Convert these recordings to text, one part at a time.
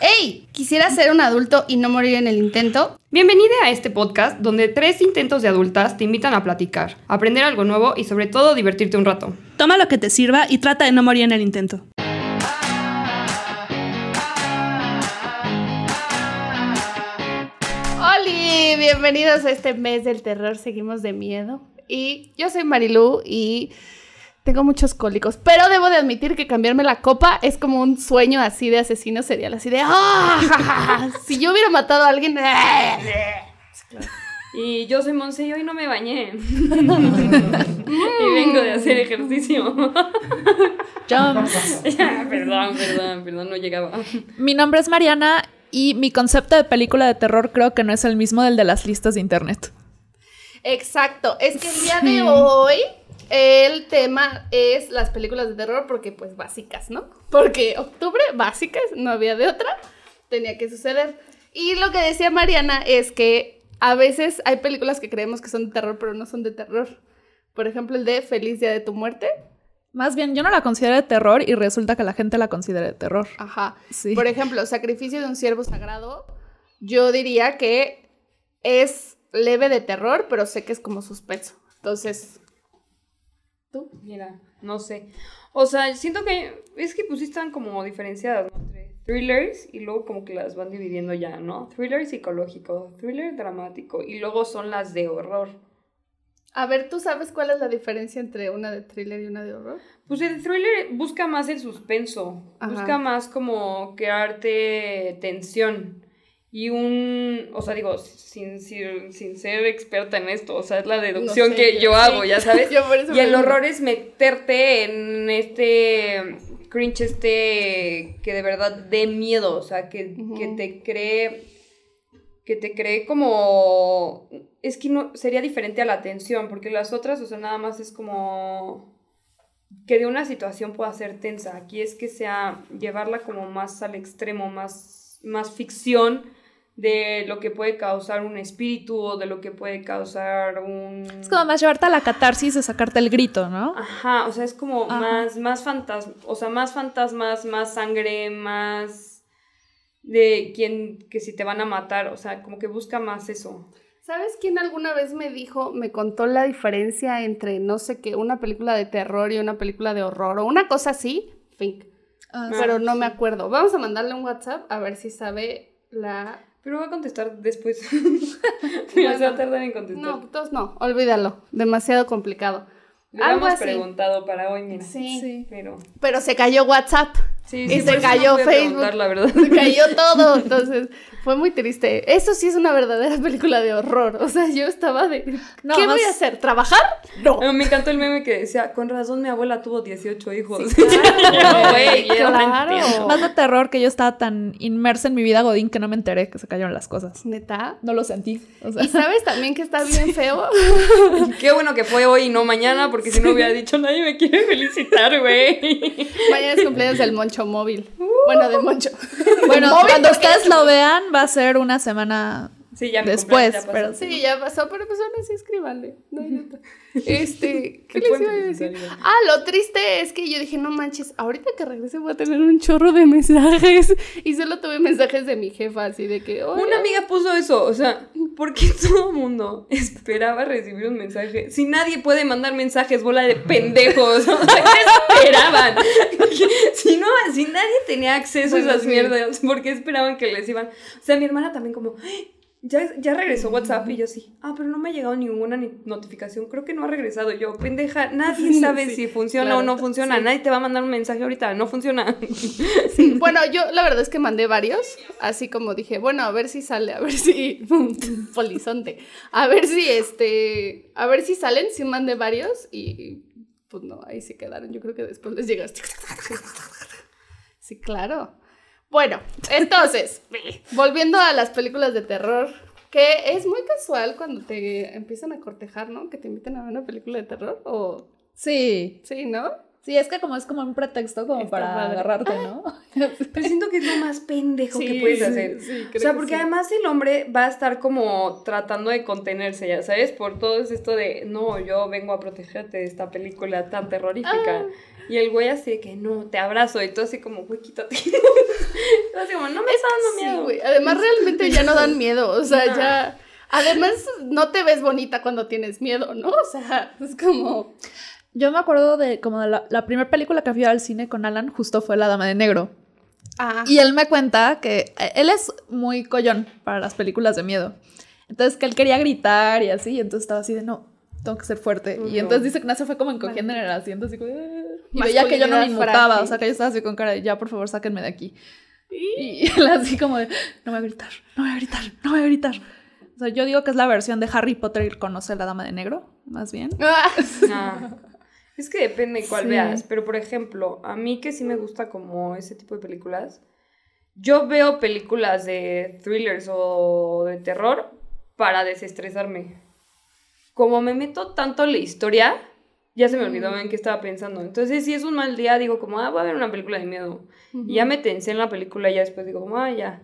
¡Hey! ¿Quisiera ser un adulto y no morir en el intento? Bienvenida a este podcast donde tres intentos de adultas te invitan a platicar, aprender algo nuevo y sobre todo divertirte un rato. Toma lo que te sirva y trata de no morir en el intento. ¡Holi! Bienvenidos a este mes del terror, seguimos de miedo. Y yo soy Marilu y tengo muchos cólicos, pero debo de admitir que cambiarme la copa es como un sueño así de asesino serial, así de ¡ah! Si yo hubiera matado a alguien... Y yo soy Monse y hoy no me bañé. y vengo de hacer ejercicio. Jumps. Ya, perdón, perdón, perdón, no llegaba. Mi nombre es Mariana y mi concepto de película de terror creo que no es el mismo del de las listas de internet. Exacto, es que el día de hoy el tema es las películas de terror porque pues básicas, ¿no? Porque octubre, básicas, no había de otra, tenía que suceder. Y lo que decía Mariana es que a veces hay películas que creemos que son de terror pero no son de terror. Por ejemplo, el de Feliz Día de tu Muerte. Más bien, yo no la considero de terror y resulta que la gente la considera de terror. Ajá. Sí. Por ejemplo, Sacrificio de un Siervo Sagrado, yo diría que es leve de terror, pero sé que es como suspenso. Entonces, ¿tú? Mira, no sé. O sea, siento que es que pues sí están como diferenciadas, ¿no? Entre thrillers y luego como que las van dividiendo ya, ¿no? Thriller psicológico, thriller dramático y luego son las de horror. A ver, ¿tú sabes cuál es la diferencia entre una de thriller y una de horror? Pues el thriller busca más el suspenso, Ajá. busca más como crearte tensión. Y un, o sea, digo, sin, sin, sin ser experta en esto, o sea, es la deducción No sé, que yo yo sí. hago, ya sabes. Yo por eso Y el me- horror es meterte en este cringe este que de verdad dé miedo, o sea, que, que te cree que te cree como es que no sería diferente a la tensión, porque las otras, o sea, nada más es como que de una situación pueda ser tensa. Aquí es que sea llevarla como más al extremo, más más ficción de lo que puede causar un espíritu o de lo que puede causar un Es como más llevarte a la catarsis de sacarte el grito, ¿no? Ajá, o sea, es como Ajá. más, más fantasma, o sea, más fantasmas, más sangre, más de quién, que si te van a matar, o sea, como que busca más eso. ¿Sabes quién alguna vez me dijo, me contó la diferencia entre, no sé qué, una película de terror y una película de horror o una cosa así? Fink. Ah, Pero no me acuerdo. Vamos a mandarle un WhatsApp a ver si sabe la... Pero voy a contestar después. Mira, se va a tardar en contestar. No, entonces no, olvídalo. Demasiado complicado. Le algo habíamos así. preguntado para hoy, mira. Sí. Sí. Pero Pero se cayó WhatsApp. Sí, Y sí, se no cayó Facebook. preguntar, la verdad. Se cayó todo. Entonces, fue muy triste. Eso sí es una verdadera película de horror. O sea, yo estaba de. No, ¿Qué más- voy a hacer? ¿Trabajar? No. Me encantó el meme que decía, con razón mi abuela tuvo 18 hijos. Sí, claro, no claro. Más de terror que yo estaba tan inmersa en mi vida godín que no me enteré que se cayeron las cosas. Neta. No lo sentí. O sea, Y sabes también que está bien feo. Qué bueno que fue hoy y no mañana, porque si no hubiera dicho nadie me quiere felicitar, güey. Mañana es cumpleaños del Moncho móvil. Bueno, de Moncho. bueno, cuando ustedes lo vean va a ser una semana Sí, ya mi Después, ya pasó. pero Sí, ya pasó, pero pues ahora sí escríbanle. No, ya está. Este, ¿qué Me les iba a decir? Ah, lo triste es que yo dije, no manches, ahorita que regrese voy a tener un chorro de mensajes. Y solo tuve mensajes de mi jefa, así de que, "Oye, Una amiga puso eso, o sea, ¿por qué todo el mundo esperaba recibir un mensaje? Si nadie puede mandar mensajes, bola de pendejos, o sea, ¿qué esperaban? si no, si nadie tenía acceso a esas sí. mierdas, ¿por qué esperaban que les iban? O sea, mi hermana también como, "Ay, ya, ya regresó WhatsApp y yo sí, ah, pero no me ha llegado ninguna ni- notificación, creo que no ha regresado. Yo, pendeja, nadie sabe Sí, si funciona claro, o no funciona, sí. nadie te va a mandar un mensaje ahorita, no funciona. Sí, bueno, yo la verdad es que mandé varios, así como dije, bueno, a ver si sale, a ver si polizonte, a ver si este, a ver si salen, sí mandé varios y pues no, ahí se quedaron, yo creo que después les llegaste. Sí, claro. Bueno, entonces, volviendo a las películas de terror, que es muy casual cuando te empiezan a cortejar, ¿no? Que te inviten a ver una película de terror o Sí. sí, ¿no? Sí, es que como es como un pretexto como Está para padre. agarrarte, ¿no? Pero siento que es lo más pendejo que Sí, puedes sí, hacer. sí, O creo sea, que porque sí. además el hombre va a estar como tratando de contenerse, ya sabes, por todo esto de, no, yo vengo a protegerte de esta película tan terrorífica. Ah. Y el güey así de que, no, te abrazo. Y tú así como, güey, quítate. Así como, no me está dando Sí, miedo. güey. Además, realmente ya no dan miedo. O sea, No. ya. Además, no te ves bonita cuando tienes miedo, ¿no? O sea, es como. Yo me acuerdo de como de la, la primera película que fui al cine con Alan justo fue La Dama de Negro. Ah, Y él me cuenta que eh, él es muy collón para las películas de miedo. Entonces que él quería gritar y así, y entonces estaba así de no, tengo que ser fuerte. No. Y entonces dice que Nace fue como encogiendo en el asiento, así como... "Ah". Y veía que yo no me inmutaba, o sea que yo estaba así con cara de ya, por favor, sáquenme de aquí. Y él así como de no voy a gritar, no voy a gritar, no voy a gritar. O sea, yo digo que es la versión de Harry Potter y conoce a la Dama de Negro, más bien. Ah, Ah. Es que depende de cuál Sí. veas. Pero, por ejemplo, a mí que sí me gusta como ese tipo de películas, yo veo películas de thrillers o de terror para desestresarme. Como me meto tanto en la historia, ya se me olvidó en qué estaba pensando. Entonces, si es un mal día, digo como, ah, voy a ver una película de miedo. Y ya me tensé en la película y ya después digo como, ah, ya.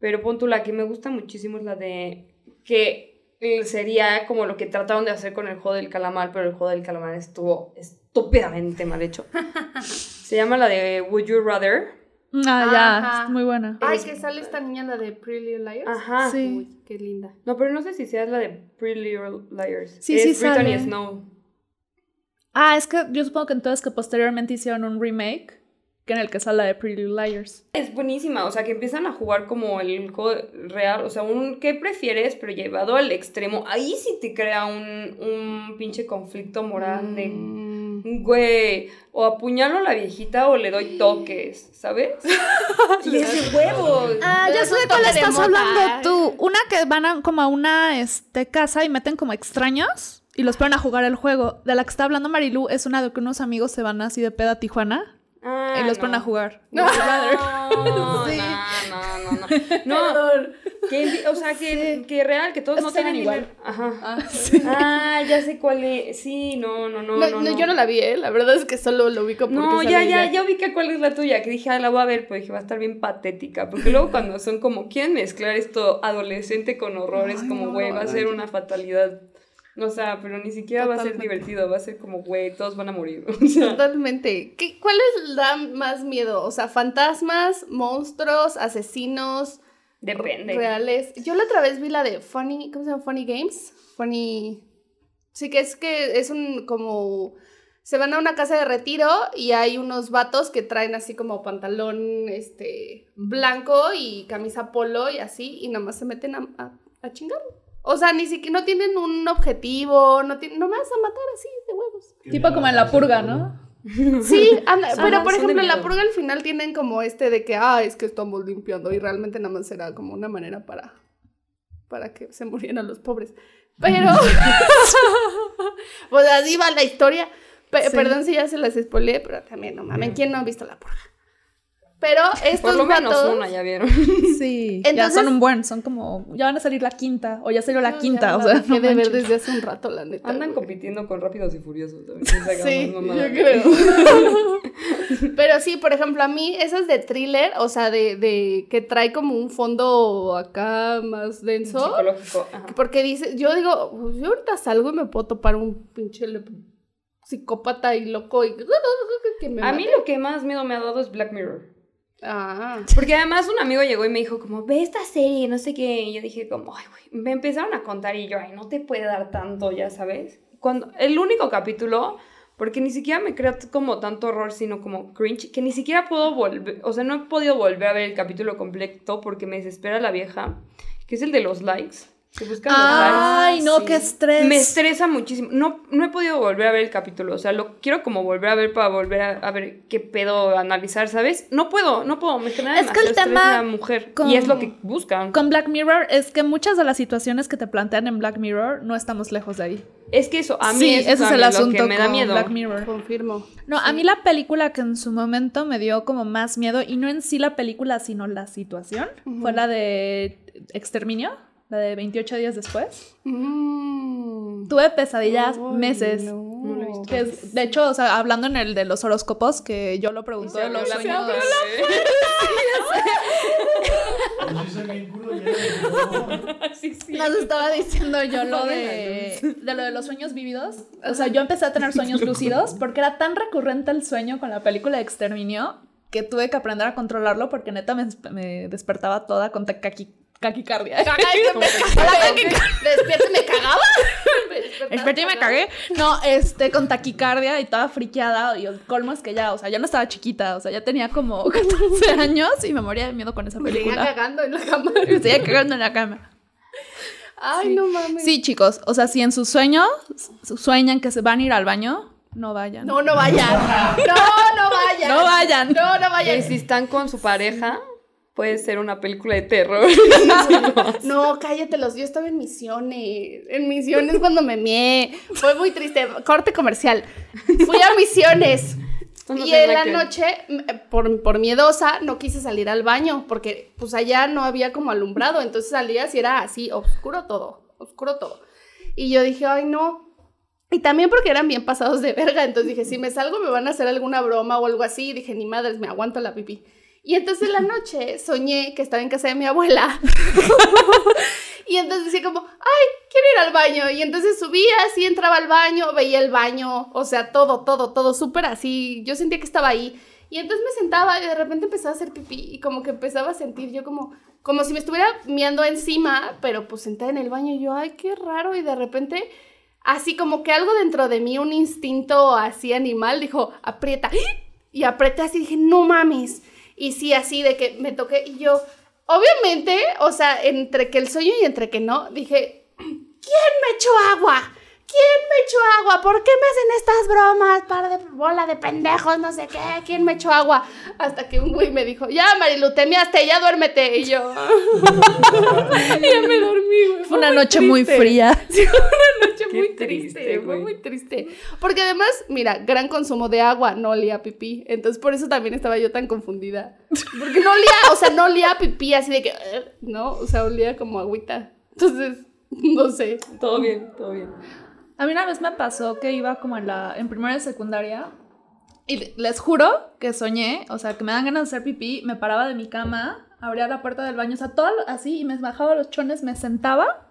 Pero pon tú, la que me gusta muchísimo es la de que eh, sería como lo que trataron de hacer con el juego del calamar, pero el juego del calamar estuvo estúpidamente mal hecho. Se llama la de Would You Rather. Ah, ya, Ajá. es muy buena. Ay, que sale esta niña, la de Pretty Little Liars. Ajá. Sí. Uy, qué linda. No, pero no sé si sea la de Pretty Little Liars. Sí, es sí Brittany sale. Snow. Ah, es que yo supongo que entonces que posteriormente hicieron un remake que en el que sale la de Pretty Little Liars. Es buenísima, o sea, que empiezan a jugar como el juego real, o sea, un ¿qué prefieres? Pero llevado al extremo. Ahí sí te crea un, un pinche conflicto moral de, Mm. Güey, o apuñalo a la viejita o le doy toques, ¿sabes? y ese huevo. Ah, ya sé de cuál estás hablando tú. Una que van a, como a una este, casa y meten como extraños y los ponen a jugar el juego. De la que está hablando Marilu es una de que unos amigos se van así de peda a Tijuana Ah, y los no. ponen a jugar. No, no, Sí. no, que, o sea, que, que real, que todos no tienen igual. Ajá. Ah, sí. Ah, ya sé cuál es. Sí, no, no, no, No, no. no, yo no la vi, ¿eh? La verdad es que solo lo ubico porque No, ya, ya, ya ubiqué cuál es la tuya, que dije, ah, la voy a ver, pues dije, va a estar bien patética, porque luego cuando son como, quieren mezclar esto adolescente con horror, es Ay, como, no, güey, va a ser una fatalidad. O sea, pero ni siquiera va a ser divertido, va a ser como, güey, todos van a morir. O sea, Totalmente. ¿Qué, ¿Cuál es da más miedo? O sea, fantasmas, monstruos, asesinos, depende. reales. Yo la otra vez vi la de Funny, ¿cómo se llama? Funny Games. Funny. Sí, que es que es un como. Se van a una casa de retiro y hay unos vatos que traen así como pantalón este blanco y camisa polo y así, y nomás se meten a, a, a chingar. O sea, ni siquiera no tienen un objetivo, no tienen, nomás a matar así de huevos. Tipo como en la purga, ¿no? Sí, anda, pero por ejemplo, en la purga al final tienen como este de que, ah, es que estamos limpiando y realmente nada más era como una manera para, para que se murieran los pobres. Pero, pues así va la historia. Pe- Sí. Perdón si ya se las spoileé, pero también no mames, ¿quién no ha visto la purga? Pero estos Por lo menos vatos- una, ya vieron. Sí. ya Entonces- son un buen, son como, ya van a salir la quinta, o ya salió la No, quinta, o sea. no de ver desde hace un rato, la neta. Andan güey. compitiendo con Rápidos y Furiosos. también, Sí, yo creo. Pero sí, por ejemplo, a mí esas de thriller, o sea, de, de que trae como un fondo acá más denso. Psicológico. ajá. Porque dice, yo digo, pues, yo ahorita salgo y me puedo topar un pinche psicópata y loco y que me A mí lo que más miedo me ha dado es Black Mirror. Ah, Porque además un amigo llegó y me dijo como, ve esta serie, no sé qué. Y yo dije como, ay, güey. Me empezaron a contar y yo, ay, no te puede dar tanto, ya sabes. Cuando, el único capítulo, porque ni siquiera me crea como tanto horror, sino como cringe, que ni siquiera puedo volver, o sea, no he podido volver a ver el capítulo completo porque me desespera la vieja, que es el de los likes. Que buscan los. Ay, no, Sí. qué estrés. Me estresa muchísimo. No, no he podido volver a ver el capítulo. O sea, lo quiero como volver a ver para volver a, a ver qué pedo analizar, ¿sabes? No puedo, no puedo. Me genera Es que el tema la mujer. con- Y es lo que buscan. Con Black Mirror es que muchas de las situaciones que te plantean en Black Mirror no estamos lejos de ahí. Es que eso, a mí sí, eso ese es el asunto que me da miedo. Black Mirror. confirmo. No, a mí la película que en su momento me dio como más miedo, y no en sí la película, sino la situación, fue la de Exterminio, la de 28 días después. Mm. Tuve pesadillas Ay, meses, no. Que es, de hecho, o sea, hablando en el de los horóscopos, que yo lo pregunto de los Se abrió la sueños. Nos estaba diciendo yo lo de, de lo de los sueños vividos. O sea, yo empecé a tener sueños lúcidos porque era tan recurrente el sueño con la película de Exterminio que tuve que aprender a controlarlo porque neta me, me despertaba toda con taqui- taquicardia. Cagaba. Despierta y me cagaba. Desperté y me cagué. No, este, con taquicardia y toda friqueada. Y el colmo es que ya, o sea, ya no estaba chiquita. O sea, ya tenía como 14 años y me moría de miedo con esa Me seguía película. cagando en la cama. Me seguía cagando en la cama. Ay, no mames. Sí, chicos, o sea, si en sus sueños su- sueñan que se van a ir al baño, no vayan. No, no vayan. No, no vayan. No vayan. No, no Y vayan. si están con su pareja, puede ser una película de terror. No, cállatelos. Yo estaba en misiones. En misiones cuando me mié. Fue muy triste. Corte comercial. Fui a misiones. No y en la que noche, por, por miedosa, no quise salir al baño, porque pues allá no había como alumbrado, entonces salías y era así, oscuro todo, oscuro todo. Y yo dije, ay no. Y también porque eran bien pasados de verga, entonces dije, si me salgo me van a hacer alguna broma o algo así, y dije, ni madres, me aguanto la pipí. Y entonces en la noche soñé que estaba en casa de mi abuela. y entonces decía como, ay, quiero ir al baño. Y entonces subía, así entraba al baño, veía el baño, o sea, todo, todo, todo súper así. Yo sentía que estaba ahí. Y entonces me sentaba y de repente empezaba a hacer pipí y como que empezaba a sentir yo como, como si me estuviera miando encima, pero pues sentada en el baño y yo, ay, qué raro. Y de repente, así como que algo dentro de mí, un instinto así animal, dijo, aprieta. Y apreté así, dije, no mames. Y sí, así de que me toqué y yo, obviamente, o sea, entre que el sueño y entre que no, dije, ¿quién me echó agua? ¿Quién me echó agua? ¿Por qué me hacen estas bromas? Par de bola de pendejos, no sé qué. ¿Quién me echó agua? Hasta que un güey me dijo, ya, Marilu, te miaste, ya duérmete. Y yo, ya me dormí, güey. Fue una noche muy fría. Sí, fue una noche muy triste, triste, fue muy triste. Porque además, mira, gran consumo de agua, no olía a pipí. Entonces por eso también estaba yo tan confundida. Porque no olía, o sea, no olía a pipí así de que, "Ugh", no, o sea, olía como agüita. Entonces, no sé. Todo bien, todo bien. A mí una vez me pasó que iba como en la en primera de secundaria y les juro que soñé, o sea, que me dan ganas de hacer pipí, me paraba de mi cama, abría la puerta del baño, o sea, todo así y me bajaba los chones, me sentaba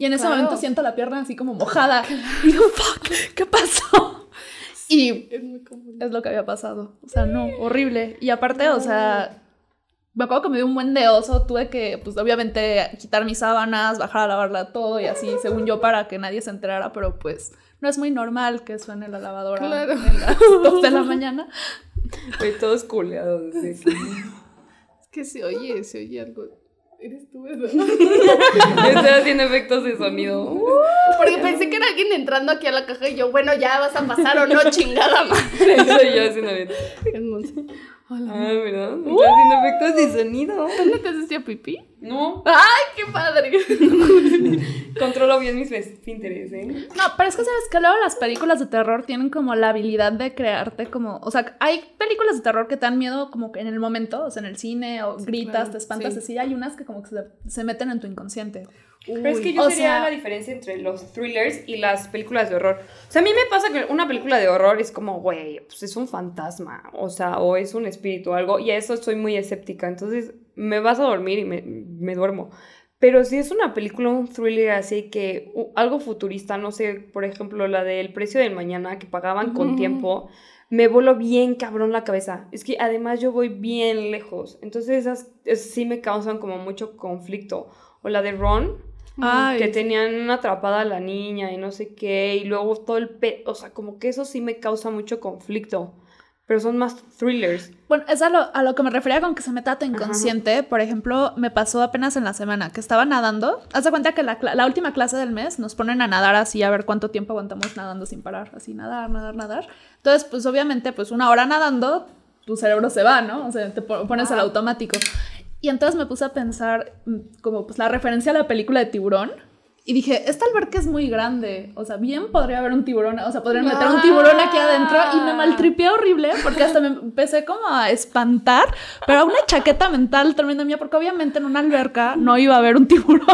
y en ese Claro. momento siento la pierna así como mojada. Y digo, fuck, ¿qué pasó? Y Es muy común. es lo que había pasado. O sea, no, horrible. Y aparte, o sea, me acuerdo que me dio un buen de oso. Tuve que, pues, obviamente, quitar mis sábanas, bajar a lavarla todo y así, según yo, para que nadie se enterara. Pero, pues, no es muy normal que suene la lavadora Claro. en las 2 de la mañana. Fue todos culeados. que- Es que se oye, se oye algo. Eres tú, ¿verdad? Estoy haciendo efectos de sonido. Porque pensé que era alguien entrando aquí a la caja y yo, bueno, ya vas a pasar o no, chingada madre. Soy yo haciendo bien. Hola. Ah, ¿verdad? Estoy haciendo efectos de sonido. ¿Dónde te haces ya pipí? No, ¡Ay, qué padre! controlo bien mis esfínteres, ¿eh? No, pero es que sabes que luego las películas de terror tienen como la habilidad de crearte como, o sea, hay películas de terror que te dan miedo como que en el momento, o sea, en el cine, o gritas, claro, te espantas sí. así, hay unas que como que se, se meten en tu inconsciente. Pero es que yo sería sea- la diferencia entre los thrillers y las películas de horror. O sea, a mí me pasa que una película de horror es como, güey, pues es un fantasma, o sea, o es un espíritu o algo, y a eso soy muy escéptica. Entonces, me vas a dormir y me, me duermo. Pero si es una película, un thriller así que u- algo futurista, no sé, por ejemplo, la del precio del mañana que pagaban con Ujú. tiempo, me voló bien cabrón la cabeza. Es que además yo voy bien lejos. Entonces esas, esas sí me causan como mucho conflicto. O la de Ron, Ay, que tenían atrapada a la niña y no sé qué, y luego todo el pe... O sea, como que eso sí me causa mucho conflicto. Pero son más thrillers. Bueno, es a lo, a lo que me refería con que se meta a tu inconsciente. Por ejemplo, me pasó apenas en la semana que estaba nadando. Haz de cuenta que la, la última clase del mes nos ponen a nadar así, a ver cuánto tiempo aguantamos nadando sin parar. Así, nadar, nadar, nadar. Entonces, pues obviamente, pues una hora nadando, tu cerebro se va, ¿no? O sea, te po- pones al automático. Y entonces me puse a pensar mm, como pues la referencia a la película de tiburón. Y dije, esta alberca es muy grande. O sea, bien podría haber un tiburón. O sea, podrían meter un tiburón aquí adentro. Y me maltripié horrible porque hasta me empecé como a espantar. Pero una chaqueta mental tremenda mía porque obviamente en una alberca no iba a haber un tiburón.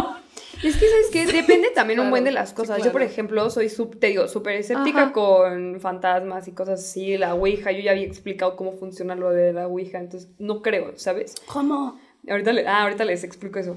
Es que, ¿sabes qué? Depende también un buen de las sí, cosas. Yo, por ejemplo, soy, sub- te digo, súper escéptica Ajá. con fantasmas y cosas así, la Ouija. Yo ya había explicado cómo funciona lo de la Ouija, entonces no creo, ¿sabes? ¿Cómo? Ahorita, le- ah, ahorita les explico eso.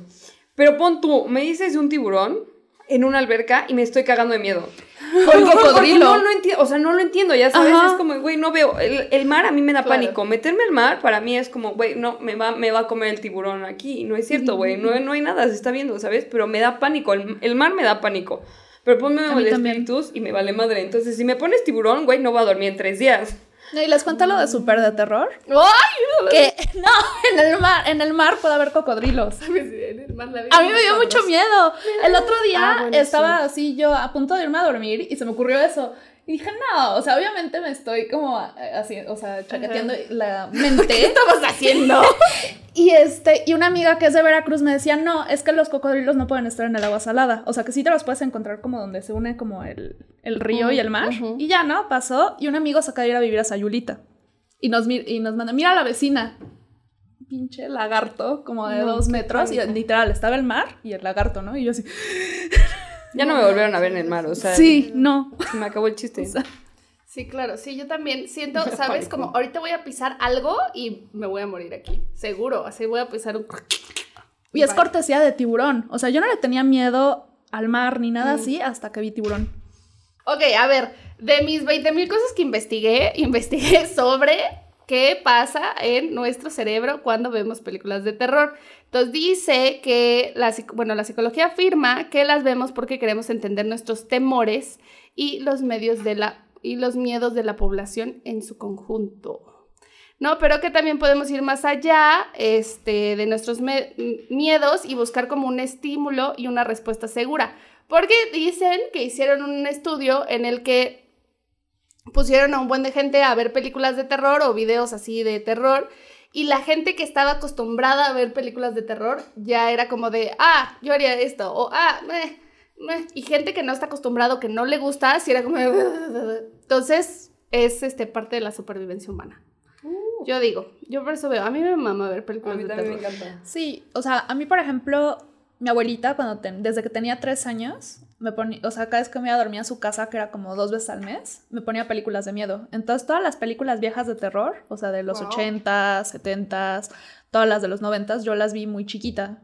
Pero pon tú, me dices de un tiburón en una alberca y me estoy cagando de miedo. O el cocodrilo. No lo entiendo, o sea, no lo entiendo, ya sabes, Ajá. es como, güey, no veo, el, el mar a mí me da Claro. pánico, meterme al mar para mí es como, güey, no, me va, me va a comer el tiburón aquí, no es cierto, güey, no, no hay nada, se está viendo, ¿sabes? Pero me da pánico, el, el mar me da pánico, pero ponme también. espíritus y me vale madre, entonces si me pones tiburón, güey, no va a dormir en tres días. No, y les cuento lo de súper de terror. ¡Ay! Que no, en el mar, en el mar puede haber cocodrilos. A mí me dio mucho miedo. El otro día Ah, bueno, estaba así yo a punto de irme a dormir y se me ocurrió eso. Y dije, no, o sea, obviamente me estoy como eh, así, o sea, chaqueteando la mente. ¿Qué estabas haciendo? Y este, y una amiga que es de Veracruz me decía, no, es que los cocodrilos no pueden estar en el agua salada. O sea, que sí te los puedes encontrar como donde se une como el, el río y el mar. Y ya, ¿no? Pasó. Y un amigo se acaba de ir a vivir a Sayulita. Y nos, y nos manda, mira a la vecina. Pinche lagarto, como de No, dos metros. Y literal, estaba el mar y el lagarto, ¿no? Y yo así, Ya no me volvieron a ver en el mar, o sea, sí, no. se me acabó el chiste. Sí, claro, sí, yo también siento, ¿sabes? Como ahorita voy a pisar algo y me voy a morir aquí, seguro, así voy a pisar un... Y es cortesía de tiburón. O sea, yo no le tenía miedo al mar ni Mm. nada así hasta que vi tiburón. Ok, a ver, de mis 20 mil cosas que investigué, investigué sobre qué pasa en nuestro cerebro cuando vemos películas de terror. Entonces dice que, la, bueno, la psicología afirma que las vemos porque queremos entender nuestros temores y los medios de la y los miedos de la población en su conjunto. No, pero que también podemos ir más allá este, de nuestros miedos y buscar como un estímulo y una respuesta segura. Porque dicen que hicieron un estudio en el que pusieron a un buen de gente a ver películas de terror o videos así de terror. Y la gente que estaba acostumbrada a ver películas de terror ya era como de, ah, yo haría esto, o ah, meh, meh". Y gente que no está acostumbrado, que no le gusta, sí era como... Entonces, es este, parte de la supervivencia humana. Yo digo, yo por eso veo, a mí me mama ver A películas mí de también me terror. encanta. Sí, o sea, a mí, por ejemplo, mi abuelita, cuando ten- desde que tenía tres años, me ponía, o sea, cada vez que me iba a dormir a su casa, que era como dos veces al mes, me ponía películas de miedo. Entonces, todas las películas viejas de terror, o sea, de los Wow. 80s, 70s, todas las de los 90s, yo las vi muy chiquita.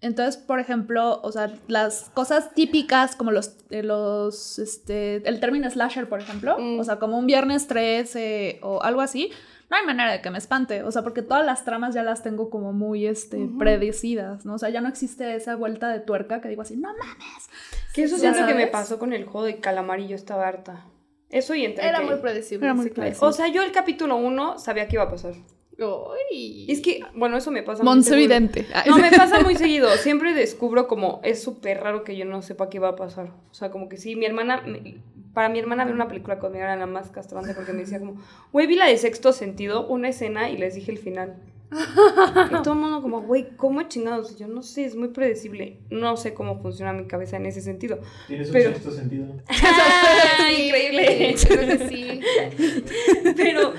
Entonces, por ejemplo, o sea, las cosas típicas como los, eh, los, este, el término slasher, por ejemplo, Mm. o sea, como un viernes 13 o algo así, no hay manera de que me espante, o sea, porque todas las tramas ya las tengo como muy, este, predecidas, ¿no? O sea, ya no existe esa vuelta de tuerca que digo así, no mames. Que eso siento ya que me pasó con el juego de calamar y yo estaba harta. Eso y entre Era que- muy predecible. Era muy predecible. O sea, yo el capítulo 1 sabía que iba a pasar. Ay. Es que, bueno, eso me pasa muy Monse seguido. Vidente. Ay, No, me pasa muy seguido. Siempre descubro como es súper raro que yo no sepa qué va a pasar. O sea, como que sí, mi hermana, me- para mi hermana ver una película conmigo era la más castrante porque me decía como, güey, vi la de sexto sentido, una escena y les dije el final. Y todo el mundo como, güey, ¿cómo chingados? Yo no sé, es muy predecible. No sé cómo funciona mi cabeza en ese sentido. Tienes un Pero- sexto sentido. ¡Ah, increíble! creo que sí. Pero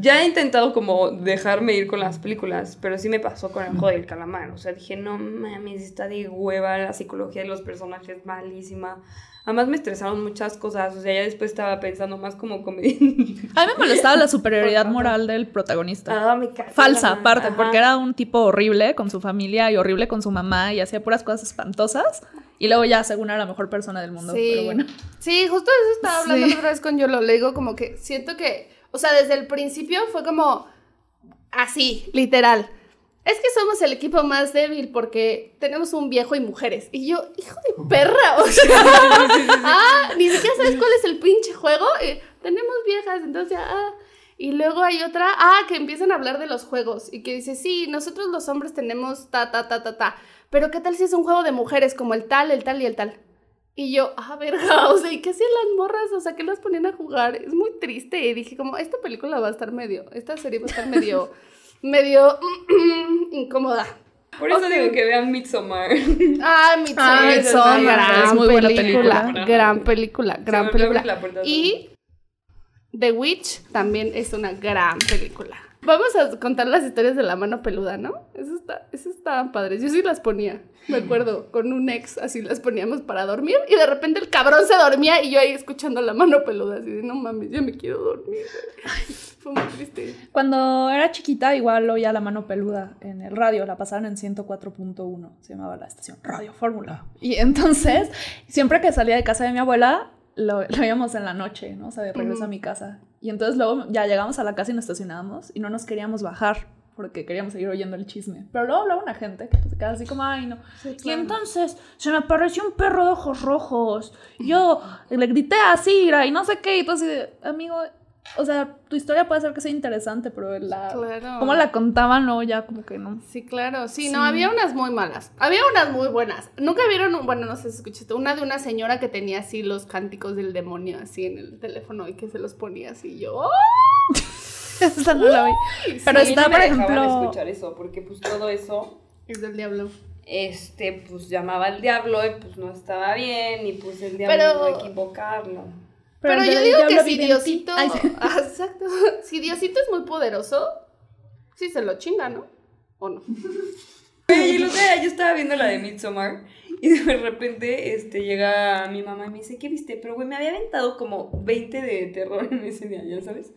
ya he intentado como dejarme ir con las películas, pero sí me pasó con el juego del calamar. O sea, dije, no mames, está de hueva, la psicología de los personajes malísima. Además me estresaron muchas cosas, o sea, ya después estaba pensando más como comediante. A mí me molestaba la superioridad moral del protagonista. Ah, me Falsa, aparte, Ajá. porque era un tipo horrible con su familia y horrible con su mamá y hacía puras cosas espantosas. Y luego ya, según era la mejor persona del mundo. Sí. Pero bueno. Sí, justo eso estaba hablando Sí. otra vez con Yolo. Le digo como que siento que, o sea, desde el principio fue como así, literal. Es que somos el equipo más débil porque tenemos un viejo y mujeres. Y yo, hijo de perra, o sea, ah, ni siquiera sabes cuál es el pinche juego. Eh, tenemos viejas, entonces ya, ah. Y luego hay otra, ah, que empiezan a hablar de los juegos y que dice, sí, nosotros los hombres tenemos ta, ta, ta, ta, ta. Pero ¿qué tal si es un juego de mujeres como el tal, el tal y el tal? Y yo, ah, verga, o sea, ¿y qué hacían las morras? O sea, ¿qué las ponían a jugar? Es muy triste. Y dije, como, esta película va a estar medio, esta serie va a estar medio, medio incómoda. Por eso digo que vean Midsommar. Ah, Midsommar, Ah, Midsommar, gran es muy buena película, película. gran película, gran película. Y The Witch también es una gran película. Vamos a contar las historias de la mano peluda, ¿no? Eso está, eso estaban padres. Yo sí las ponía, me acuerdo, con un ex, así las poníamos para dormir y de repente el cabrón se dormía y yo ahí escuchando la mano peluda, así de no mames, ya me quiero dormir. güey". Fue muy triste. Cuando era chiquita, igual oía la mano peluda en el radio, la pasaban en 104.1, se llamaba la estación Radio Fórmula. Y entonces, siempre que salía de casa de mi abuela, lo, lo veíamos en la noche, ¿no? O sea, de regreso a mi casa. Y entonces luego ya llegamos a la casa y nos estacionábamos y no nos queríamos bajar porque queríamos seguir oyendo el chisme. Pero luego hablaba una gente que se quedaba así como, ay, no. Y entonces se me apareció un perro de ojos rojos. Yo le grité a Cira y no sé qué. Y tú así amigo, o sea, tu historia puede ser que sea interesante, pero la, Claro. cómo la contaban, no, ya como que no. Sí, claro. Sí, no, había unas muy malas. Había unas muy buenas. Nunca vieron, un- bueno, no sé si escuchaste, una de una señora que tenía así los cánticos del demonio así en el teléfono y que se los ponía así yo. ¡oh! Esa no la vi. Pero Sí, está, no me por ejemplo. escuchar eso, porque pues todo eso, Es del diablo. este, pues llamaba al diablo y pues no estaba bien y pues el diablo Pero- no hay Pero, el yo digo que si. Diosito. Ay. Ah, exacto. Si Diosito es muy poderoso, sí se lo chinga, ¿no? ¿O no? Y yo estaba viendo la de Midsommar y de repente este, llega mi mamá y me dice, ¿qué viste? Pero güey, me había aventado como 20 de terror en ese día, ¿ya sabes?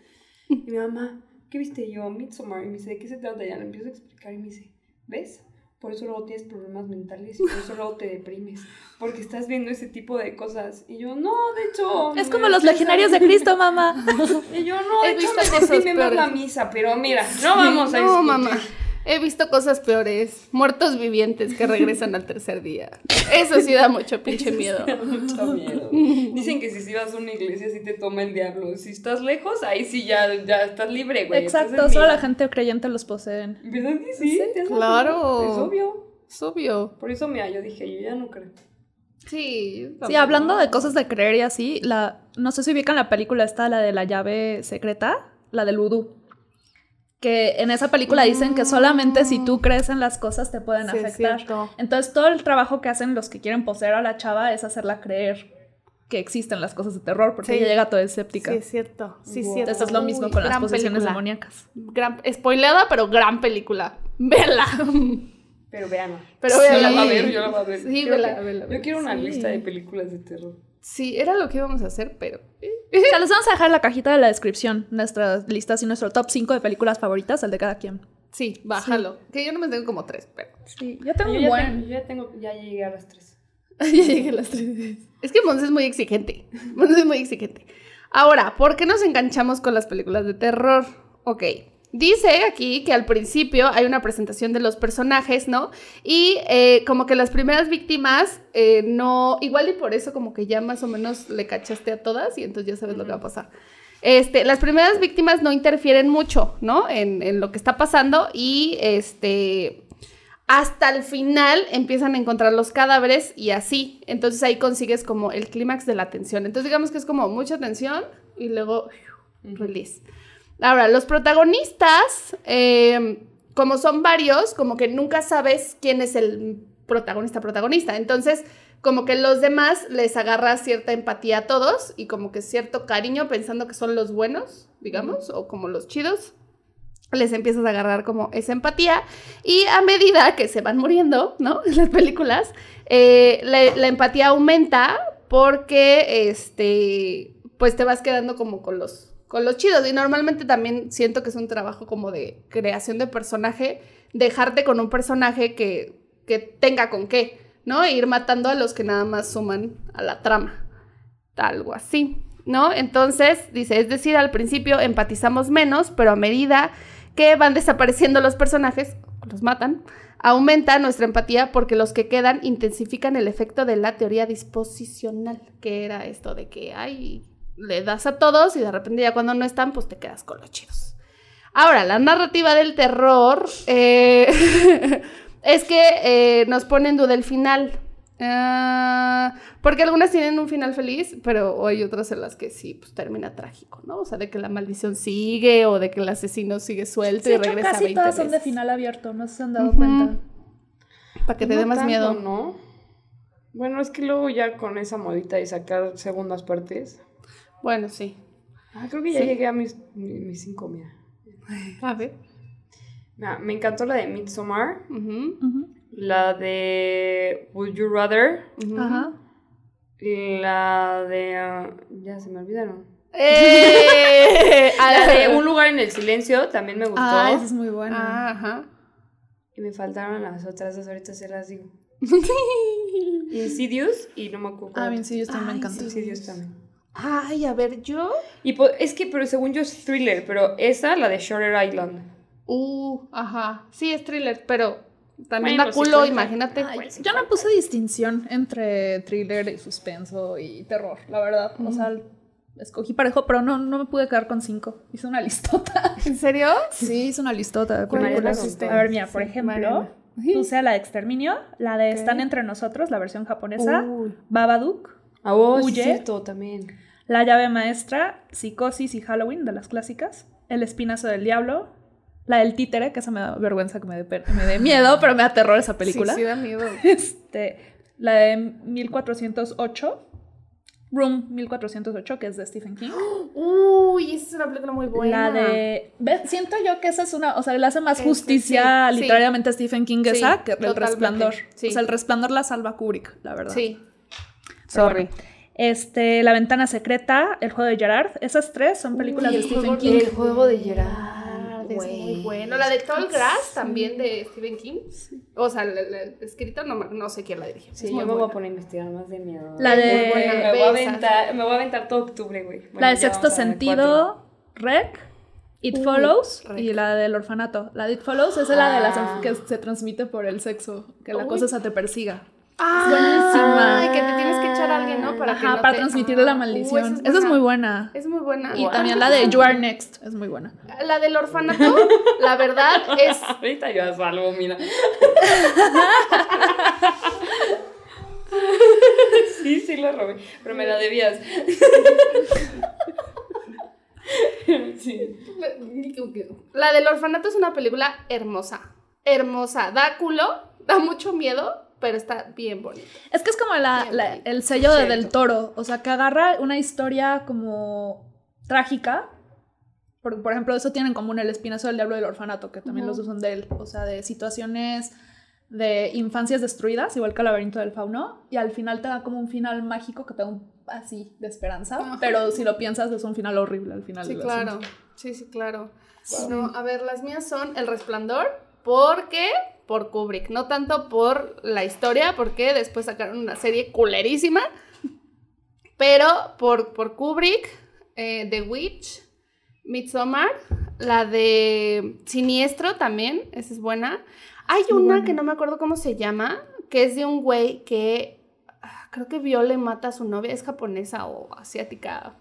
Y mi mamá, ¿qué viste? Yo, Midsommar. Y me dice, ¿de qué se trata? Ya le empiezo a explicar y me dice, ¿ves? Por eso luego tienes problemas mentales y por eso luego te deprimes. Porque estás viendo ese tipo de cosas. Y yo, no, de hecho... Es me como los estresa". legionarios de Cristo, mamá. Y yo, no, de He hecho, cosas dime más la misa. Pero mira, no vamos a No, discutir. mamá. He visto cosas peores. Muertos vivientes que regresan al tercer día. Eso sí da mucho pinche miedo. Mucho miedo. Dicen que si, si vas a una iglesia sí te toma el diablo. Si estás lejos, ahí sí ya, ya estás libre, güey. Exacto, solo la gente creyente los poseen. ¿Verdad que sí? ¿Te has dado Claro. Es obvio. Es obvio. Por eso, mira, yo dije, yo ya no creo. Sí. Sí, hablando de cosas de creer y así, la, no sé si ubican la película esta, la de la llave secreta, la del vudú. Que en esa película dicen que solamente si tú crees en las cosas te pueden Sí, es afectar. cierto. Entonces todo el trabajo que hacen los que quieren poseer a la chava es hacerla creer que existen las cosas de terror, porque Sí. ella llega toda escéptica. Sí, es cierto. Sí, es Wow. cierto. Esto es lo mismo Uy, con las posesiones película. demoníacas. Gran, spoileada, pero gran película. Vela. Pero vean. Pero yo véanla. la voy a ver, yo la voy a ver. Sí, vela, Yo quiero una Sí. lista de películas de terror. Sí, era lo que íbamos a hacer, pero. O sea, les vamos a dejar en la cajita de la descripción nuestras listas y nuestro top 5 de películas favoritas, el de cada quien. Sí, bájalo. Que yo no me tengo como tres, pero. Sí, yo tengo Yo un ya, buen. tengo, yo ya tengo, ya llegué a las tres. ya llegué a las tres. Es que Mons es muy exigente. Mons es muy exigente. Ahora, ¿por qué nos enganchamos con las películas de terror? Ok. Dice aquí que al principio hay una presentación de los personajes, ¿no? Y eh, como que las primeras víctimas eh, no, igual y por eso como que ya más o menos le cachaste a todas y entonces ya sabes lo que va a pasar. Este, las primeras víctimas no interfieren mucho, ¿no? En, en lo que está pasando y este, hasta el final empiezan a encontrar los cadáveres y así. Entonces ahí consigues como el clímax de la tensión. Entonces digamos que es como mucha tensión y luego release. Ahora, los protagonistas, eh, como son varios, como que nunca sabes quién es el protagonista protagonista. Entonces, como que los demás les agarra cierta empatía a todos y como que cierto cariño pensando que son los buenos, digamos, o como los chidos les empiezas a agarrar como esa empatía y a medida que se van muriendo, ¿no? Las películas, eh, la, la empatía aumenta porque, este, pues te vas quedando como con los, con los chidos y normalmente también siento que es un trabajo como de creación de personaje, dejarte con un personaje que, que tenga con qué, ¿no? E ir matando a los que nada más suman a la trama, algo así. ¿No? Entonces, dice, es decir, al principio empatizamos menos, pero a medida que van desapareciendo los personajes, los matan, aumenta nuestra empatía porque los que quedan intensifican el efecto de la teoría disposicional, que era esto de que, ay, le das a todos y de repente ya cuando no están, pues te quedas con los chidos. Ahora, la narrativa del terror eh, es que eh, nos pone en duda el final. Ah, porque algunas tienen un final feliz, pero hay otras en las que sí, pues termina trágico, ¿no? O sea, de que la maldición sigue o de que el asesino sigue suelto Sí, y regresa casi 20 todas son de veces. final abierto, no se han dado Ujú. cuenta. Para que te No dé más tanto, miedo. ¿no? Bueno, es que luego ya con esa modita de sacar segundas partes. Bueno, sí. Ah, creo que ya Sí. llegué a mis, mi- mis cinco, mira. A ver. Mira, me encantó la de Midsommar, Ujú. la de Would You Rather, la de... ah, ya se me olvidaron. ¡Eh! La de Un lugar en el silencio también me gustó. Ah, esa es muy buena. Ah, Ajá. Y me faltaron las otras dos, ahorita se las digo. Insidious y no me acuerdo. Ah, Insidious también me sí. Insidious también. Ay, a ver, yo. Y es que, pero según yo es thriller, pero esa, la de Shutter Island. Uh, ajá. Sí, es thriller, pero también Bueno, da sí culo, imagínate. Ay, yo no puse distinción entre thriller y suspenso y terror, la verdad. O sea, escogí parejo, pero no, no me pude quedar con cinco. Hice una listota. ¿En serio? Sí, hice una listota de ¿Cuál películas. A ver, mira, por Sí, ejemplo, Mariana. puse la de Exterminio, la de Están entre nosotros, la versión japonesa, Uy. Babadook, Ah, oh, sí, Huye. cierto, también. La llave maestra, Psicosis y Halloween, de las clásicas, El espinazo del diablo, la del títere, que esa me da vergüenza que me dé, pe- me dé miedo, pero me da terror esa película. Sí, sí da miedo. Este, la de 1408, Room 1408, que es de Stephen King. Uy, esa es una película muy buena. La de. Siento yo que esa es una. O sea, le hace más Ese, justicia sí, sí. literariamente a Stephen King Sí, esa que el totalmente, resplandor. sí. O sea, el resplandor la salva Kubrick, la verdad. Sí. Pero Sorry. bueno. Este, La ventana secreta, El juego de Gerard. Esas tres son películas Uy, de Stephen juego King. El juego de Gerard. Es muy bueno. La de Tall Grass también de Stephen King. O sea, el, el- el escrito no, no sé quién la dirigió. Sí, yo me voy a poner a investigar más de miedo. La de- buena. Me voy a aventar, me voy a aventar todo octubre, güey. Bueno, La de sexto sentido, Rec. It Follows Rec. y la del orfanato. La de It Follows es la de las Ah. que se transmite por el sexo, que la Uy. cosa esa te persiga. Ah, buenísima. Ay, que te tienes que echar a alguien, ¿no? Para que Ajá, no para te- transmitirle la Ah, uh, maldición. esa, es muy buena. Es muy buena. Y también la de You Are Next es muy buena. La del orfanato, la verdad es. Ahorita yo salgo, mira. sí, sí lo robé, pero me la debías. sí. La del orfanato es una película hermosa. Hermosa. Da culo, da mucho miedo, pero está bien bonita. Es que es como la- bonito. el sello de. Del Toro. O sea, que agarra una historia como trágica. Por, por ejemplo, eso tienen en común el espinazo del diablo y el orfanato, que también los dos son de él. O sea, de situaciones de infancias destruidas, igual que el laberinto del fauno. Y al final te da como un final mágico que te da un así de esperanza. Ajá. Pero si lo piensas, es un final horrible al final. Sí, del claro. asunto. Sí, sí, claro. No, a ver, las mías son El Resplandor, porque por Kubrick, no tanto por la historia, porque después sacaron una serie culerísima, pero por, por Kubrick, eh, The Witch, Midsommar, la de Siniestro también, esa es buena. Hay Muy una buena. que no me acuerdo cómo se llama, que es de un güey que ah, creo que viola y mata a su novia, es japonesa o asiática,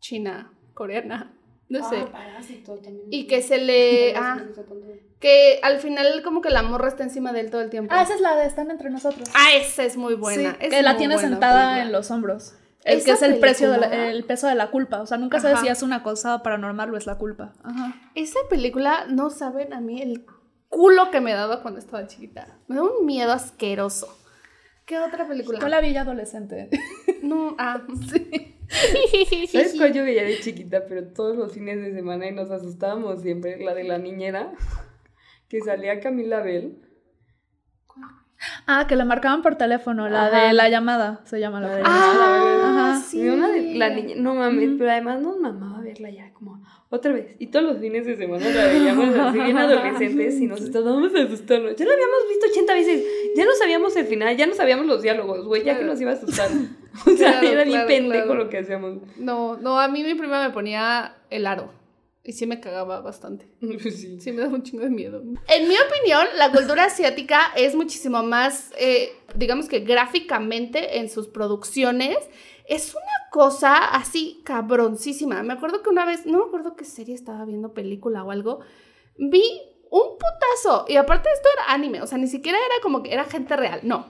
china, coreana, no sé. Ah, parásito también. Y que se le... ah, que al final como que la morra está encima de él todo el tiempo. Ah, esa es la de Están entre nosotros. Ah, esa es muy buena. Sí, es que la tiene sentada película. en los hombros. El que es el, precio de la- el peso de la culpa. O sea, nunca sabes Ajá. si es una cosa paranormal o es la culpa. Ajá. Esa película, no saben a mí el culo que me daba cuando estaba chiquita. Me da un miedo asqueroso. ¿Qué otra película? Yo la vi ya adolescente. No, ah, ¿Sabes cuál yo veía de chiquita? Pero todos los fines de semana y nos asustábamos siempre. La de la niñera. Que salía Camila Bell. Ah, que le marcaban por teléfono, la Ajá. de la llamada, se llama la La de película. Ah, Ajá. sí. Una de la niña, no mames, pero además nos mamaba verla ya como otra vez. Y todos los fines de semana la veíamos así bien adolescentes y nos estábamos asustando. Ya la habíamos visto 80 veces, ya no sabíamos el final, ya no sabíamos los diálogos, güey, ya que nos iba a asustar. O sea, Claro, era bien claro, pendejo claro. lo que hacíamos. No, no, a mí mi prima me ponía el aro. Y sí me cagaba bastante. Sí. Sí, me da un chingo de miedo. En mi opinión, la cultura asiática es muchísimo más, eh, digamos que gráficamente en sus producciones, es una cosa así cabroncísima. Me acuerdo que una vez, no me acuerdo qué serie estaba viendo, película o algo, vi un putazo. Y aparte esto era anime, o sea, ni siquiera era como que era gente real, no.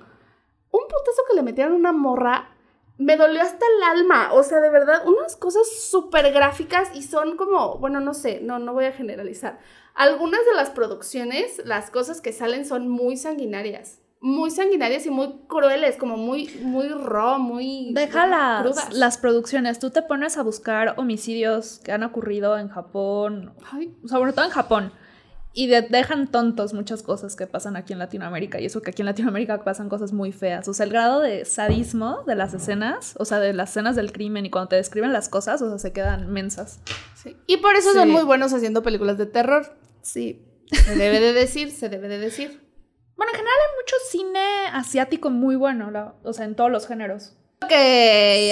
Un putazo que le metieron a una morra me dolió hasta el alma. O sea, de verdad, unas cosas súper gráficas y son como, bueno, no sé, no, no voy a generalizar. Algunas de las producciones, las cosas que salen son muy sanguinarias. muy sanguinarias y muy crueles, como muy, muy raw, muy Deja las, crudas. las producciones. Tú te pones a buscar homicidios que han ocurrido en Japón, Ay, sobre todo en Japón. Y de- dejan tontos muchas cosas que pasan aquí en Latinoamérica. Y eso que aquí en Latinoamérica pasan cosas muy feas. O sea, el grado de sadismo de las escenas, o sea, de las escenas del crimen y cuando te describen las cosas, o sea, se quedan mensas. sí. Y por eso son muy buenos haciendo películas de terror. Sí. Se debe de decir, se debe de decir. Bueno, en general hay mucho cine asiático muy bueno, la- o sea, en todos los géneros. Ok,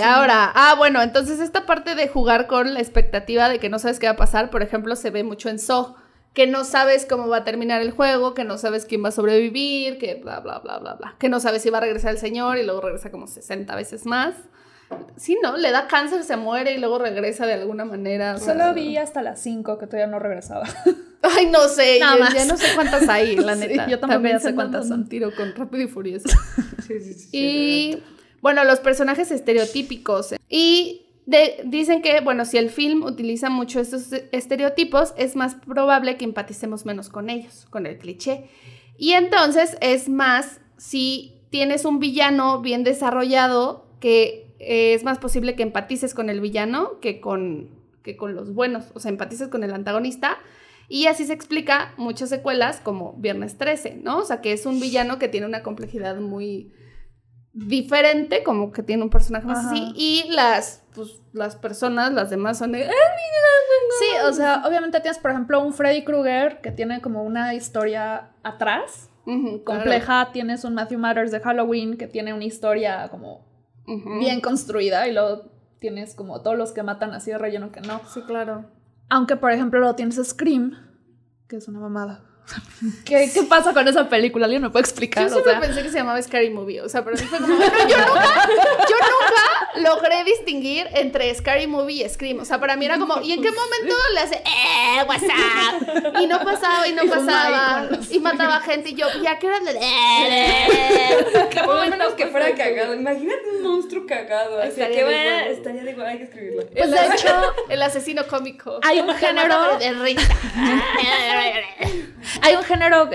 ahora, ah, bueno, entonces esta parte de jugar con la expectativa de que no sabes qué va a pasar, por ejemplo, se ve mucho en Saw, que no sabes cómo va a terminar el juego, que no sabes quién va a sobrevivir, que bla, bla, bla, bla, bla, que no sabes si va a regresar el señor y luego regresa como 60 veces más. Sí, ¿no? Le da cáncer, se muere y luego regresa de alguna manera. Solo vi hasta las 5 que todavía no regresaba. Ay, no sé, Nada yo más. ya no sé cuántas hay, la Sí, neta. yo tampoco También ya sé cuántas son. un tiro con Rápido y Furioso. Sí, sí, sí. Y bueno, los personajes estereotípicos. Y dicen que, bueno, si el film utiliza mucho estos estereotipos, es más probable que empaticemos menos con ellos, con el cliché. Y entonces es más si tienes un villano bien desarrollado, que eh, es más posible que empatices con el villano que con, que con los buenos. O sea, empatices con el antagonista. Y así se explica muchas secuelas como Viernes 13, ¿no? O sea, que es un villano que tiene una complejidad muy diferente, como que tiene un personaje más Ajá. así, y las, pues, las personas, las demás son de... "Ah, Sí, o sea, obviamente tienes, por ejemplo, un Freddy Krueger que tiene como una historia atrás, ujú, claro". compleja. Tienes un Matthew Matters de Halloween que tiene una historia como bien construida y luego tienes como todos los que matan así de relleno que no. Sí, claro. Aunque, por ejemplo, luego tienes Scream, que es una mamada. ¿Qué, qué pasa con esa película? ¿Alguien me puede explicar? Yo O siempre sea, pensé que se llamaba Scary Movie, o sea, pero fue como, bueno, yo nunca, yo nunca logré distinguir entre Scary Movie y Scream, o sea, para mí era como, ¿y en qué momento le hace, eh, WhatsApp? Y no pasaba, y no pasaba, y mataba gente, y yo, ¿y a qué hora le, eh, Por lo menos que fuera cagado. Imagínate un monstruo cagado. Así Estaría que de bueno, estaría de huevo, hay que escribirlo. pues de hecho, El asesino cómico. Hay un género- de risa. hay un género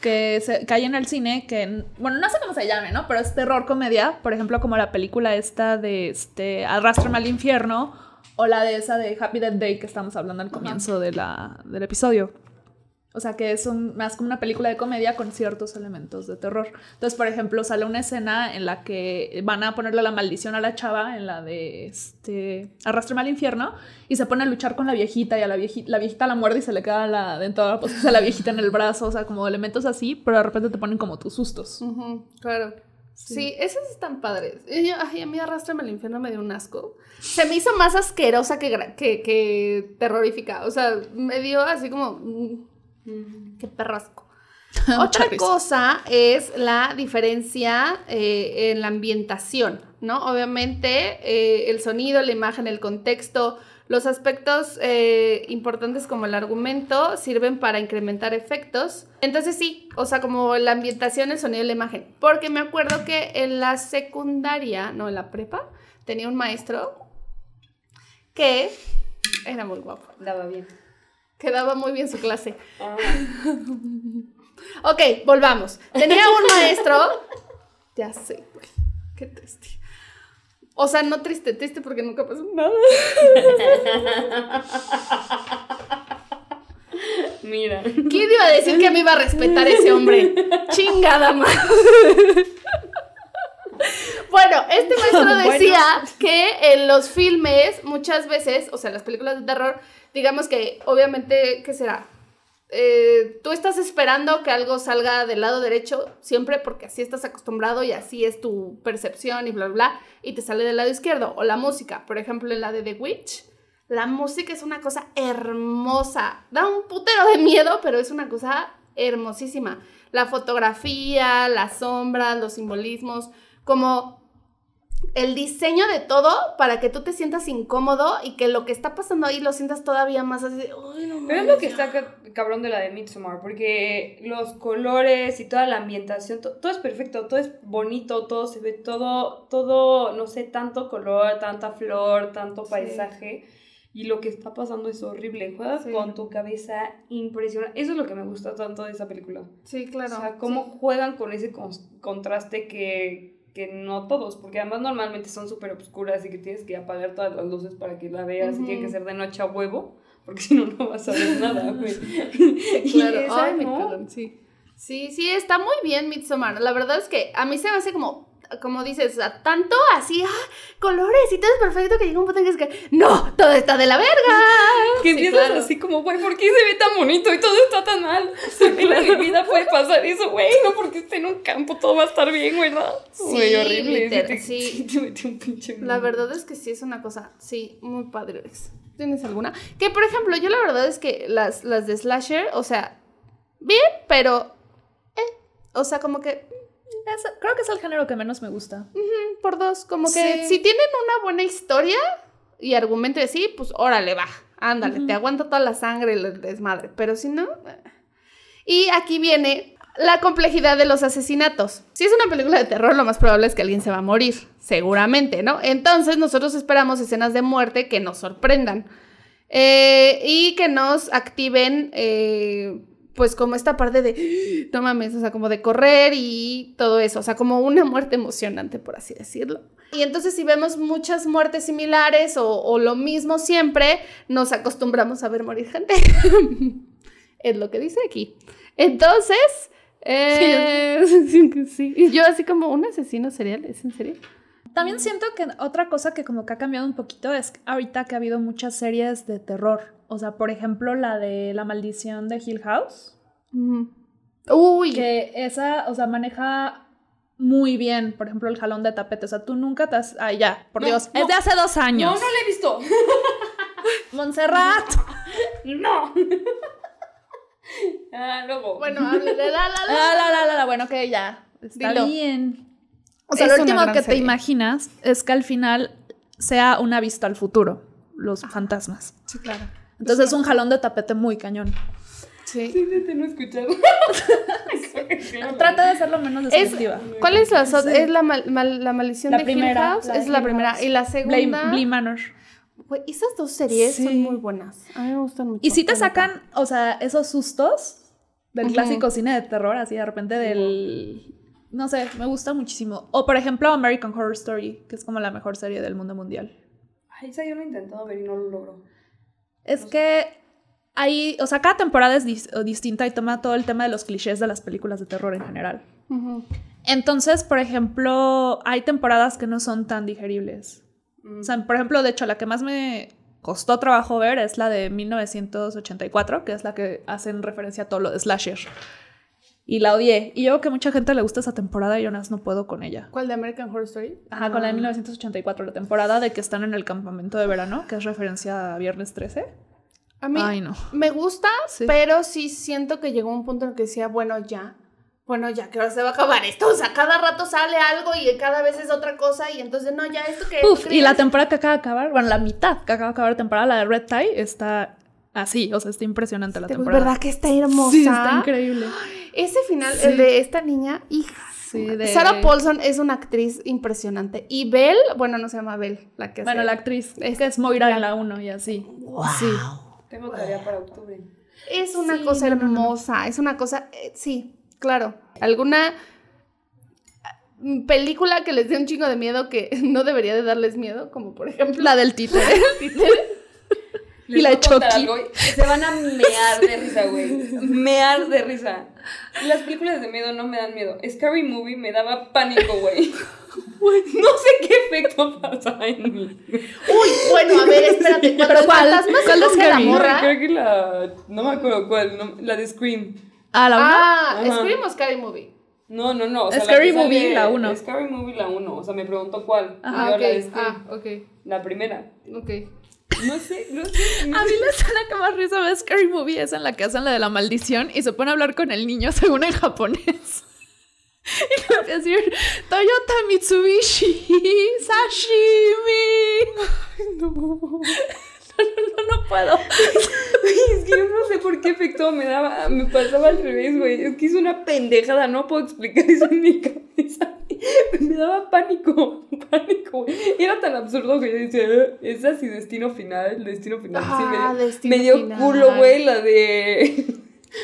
que, se, que hay en el cine que, bueno, no sé cómo se llame, ¿no? Pero es terror comedia, por ejemplo, como la película esta de este, al infierno o la de esa de Happy Death Day que estamos hablando al comienzo de la, del episodio. O sea, que es un- más como una película de comedia con ciertos elementos de terror. Entonces, por ejemplo, sale una escena en la que van a ponerle la maldición a la chava, en la de este, Arrástrame al infierno, y se pone a luchar con la viejita, y a la viejita, la viejita la muerde y se le queda la dentadura postiza a la viejita en el brazo, o sea, como elementos así, pero de repente te ponen como tus sustos. Claro. Sí. esos están padres. Yo- ay, a mí Arrástrame al infierno me dio un asco. Se me hizo más asquerosa que, que, que terrorífica. O sea, me dio así como... mm, qué perrasco. Otra risa. cosa es la diferencia eh, en la ambientación, ¿no? Obviamente eh, el sonido, la imagen, el contexto, los aspectos eh, importantes como el argumento sirven para incrementar efectos. Entonces sí, o sea, como la ambientación, el sonido y la imagen. Porque me acuerdo que en la secundaria, no, en la prepa, tenía un maestro que era muy guapo, Daba bien. Que daba muy bien su clase. Ah, Ok, volvamos. Tenía un maestro. Ya sé, güey. Qué triste. O sea, no triste, triste porque nunca pasó nada. mira. ¿Quién iba a decir que me iba a respetar ese hombre? Chingada más. Bueno, este maestro decía que en los filmes muchas veces, o sea, en las películas de terror, digamos que obviamente, ¿qué será? Eh, tú estás esperando que algo salga del lado derecho siempre porque así estás acostumbrado y así es tu percepción y bla, bla, bla, y te sale del lado izquierdo. O la música, por ejemplo, en la de The Witch, la música es una cosa hermosa. Da un putero de miedo, pero es una cosa hermosísima. La fotografía, las sombras, los simbolismos, como el diseño de todo para que tú te sientas incómodo y que lo que está pasando ahí lo sientas todavía más así. de, "Uy, no Pero es lo que ya". está ca- cabrón de la de Midsommar, porque los colores y toda la ambientación, to- todo es perfecto, todo es bonito, todo se ve, todo, todo, no sé, tanto color, tanta flor, tanto Sí. paisaje, Y lo que está pasando es horrible. Juegas Sí. con tu cabeza impresionante. Eso es lo que me gusta tanto de esa película. Sí, claro. O sea, cómo juegan con ese cons- contraste que, que no todos, porque además normalmente son súper oscuras y que tienes que apagar todas las luces para que la veas y tiene que ser de noche a huevo, porque si no, no vas a ver nada, güey. Claro. esa, Ay, me ¿no? cagan, sí. Sí, sí, está muy bien Midsommar. La verdad es que a mí se me hace como, como dices, tanto así, ah, colores y todo es perfecto que llega un punto en que es que, no, todo está de la verga. Que Sí, empiezas claro. así como, güey, ¿por qué se ve tan bonito y todo está tan mal? En mi vida puede pasar eso, güey, no porque esté en un campo todo va a estar bien, güey, ¿no? Sí, Güey, horrible. te, sí. te metió un pinche La verdad es que sí es una cosa, sí, muy padre. ¿Tienes alguna? Que por ejemplo, yo la verdad es que las, las de Slasher, o sea, bien, pero, eh, o sea, como que Es- creo que es el género que menos me gusta. por dos, como que Sí. si tienen una buena historia y argumento de sí, pues órale, va, ándale, te aguanta toda la sangre y el desmadre, pero si no... eh. Y aquí viene la complejidad de los asesinatos. Si es una película de terror, lo más probable es que alguien se va a morir, seguramente, ¿no? Entonces nosotros esperamos escenas de muerte que nos sorprendan eh, y que nos activen, eh, pues como esta parte de, no mames, o sea, como de correr y todo eso, o sea, como una muerte emocionante, por así decirlo. Y entonces si vemos muchas muertes similares o, o lo mismo siempre, nos acostumbramos a ver morir gente. es lo que dice aquí. Entonces, eh, sí. yo así como un asesino serial, ¿es en serio? También siento que otra cosa que como que ha cambiado un poquito es ahorita que ha habido muchas series de terror. O sea, por ejemplo, la de La maldición de Hill House. Uy, Que esa, o sea, maneja muy bien, por ejemplo, el jalón de tapete. O sea, tú nunca te has... Ay, ya, por No, Dios. no. Es de hace dos No, años. no la he visto. Montserrat. No. ah, luego. bueno, hable de la, la, la. La, la, la, la, la, bueno, que ya. Está Dilo. bien. O sea, Es lo último que te imaginas es que al final sea una vista al futuro, los fantasmas. Sí, claro. Entonces es un jalón de tapete muy cañón. Sí. Sí, sí, te lo he escuchado. Trata de ser lo menos Es, descriptiva. ¿Cuál es la, so- Sí. es la, mal- mal- la maldición La de primera, Hill House? la es la primera. House. Y la segunda. Bly Manor. Güey, esas dos series Sí. son muy buenas. A mí me gustan mucho. Y si te sacan, o sea, esos sustos del clásico cine de terror, así de repente del... No sé, me gusta muchísimo. O por ejemplo American Horror Story, que es como la mejor serie del mundo mundial. Ay, esa yo lo he intentado ver y no lo logro. Es que ahí, o sea, cada temporada es dis- distinta y toma todo el tema de los clichés de las películas de terror en general. Entonces, por ejemplo, hay temporadas que no son tan digeribles. Mm. O sea, por ejemplo, de hecho, la que más me costó trabajo ver es la de 1984, que es la que hacen referencia a todo lo de slasher. Y la odié. Y yo creo que mucha gente le gusta esa temporada y yo no puedo con ella. ¿Cuál de American Horror Story? Ajá, con la de Ah. 1984, la temporada de que están en el campamento de verano, que es referencia a Viernes 13. A mí Ay, no. me gusta, Sí. pero sí siento que llegó un punto en el que decía, bueno, ya. Bueno, ya, que ahora se va a acabar esto. O sea, cada rato sale algo y cada vez es otra cosa. Y entonces, no, ya, esto que. Puf, y la temporada que acaba de acabar, bueno, la mitad que acaba de acabar la temporada, la de Red Tie, está así, o sea, está impresionante la Te- temporada. ¿Verdad que está hermosa? Sí, está increíble. Ese final, Sí. el de esta niña, hija. Sí, de- Sarah Paulson es una actriz impresionante. Y Belle, bueno, no se llama Belle, la que Bueno, hace- la actriz, es que es Moira en la 1 y así. Sí. Tengo tarea para octubre. Es una Sí, cosa no, no, no. hermosa, es una cosa, eh, sí, claro. ¿Alguna película que les dé un chingo de miedo que no debería de darles miedo? Como por ejemplo... La del títere. Les Y la de Chucky. algo Se van a mear de risa, güey. Mear de risa. Las películas de miedo no me dan miedo. Scary Movie me daba pánico, güey. No sé qué efecto pasaba en mí. Uy, bueno, a ver, espérate. ¿Pero cuál? ¿Cuál de a la Scary? morra... Creo que la. No me acuerdo cuál. no- la de Scream. Ah, la 1. Ah, Ajá. Scream o Scary Movie. No, no, no. O sea, Scary la que sale- Movie, la uno. Scary Movie, la 1. O sea, me preguntó cuál. Ah, yo ok. la de Scream. Ah, ok. La primera. Ok. No sé, no sé. no A mí la escena que más risa me Scary Movie es en la que hacen la de la maldición y se pone a hablar con el niño según en japonés. Y le empieza a decir, Toyota Mitsubishi, sashimi. No, no, no, no puedo. Es que yo no sé por qué efecto me daba, me pasaba al revés, güey. Es que hice una pendejada, no puedo explicar eso en mi cabeza. Me daba pánico, pánico. Era tan absurdo que yo decía, "Eh, es así destino final, el destino final. sí, me Ah, me dio Final. culo, güey, la de.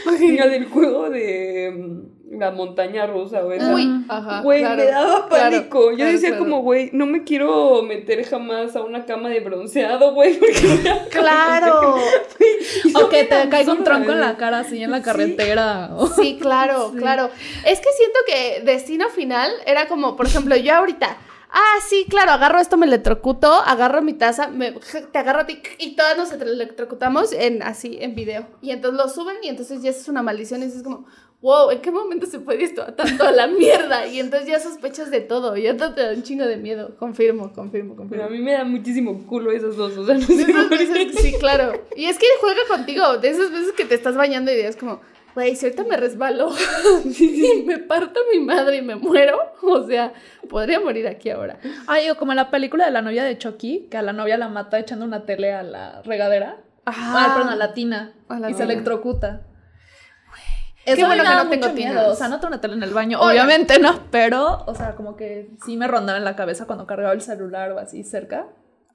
la del juego de mm, la montaña rusa, güey. esa. Uy, ajá. Güey, claro, me daba claro, pánico. Yo claro, decía claro. como, güey, no me quiero meter jamás a una cama de bronceado, güey, porque voy a- Claro. O que te caiga un tronco en la cara así en la carretera. Sí, claro, claro. Es que siento que destino final era como, por ejemplo, yo ahorita. Ah, sí, claro, agarro esto, me electrocuto, agarro mi taza, me, te agarro a ti y todas nos electrocutamos en, así, en video. Y entonces lo suben y entonces ya es una maldición y es como, wow, ¿en qué momento se puede esto a tanto a la mierda? Y entonces ya sospechas de todo y entonces te da un chingo de miedo. Confirmo, confirmo, Pero confirmo. a mí me da muchísimo culo esas dos, o sea, no sé veces- sí, claro. Y es que juega contigo, de esas veces que te estás bañando y es como, güey, si ahorita me resbalo y me parto mi madre y me muero, o sea, podría morir aquí ahora. Ay, o como en la película de la novia de Chucky, que a la novia la mata echando una tele a la regadera. Ah, perdón, a la tina. A la y se tina. Electrocuta. Qué Eso bueno que no tengo tinas. miedo. O sea, no tengo una tele en el baño, obviamente no, pero, o sea, como que sí me rondaba en la cabeza cuando cargaba el celular o así cerca.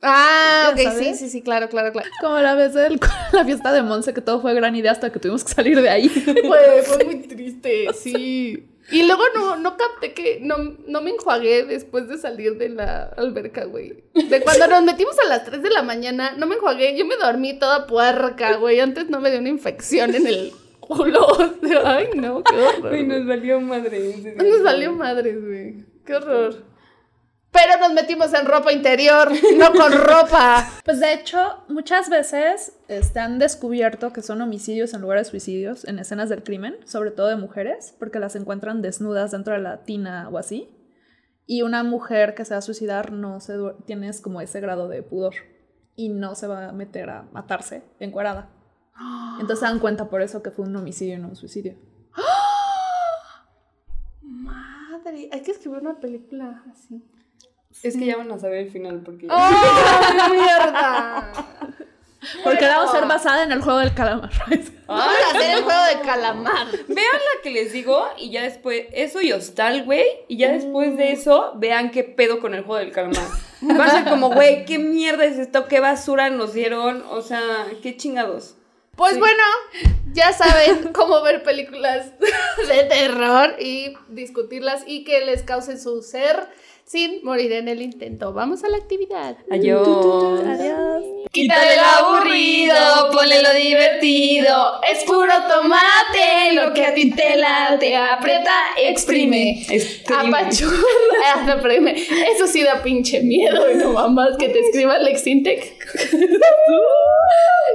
Ah, ok, sí, sí, sí, claro, claro, claro. Como la vez de la fiesta de Monse, que todo fue gran idea hasta que tuvimos que salir de ahí. Fue, fue muy triste, sí. Y luego no, no capté que no, no me enjuagué después de salir de la alberca, güey. De cuando nos metimos a las 3 de la mañana, no me enjuagué, yo me dormí toda puerca, güey. Antes no me dio una infección en el culo. O sea, ay, no, qué horror. Güey. nos valió madre. Nos valió madres, güey. Qué horror. Pero nos metimos en ropa interior, no con ropa. Pues de hecho, muchas veces este, han descubierto que son homicidios en lugar de suicidios en escenas del crimen, sobre todo de mujeres, porque las encuentran desnudas dentro de la tina o así. Y una mujer que se va a suicidar no se tienes como ese grado de pudor y no se va a meter a matarse encuerada. Entonces se dan cuenta por eso que fue un homicidio y no un suicidio. Madre, hay que escribir una película así. Es que ya van a saber el final porque. ¡Oh, mierda! Porque la va a ser basada en el juego del calamar. Vamos a hacer el juego de calamar. Vean la que les digo y ya después, eso y hostal, güey. Y ya después de eso, vean qué pedo con el juego del calamar. Va a ser como, güey, qué mierda es esto, qué basura nos dieron. O sea, qué chingados. Pues bueno, ya saben cómo ver películas de terror y discutirlas y que les causen su ser sin morir en el intento. Vamos a la actividad. Adiós. Adiós. Quítale lo aburrido, ponle lo divertido. Es puro tomate, lo que a ti te late. Aprieta, exprime. Apachurra, ah, no, espérame. Eso sí da pinche miedo, no mamás, que te escriba Lex Intec.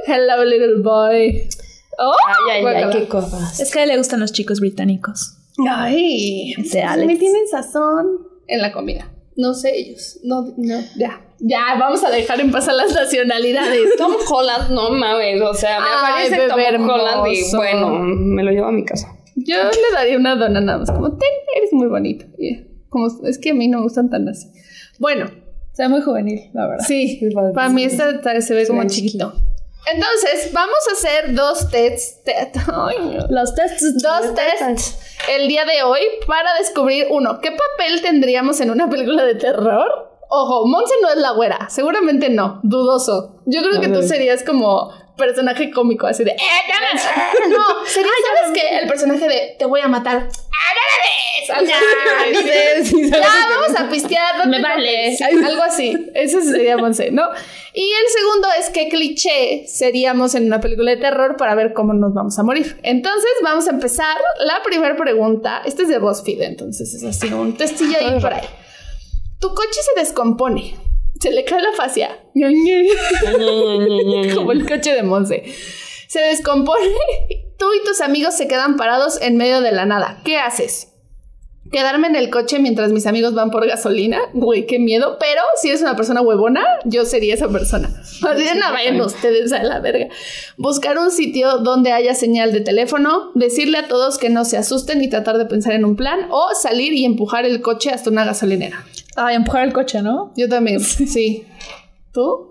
Hello, little boy. Oh, guácala. cosas. Es que a él le gustan los chicos británicos. Ay, Ese me Alex. tienen sazón en la comida. No sé ellos. No, no, ya. Ya, vamos a dejar en paz a las nacionalidades. Tom Holland, no mames, o sea, me Ay, aparece Tom Holland y bueno, me lo llevo a mi casa. Yo le daría una dona nada más, como, ten, eres muy bonito. Como, es que a mí no me gustan tan así. Bueno, Se ve muy juvenil, la verdad. sí, para mí esta se ve como muy chiquito. Entonces, vamos a hacer dos tests. te-. Los tests. Dos tests el día de hoy para descubrir, uno, ¿qué papel tendríamos en una película de terror? Ojo, Monse no es la güera, seguramente no, dudoso. Yo creo que tú serías como personaje cómico, así de, ¡eh, ya me-". No, sería, ¿sabes qué? El personaje de, te voy a matar. Así. Ya, vamos a pistear. Me vale. Algo así. Eso sería Monse, ¿no? Y el segundo es qué cliché seríamos en una película de terror para ver cómo nos vamos a morir. Entonces, vamos a empezar. La primera pregunta, este es de BuzzFeed, entonces es así, un testillo ahí por ahí. Tu coche se descompone. Se le cae la fascia. Como el coche de Monse. Se descompone. Tú y tus amigos se quedan parados en medio de la nada. ¿Qué haces? Quedarme en el coche mientras mis amigos van por gasolina. Güey, qué miedo. Pero si eres una persona huevona, yo sería esa persona. Así de no vayan ustedes a la verga. Buscar un sitio donde haya señal de teléfono. Decirle a todos que no se asusten y tratar de pensar en un plan. O salir y empujar el coche hasta una gasolinera. Ay, empujar el coche, ¿no? Yo también. Sí. ¿Tú?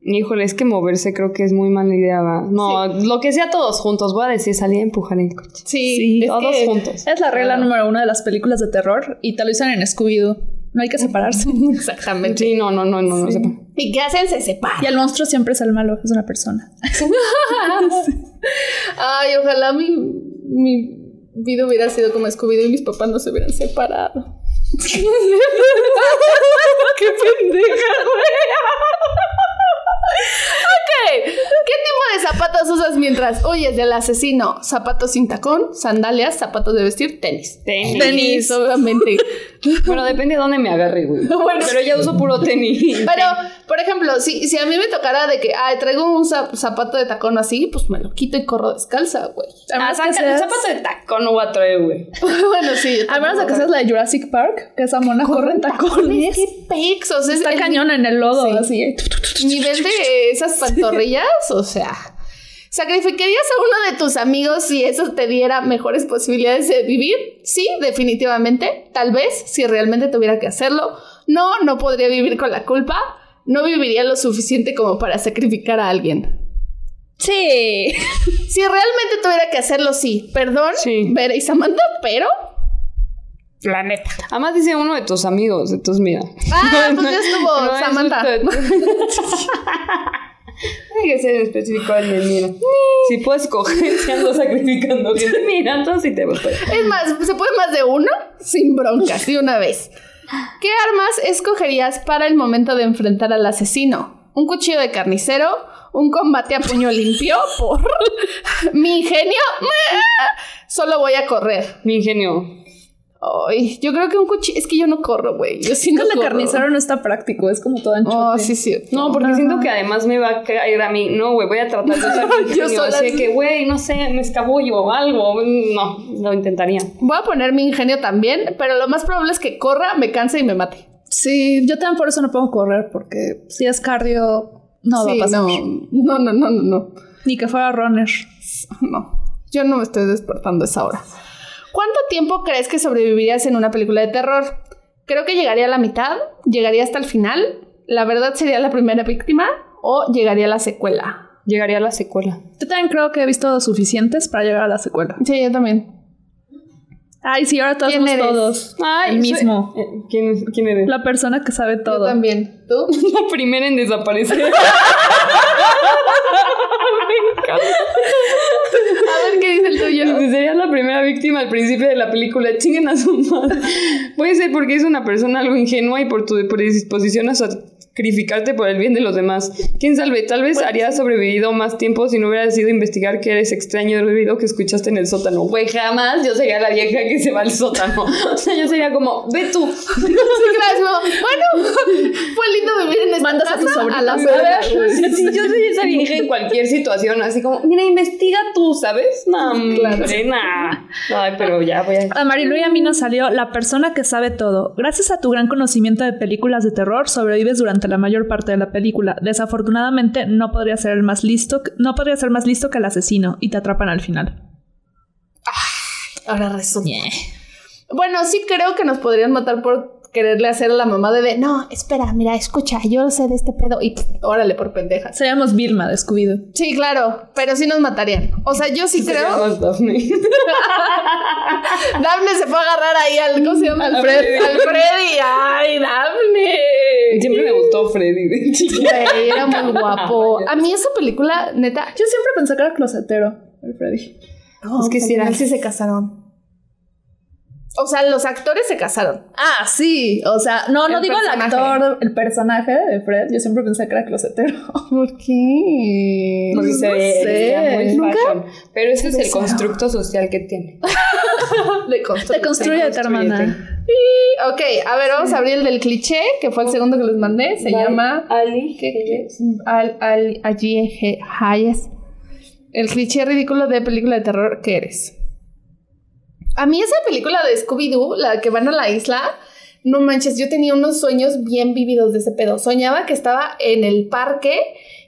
Híjole, es que moverse creo que es muy mala idea, ¿va? No, lo que sea todos juntos, voy a decir salir a empujar el coche. Sí, es todos que- juntos. Es la regla Claro. número uno de las películas de terror y te lo dicen en Scooby-Doo. No hay que separarse. Exactamente. Sí, no, no, no, no, no. sepa. ¿Y qué hacen? Se separan. Y el monstruo siempre es el malo, es una persona. Ay, ojalá mi, mi vida hubiera sido como Scooby-Doo y mis papás no se hubieran separado. ¡Qué pendeja, güey! I ¿qué tipo de zapatos usas mientras huyes del asesino? Zapatos sin tacón, sandalias, zapatos de vestir, tenis. Tenis. Tenis, obviamente. Bueno, depende de dónde me agarre, güey. Bueno. Pero ya uso puro tenis. Pero, por ejemplo, si, si a mí me tocara de que, ay, traigo un zap- zapato de tacón así, pues me lo quito y corro descalza, güey. Ah, saca, seas- zapato de tacón no voy a traer, güey. bueno, sí. A menos de que seas la de Jurassic Park, que esa mona corre en tacones. ¿Qué pexos? Es Está el cañón en el lodo, Sí. así. nivel de esas pantorrillas, o sea... ¿Sacrificarías a uno de tus amigos si eso te diera mejores posibilidades de vivir? Sí, definitivamente. Tal vez, si realmente tuviera que hacerlo. No, no podría vivir con la culpa. No viviría lo suficiente como para sacrificar a alguien. Sí. Si realmente tuviera que hacerlo, sí. Perdón, Sí. Vera y Samantha, pero... La neta. Además dice uno de tus amigos, entonces mira. Ah, pues ya estuvo No, es Samantha. Hay que ser específico alguien, mira. Si puedes coger, si ando sacrificando gente, mira, entonces sí te voy. Es más, ¿se puede más de uno? Sin broncas, de una vez. ¿Qué armas escogerías para el momento de enfrentar al asesino? ¿Un cuchillo de carnicero? ¿Un combate a puño limpio? ¿Por mi ingenio? Solo voy a correr. Mi ingenio. Ay, yo creo que un cuchillo... Es que yo no corro, güey. Yo sí no que corro. carnicero no está práctico, es como todo ancho. Oh, sí, sí. No, porque siento que además me va a caer a mí. No, güey, voy a tratar de usar mi Yo sola- Así que, güey, no sé, me escabullo o algo. No, lo intentaría. Voy a poner mi ingenio también, pero lo más probable es que corra, me canse y me mate. Sí, yo también por eso no puedo correr, porque si es cardio, no va a pasar. no, no, no, no, no, no. Ni que fuera runner. No, yo no me estoy despertando a esa hora. ¿Cuánto tiempo crees que sobrevivirías en una película de terror? Creo que llegaría a la mitad, llegaría hasta el final, la verdad sería la primera víctima o llegaría a la secuela. Llegaría a la secuela. Yo también creo que he visto suficientes para llegar a la secuela. Sí, yo también. Ay, sí, ahora todos ¿Quién somos eres? todos. Ay, el soy- mismo. eh, ¿Quién, ¿Quién eres? La persona que sabe Yo todo. también. ¿Tú? La primera en desaparecer. A ver qué dice el tuyo. Sería la primera víctima al principio de la película. Chinguen a su madre. Puede ser porque es una persona algo ingenua y por tu predisposición a sacrificarte por el bien de los demás. Quién sabe, tal vez harías sobrevivido más tiempo si no hubieras ido a investigar que eres extraño del ruido que escuchaste en el sótano. Güey, jamás yo sería la vieja que se va al sótano. O sea, yo sería como, ve tú. Sí. Bueno, fue lindo vivir en esta Mandas a tu sobrino. A. Sí, yo soy esa vieja en cualquier situación, así como, mira, investiga tú, ¿sabes? No, Claro. hombre, nah. Ay, pero ya voy a... A Marilu y a mí nos salió La persona que sabe todo. Gracias a tu gran conocimiento de películas de terror, sobrevives durante la mayor parte de la película. Desafortunadamente, no podría ser el más listo, no podría ser más listo que el asesino y te atrapan al final. Ahora resulta. Bueno, sí creo que nos podrían matar por quererle hacer a la mamá de, de, no, espera, mira, escucha, yo sé de este pedo. Y pff, órale, por pendejas. Seríamos Vilma de Scooby-Doo. Sí, claro, pero sí nos matarían. O sea, yo sí creo. Seríamos Daphne. Daphne se fue a agarrar ahí al. ¿Cómo se llama? Al Fred- Freddy. Al Freddy. ¡Ay, Daphne! Siempre me gustó Freddy de chiquita. Güey, era muy guapo. A mí esa película, neta. Yo siempre pensé que era closetero, el Freddy. No, Es que sí era. final sí se casaron. O sea, los actores se casaron. Ah, sí. O sea, no, no El digo el personaje. actor, el personaje de Fred. Yo siempre pensé que era closetero. ¿Por qué? Porque se no ve sé. muy fashion. Pero ese es el constructo social que tiene. Le construye. Construye, hermana. Ok, a ver, vamos a abrir el del cliché, que fue el segundo que les mandé. Se llama Ali. Al, al, allí G- Hayes. El cliché ridículo de película de terror que eres. A mí esa película de Scooby-Doo, la que van a la isla, no manches, yo tenía unos sueños bien vividos de ese pedo. Soñaba que estaba en el parque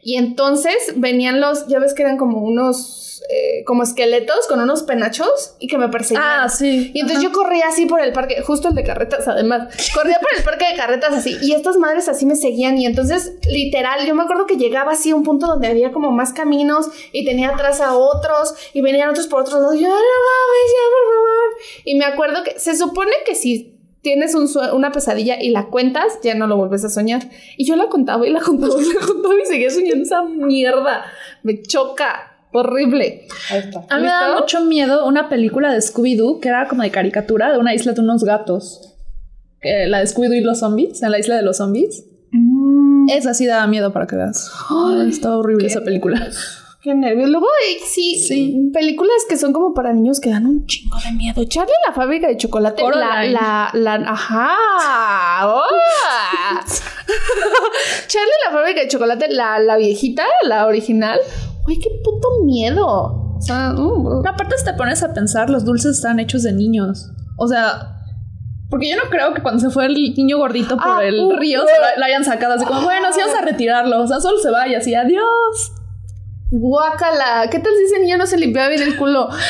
y entonces venían los, ya ves que eran como unos, eh, como esqueletos con unos penachos y que me perseguían. Ah, sí. Y entonces yo corría así por el parque, justo el de carretas además, corría por el parque de carretas así, y estas madres así me seguían, y entonces literal, yo me acuerdo que llegaba así a un punto donde había como más caminos, y tenía atrás a otros, y venían otros por otros lados, y yo, no mames, ya, por favor. Y me acuerdo que se supone que si tienes un una pesadilla y la cuentas, ya no lo vuelves a soñar. Y yo la contaba y la contaba y la contaba y seguía soñando esa mierda. Me choca. Horrible. Ahí está. A mí me da mucho miedo una película de Scooby-Doo que era como de caricatura de una isla de unos gatos. La de Scooby-Doo y los zombies, en la isla de los zombies. Esa sí daba miedo para que veas. Ay, estaba horrible esa película. Qué nervios. Luego sí, Sí. películas que son como para niños que dan un chingo de miedo. Charlie la fábrica de chocolate. La, la, la, ajá. ¡Hola! Charlie la fábrica de chocolate, la, la viejita, la original. Uy, qué puto miedo. O sea, uh, Aparte, si te pones a pensar, los dulces están hechos de niños. O sea, porque yo no creo que cuando se fue el niño gordito por Ah, el uh, río uh. se lo, lo hayan sacado así como, bueno, sí vamos a retirarlo. O sea, solo se va y así, adiós. Guácala. ¿Qué tal si ese niño no se limpiaba bien el culo? ¡Ay,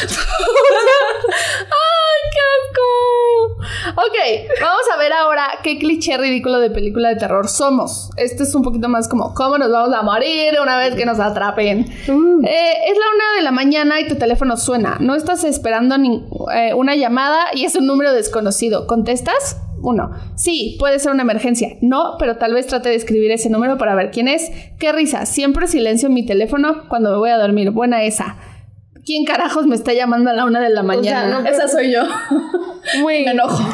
qué asco! Ok, vamos a ver ahora qué cliché ridículo de película de terror somos. Este es un poquito más como cómo nos vamos a morir una vez que nos atrapen. Eh, es la una de la mañana y tu teléfono suena. No estás esperando ni- eh, una llamada y es un número desconocido. ¿Contestas? Uno. Sí, puede ser una emergencia. No, pero tal vez trate de escribir ese número para ver quién es. Qué risa. Siempre silencio en mi teléfono cuando me voy a dormir. Buena esa. ¿Quién carajos me está llamando a la una de la mañana? no, Esa soy yo. Me enojo.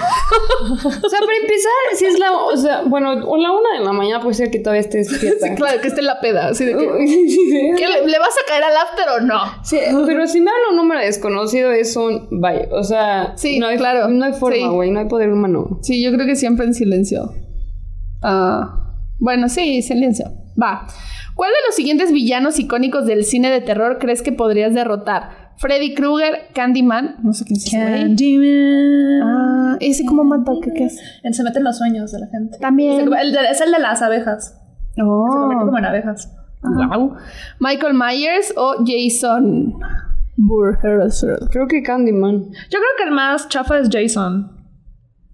O sea, para empezar, si es la. O sea, bueno, o la una de la mañana puede ser que todavía estés despierta. Sí, claro, que esté en la peda. Así de que, Sí, ¿qué le, le vas a caer al after o no? Sí, pero si me habla un número desconocido es un bye. O sea, Sí, no hay, claro. No hay forma, güey. No hay poder humano. Sí, yo creo que siempre en silencio. Ah, bueno, sí, silencio. Va. ¿Cuál de los siguientes villanos icónicos del cine de terror crees que podrías derrotar? Freddy Krueger, Candyman, no sé quién es. Candyman. Ah, ese cómo mata, ¿qué, qué es? Él se mete en los sueños de la gente. También. Es el, de, es el de las abejas. Se lo mete como en abejas. Wow. Michael Myers o Jason Voorhees. Creo que Candyman. Yo creo que el más chafa es Jason.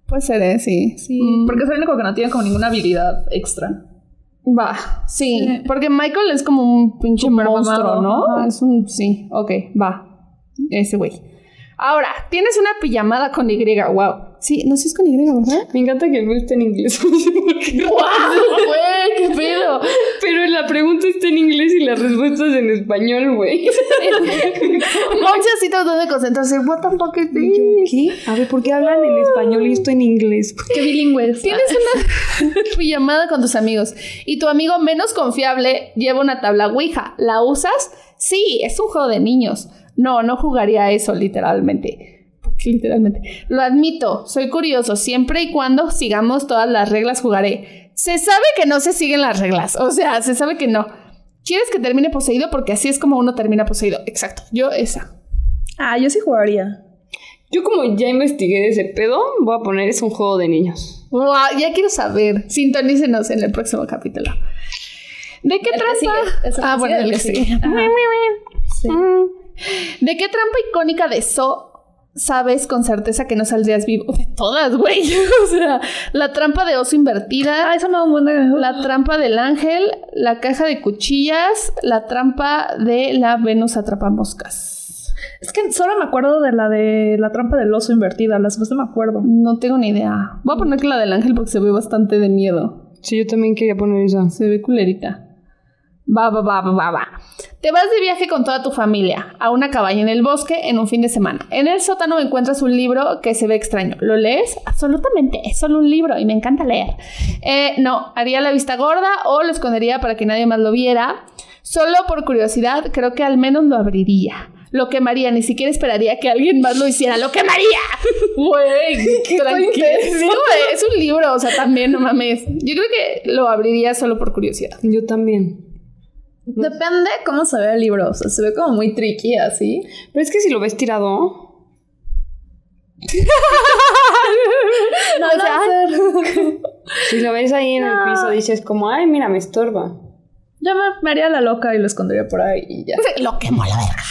Puede ser, ¿eh? Sí. Sí. Mm, Porque es el único que no tiene como ninguna habilidad extra. Va, sí, Sí. porque Michael es como un pinche monstruo, mamado, ¿no? ajá. Es un, sí, ok, va. Ese güey. Ahora, tienes una pijamada con Y, wow. Sí, no sé si es con Y, ¿verdad? Me encanta que el mío esté en inglés. No sé por qué. ¡Wow, güey! ¡Qué pedo! Pero la pregunta está en inglés y la respuesta es en español, güey. Monse así tratando de concentrarse. What the fuck is this? ¿Qué? A ver, ¿por qué hablan en español y esto en inglés? Qué bilingües. Tienes una pijamada con tus amigos y tu amigo menos confiable lleva una tabla Ouija. ¿La usas? Sí, es un juego de niños. No, no jugaría a eso literalmente. ¿Por qué literalmente? Lo admito, soy curioso. Siempre y cuando sigamos todas las reglas jugaré. Se sabe que no se siguen las reglas. O sea, se sabe que no. ¿Quieres que termine poseído? Porque así es como uno termina poseído. Exacto. Yo esa. Ah, yo sí jugaría. Yo como ya investigué de ese pedo, voy a poner es un juego de niños. Wow, ya quiero saber. Sintonícenos en el próximo capítulo. ¿De qué El trampa? Ah, bueno, el que sigue. sigue. Ajá. Sí. ¿De qué trampa icónica de So sabes con certeza que no saldrías vivo? De todas, güey. o sea, la trampa de oso invertida, Ah, eso me da un buen de... la trampa del ángel, la caja de cuchillas, la trampa de la Venus atrapamoscas. Es que solo me acuerdo de la de la trampa del oso invertida. Las demás no me acuerdo. No tengo ni idea. Voy a poner que la del ángel porque se ve bastante de miedo. Sí, yo también quería poner esa. Se ve culerita. Va, va, va, va, va. Te vas de viaje con toda tu familia a una cabaña en el bosque en un fin de semana. En el sótano encuentras un libro que se ve extraño. ¿Lo lees? Absolutamente, es solo un libro y me encanta leer. Eh, no, haría la vista gorda o lo escondería para que nadie más lo viera. Solo por curiosidad, creo que al menos lo abriría. Lo quemaría, ni siquiera esperaría que alguien más lo hiciera. ¡Lo quemaría! Güey, tranquilo. güey, Es un libro, o sea, también, no mames. Yo creo que lo abriría solo por curiosidad. Yo también. Depende cómo se ve el libro. O sea, se ve como muy tricky así. Pero es que si lo ves tirado, No, O sea, si lo ves ahí en el piso, dices como, ay, mira, me estorba. Yo me, me haría la loca y lo escondería por ahí y ya. Lo quemo a la verga.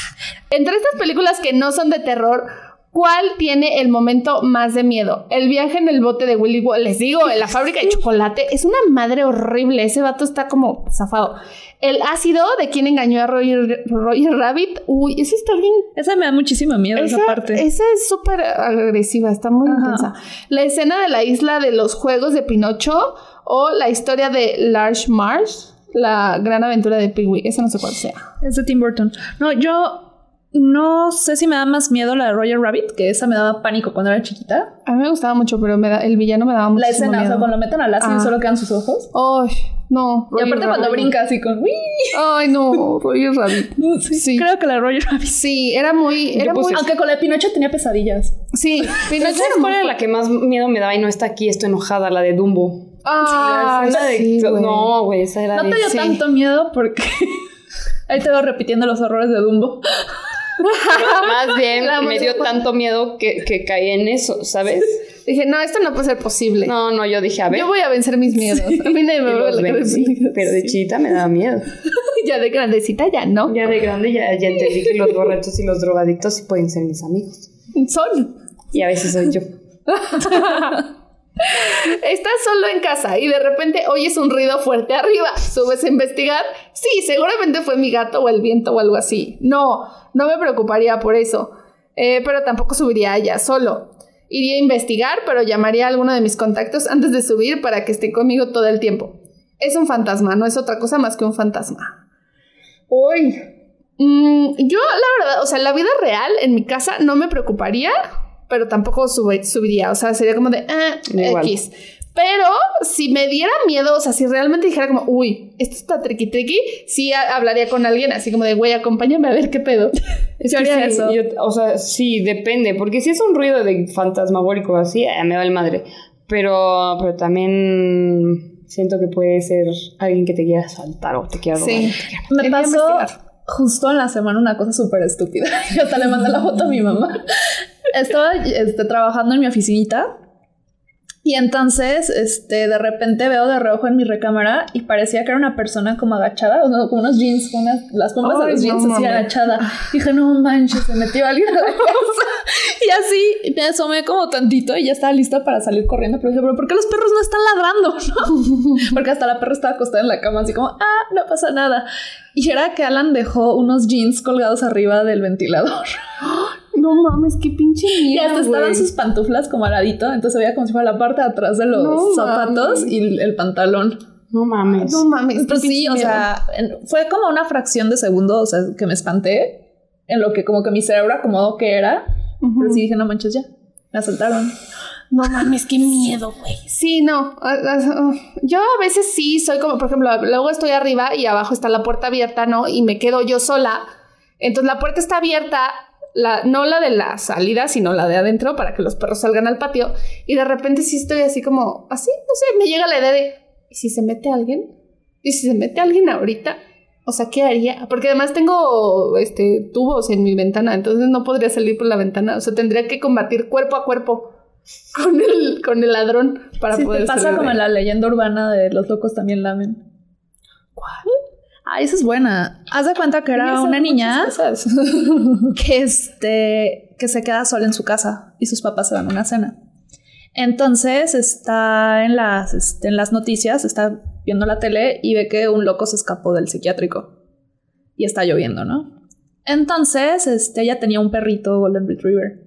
Entre estas películas que no son de terror, ¿Cuál tiene el momento más de miedo? El viaje en el bote de Willy Wonka. Les digo, en la fábrica de chocolate es una madre horrible. Ese vato está como zafado. El ácido de quien engañó a Roger, Roger Rabbit. Uy, ese está bien. Esa me da muchísimo miedo, esa, Esa, parte. esa es súper agresiva, está muy Ajá. intensa. La escena de la isla de los juegos de Pinocho o la historia de Large Marsh, la gran aventura de Pee-wee. Esa no sé cuál sea. Es de Tim Burton. No, yo no sé si me da más miedo la de Roger Rabbit, que esa me daba pánico cuando era chiquita. A mí me gustaba mucho, pero me da, el villano me daba mucho La escena, o sea, miedo. cuando lo meten al ácido y Ah. solo quedan sus ojos. Ay, no. Y aparte cuando brinca así con... Ay, no, Roger Rabbit. Sí, Sí. Creo que la de Roger Rabbit. Sí, era muy. Era muy Aunque con la de Pinocho tenía pesadillas. sí, Pinocho ¿Sabes era cuál muy era la que más miedo me daba y no está aquí? Estoy enojada, la de Dumbo. De- sí, güey. no, güey, esa era No de... te dio sí. tanto miedo porque... Ahí te veo repitiendo los horrores de Dumbo. Más bien me dio tanto miedo que, que caí en eso, ¿sabes? Dije, no, esto no puede ser posible. No, no, yo dije, a ver. Yo voy a vencer mis miedos. A mí nadie me va la vencí, pero de chiquita me daba miedo. Ya de grandecita ya, ¿no? Ya de grande ya, ya entendí que los borrachos y los drogadictos sí pueden ser mis amigos. Son. Y a veces soy yo. Estás solo en casa y de repente oyes un ruido fuerte arriba. Subes a investigar. Sí, seguramente fue mi gato o el viento o algo así. No, no me preocuparía por eso. Eh, pero tampoco subiría allá solo. Iría a investigar, pero llamaría a alguno de mis contactos antes de subir para que esté conmigo todo el tiempo. Es un fantasma, no es otra cosa más que un fantasma. Uy. Mm, yo, la verdad, o sea, la vida real en mi casa no me preocuparía, pero tampoco sube- subiría. O sea, sería como de Igual. X. Pero si me diera miedo, o sea, si realmente dijera como, uy, esto está tricky tricky, sí ha- hablaría con alguien así como de, güey, acompáñame a ver qué pedo. Es Yo haría sí, eso. yo- o sea, sí, depende. Porque si es un ruido de fantasmagórico así, eh, me va el madre. Pero, pero también siento que puede ser alguien que te quiera saltar o te quiera robar. Sí. Me pasó justo en la semana una cosa súper estúpida. Yo hasta le mandé la foto a mi mamá. Estaba este, trabajando en mi oficinita y entonces este, de repente veo de reojo en mi recámara y parecía que era una persona como agachada, o no, como unos jeans, con unas, las pompas de los no jeans así agachada. Dije, no manches, se metió alguien a la casa. Y así me asomé como tantito y ya estaba lista para salir corriendo. Pero dije, pero ¿por qué los perros no están ladrando? ¿no? Porque hasta la perra estaba acostada en la cama, así como, ah, no pasa nada. Y era que Alan dejó unos jeans colgados arriba del ventilador. No mames, qué pinche Y miedo. hasta estaban sus pantuflas como al ladito. Entonces veía como si fuera la parte de atrás de los No zapatos mames. y el, pantalón. No mames. No mames, Pues sí, o sea, fue como una fracción de segundo, o sea, que me espanté. En lo que como que mi cerebro acomodó que era. Ujú. Pero sí dije, no manches ya. Me asaltaron. No mames, qué miedo, güey. Sí, no. Yo a veces sí soy como, por ejemplo, luego estoy arriba y abajo está la puerta abierta, ¿no? Y me quedo yo sola. Entonces la puerta está abierta, la, no la de la salida, sino la de adentro para que los perros salgan al patio. Y de repente sí estoy así como, así, no sé, me llega la idea de, ¿y si se mete alguien? ¿Y si se mete alguien ahorita? O sea, ¿qué haría? Porque además tengo este, tubos en mi ventana, entonces no podría salir por la ventana. O sea, tendría que combatir cuerpo a cuerpo con el, con el ladrón para Sí, poder te pasa salir como en la leyenda urbana de los locos también lamen. ¿Cuál? Ah, esa es buena. Haz de cuenta que era una niña que, este, que se queda sola en su casa y sus papás se van a una cena. Entonces está en las, este, en las noticias, está viendo la tele y ve que un loco se escapó del psiquiátrico y está lloviendo, ¿no? Entonces, este, ella tenía un perrito Golden Retriever.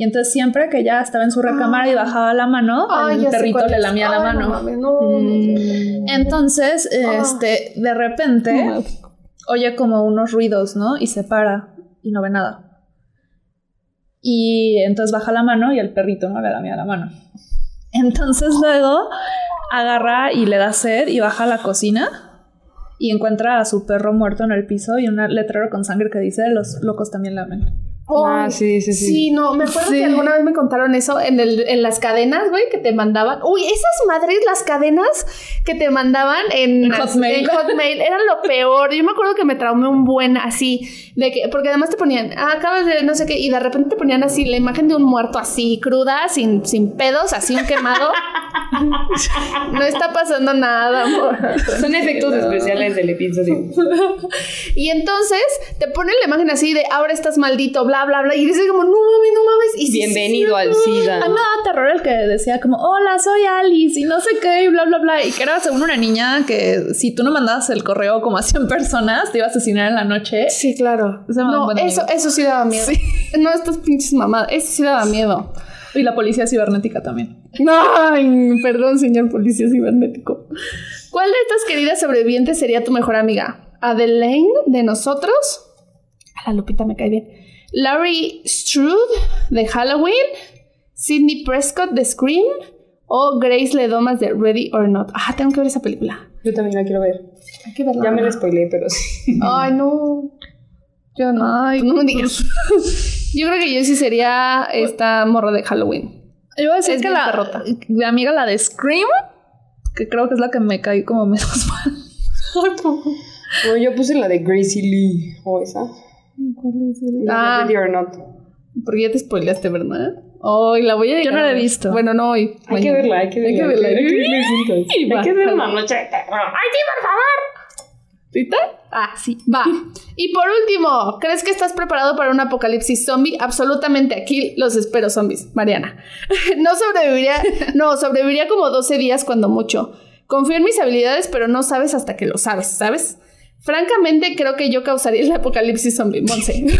Y entonces siempre que ella estaba en su recámara y Ah. bajaba la mano, el perrito le lamía la mano. No, mames, no, no, no. Mm. Entonces, Ah. este, de repente, No, oye como unos ruidos, ¿no? Y se para y no ve nada. Y entonces baja la mano y el perrito no le da miedo a la mano. Entonces luego agarra y le da sed y baja a la cocina y encuentra a su perro muerto en el piso y un letrero con sangre que dice los locos también lamen. Ah, sí, sí, sí. Sí, no, me acuerdo Sí. que alguna vez me contaron eso en, el, en las cadenas, güey, que te mandaban. Uy, esas madres, las cadenas que te mandaban en, En Hotmail. en Hotmail, eran lo peor. Yo me acuerdo que me traumé un buen así, de que, porque además te ponían, ah, acabas de no sé qué, y de repente te ponían así la imagen de un muerto así, cruda, sin, sin pedos, así un quemado. No está pasando nada, amor. Son efectos especiales del episodio. Y entonces te ponen la imagen así de ahora estás maldito, bla, bla, bla. Y dices como, no mames, no mames. Y Bienvenido sí, al SIDA. A mí me daba terror el que decía como, hola, soy Alice y no sé qué y bla, bla, bla. Y que era según una niña que si tú no mandabas el correo como a 100 personas, te iba a asesinar en la noche. Sí, claro. No, buen eso, amigo. eso sí daba miedo. No, estas pinches mamadas. Eso sí daba miedo. Y la policía cibernética también. Ay, perdón, señor policía cibernético. ¿Cuál de estas queridas sobrevivientes sería tu mejor amiga? ¿Adelaine de nosotros? A la Lupita me cae bien. ¿Larry Strode de Halloween? ¿Sidney Prescott de Scream? ¿O Grace Ledomas de Ready or Not? Ah, tengo que ver esa película. Yo también la quiero ver. Hay que verla. Ya me la spoileé, pero sí. Ay, no. Yo no. Ay, no me digas. Yo creo que yo sí sería esta morra de Halloween. Yo voy a decir Es que la, perrota. mi amiga, la de Scream, que creo que es la que me cae como menos mal. Bueno, yo puse la de Gracie Lee. ¿O esa? La Ah. de Ready or Not. Porque ya te spoileaste, ¿verdad? Hoy la voy a Yo no la he visto. Bueno, no hoy. Hay que verla, hay que verla. Hay que verla. Hay que verla. Hay que una noche de terror. ¿Ahorita? Ah, sí. Va. Y por último, ¿crees que estás preparado para un apocalipsis zombie? Absolutamente. Aquí los espero, zombies. Mariana. No sobreviviría. No, sobreviviría como 12 días cuando mucho. Confío en mis habilidades, pero no sabes hasta que lo sabes, ¿sabes? Francamente, creo que yo causaría el apocalipsis zombie, Monse.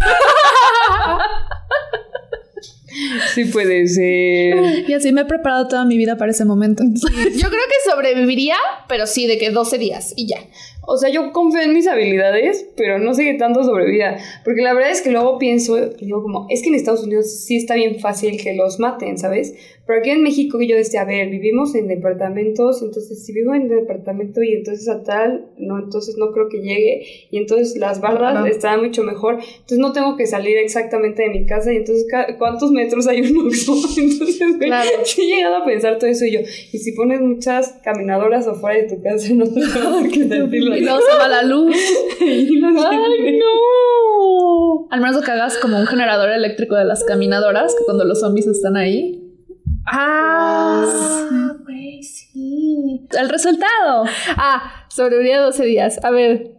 Sí puede ser. Y así me he preparado toda mi vida para ese momento. Yo creo que sobreviviría, pero sí, de que 12 días y ya. O sea, yo confío en mis habilidades, pero no sé qué tanto sobrevida. Porque la verdad es que luego pienso, digo como, es que en Estados Unidos sí está bien fácil que los maten, ¿sabes? Pero aquí en México yo decía, a ver, vivimos en departamentos, entonces si vivo en departamento y entonces a tal, no, entonces no creo que llegue. Y entonces las bardas Ajá. están mucho mejor. Entonces no tengo que salir exactamente de mi casa y entonces ¿cuántos metros hay un Oxxo? Entonces, Claro. he llegado a pensar todo eso y yo, y si pones muchas caminadoras afuera de tu casa, no te vas a Y luego se va la luz. ¡Ay, no! Al menos que hagas como un generador eléctrico de las caminadoras, que cuando los zombies están ahí. Ah, güey, sí. El resultado. Ah, sobreviviría 12 días. A ver,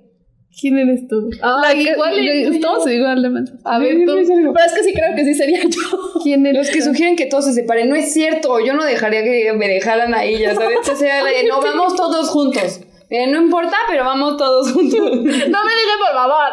¿quién eres tú? La que- ¿cuál yo- es? Estamos igualmente. A ver, tú. Pero es que sí creo que sí sería yo. ¿Quién eres? Los que sugieren que todos se separen, no es cierto, yo no dejaría que me dejaran ahí, ya sabes, o sea, la de, no, vamos todos juntos. Eh, no importa, pero vamos todos juntos. No me digas, por favor.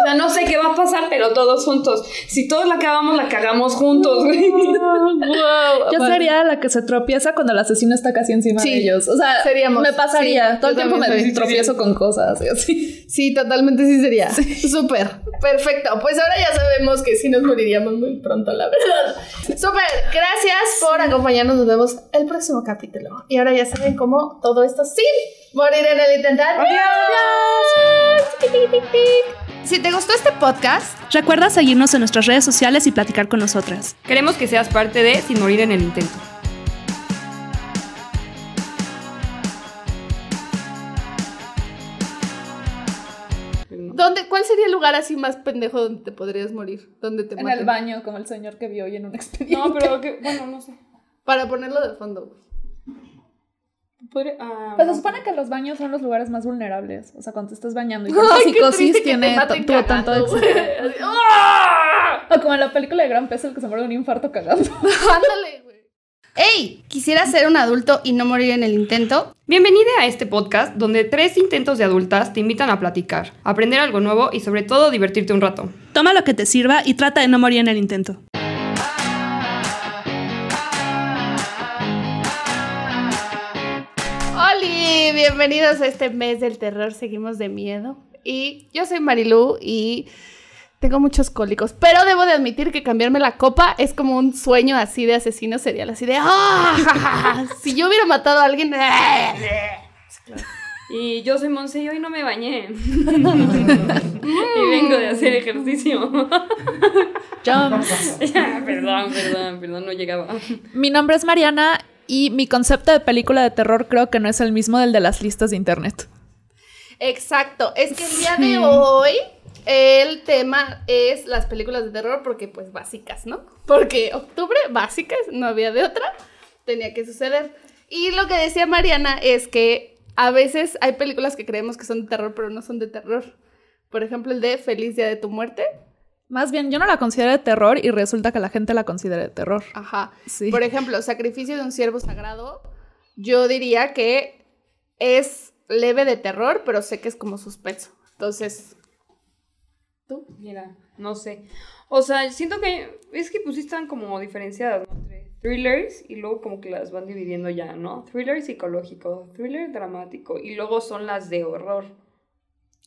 O sea, no sé qué va a pasar, pero todos juntos. Si todos la cagamos, la cagamos juntos, güey. Yo sería la que se tropieza cuando el asesino está casi encima Sí, de ellos. O sea, seríamos. me pasaría. Sí, Todo el tiempo me soy. tropiezo con cosas y así. Sí, totalmente sí sería. Súper. Perfecto. Pues ahora ya sabemos que sí nos moriríamos muy pronto, la verdad. Súper. Gracias por acompañarnos. Nos vemos el próximo capítulo. Y ahora ya saben cómo todo esto sin morir en el intentar. ¡Adiós! Si te gustó este podcast, Recuerda seguirnos en nuestras redes sociales y platicar con nosotras. Queremos que seas parte de Sin Morir en el Intento. ¿dónde, ¿cuál sería el lugar así más pendejo donde te podrías morir? Donde te En maten? el baño, como el señor que vio hoy en un expediente. No, pero que, bueno, no sé. Para ponerlo de fondo. Ah, Pues se supone que los baños son los lugares más vulnerables. O sea, cuando te estás bañando y qué psicosis triste que te tiene tuvo tanto éxito. ¡ah! O como en la película de Gran Peso, el que se muere de un infarto cagando. Ándale, güey. ¡Ey! ¿Quisiera ser un adulto y no morir en el intento? Bienvenida a este podcast donde tres intentos de adultas te invitan a platicar, aprender algo nuevo y sobre todo divertirte un rato. Toma lo que te sirva y trata de no morir en el intento. Bienvenidos a este mes del terror. Seguimos de miedo. Y yo soy Marilu y tengo muchos cólicos. Pero debo de admitir que cambiarme la copa es como un sueño así de asesino serial. Así de ¡ah! Si yo hubiera matado a alguien. Y yo soy Monse y hoy no me bañé. y vengo de hacer ejercicio. Jumps. perdón, perdón, perdón, no llegaba. Mi nombre es Mariana y mi concepto de película de terror creo que no es el mismo del de las listas de internet. Exacto. Es que el día de hoy el tema es las películas de terror porque pues básicas, ¿no? Porque octubre, básicas, no había de otra. Tenía que suceder. Y lo que decía Mariana es que a veces hay películas que creemos que son de terror, pero no son de terror. Por ejemplo, el de Feliz Día de tu Muerte. Más bien, yo no la considero de terror y resulta que la gente la considera de terror. Ajá. Sí. Por ejemplo, Sacrificio de un Siervo Sagrado. Yo diría que es leve de terror, pero sé que es como suspenso. Entonces, ¿tú? Mira, no sé. O sea, siento que es que pues están como diferenciadas, ¿no? Entre thrillers y luego como que las van dividiendo ya, ¿no? Thriller psicológico, thriller dramático y luego son las de horror.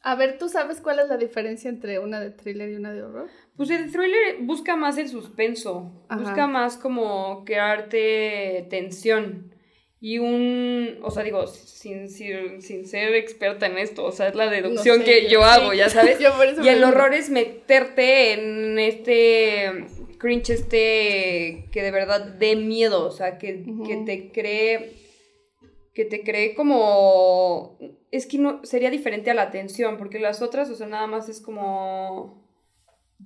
A ver, ¿tú sabes cuál es la diferencia entre una de thriller y una de horror? Pues el thriller busca más el suspenso, Ajá. busca más como crearte tensión. Y un, o sea, digo, sin, sin, sin ser experta en esto, o sea, es la deducción sé, que yo hago, ya sabes. Yo por eso Y el horror es meterte en este cringe este que de verdad dé miedo, o sea, que, que te cree que te cree como es que no sería diferente a la tensión, porque las otras, o sea, nada más es como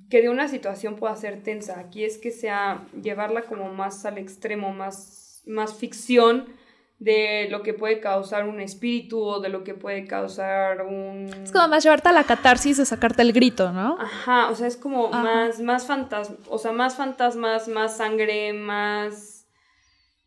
que de una situación pueda ser tensa. Aquí es que sea llevarla como más al extremo, más más ficción de lo que puede causar un espíritu o de lo que puede causar un Es como más llevarte a la catarsis de sacarte el grito, ¿no? Ajá, o sea, es como Ajá. más, más fantasmas, o sea, más fantasmas, más sangre, más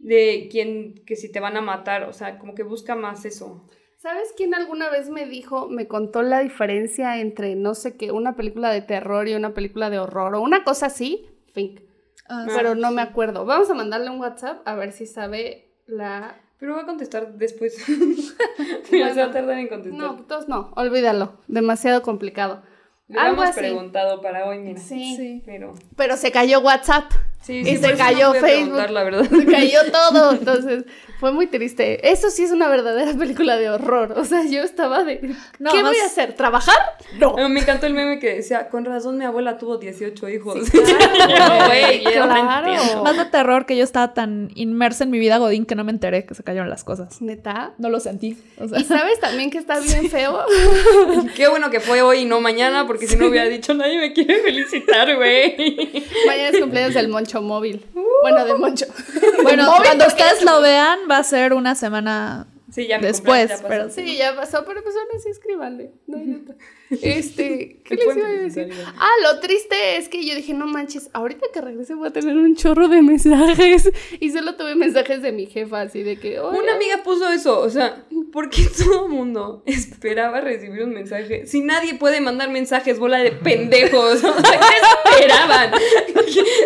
de quién, que si te van a matar, o sea, como que busca más eso. ¿Sabes quién alguna vez me dijo, me contó la diferencia entre, no sé qué, una película de terror y una película de horror o una cosa así? Fink. Ah, Pero no me acuerdo. Vamos a mandarle un WhatsApp a ver si sabe la... Pero voy a contestar después. Se va a tardar en contestar. No, entonces no, olvídalo. Demasiado complicado. Le algo habíamos así. preguntado para hoy, mira. Sí. Sí. Pero Pero se cayó WhatsApp. Sí, Y sí, se no cayó a Facebook. la verdad. Se cayó todo. Entonces, fue muy triste. Eso sí es una verdadera película de horror. O sea, yo estaba de. No, ¿Qué más- voy a hacer? ¿Trabajar? No. Me encantó el meme que decía, con razón mi abuela tuvo 18 hijos. Sí, claro, no claro. Más de terror que yo estaba tan inmersa en mi vida godín que no me enteré que se cayeron las cosas. Neta. No lo sentí. O sea, Y sabes también que está bien feo. Qué bueno que fue hoy y no mañana, porque si no hubiera dicho nadie me quiere felicitar, güey. Mañana es cumpleaños del Moncho móvil. Bueno, de Moncho. bueno, cuando ustedes lo vean va a ser una semana Sí, ya me después, ya pero pasó. Sí, ya pasó, pero pues aún así escríbanle. No, neta. Este, ¿qué les iba a decir? Ah, lo triste es que yo dije, no manches, ahorita que regrese voy a tener un chorro de mensajes. Y solo tuve mensajes de mi jefa, así de que, "Hola". Una amiga puso eso, o sea, ¿por qué todo el mundo esperaba recibir un mensaje? Si nadie puede mandar mensajes, bola de pendejos, o sea, ¿qué esperaban?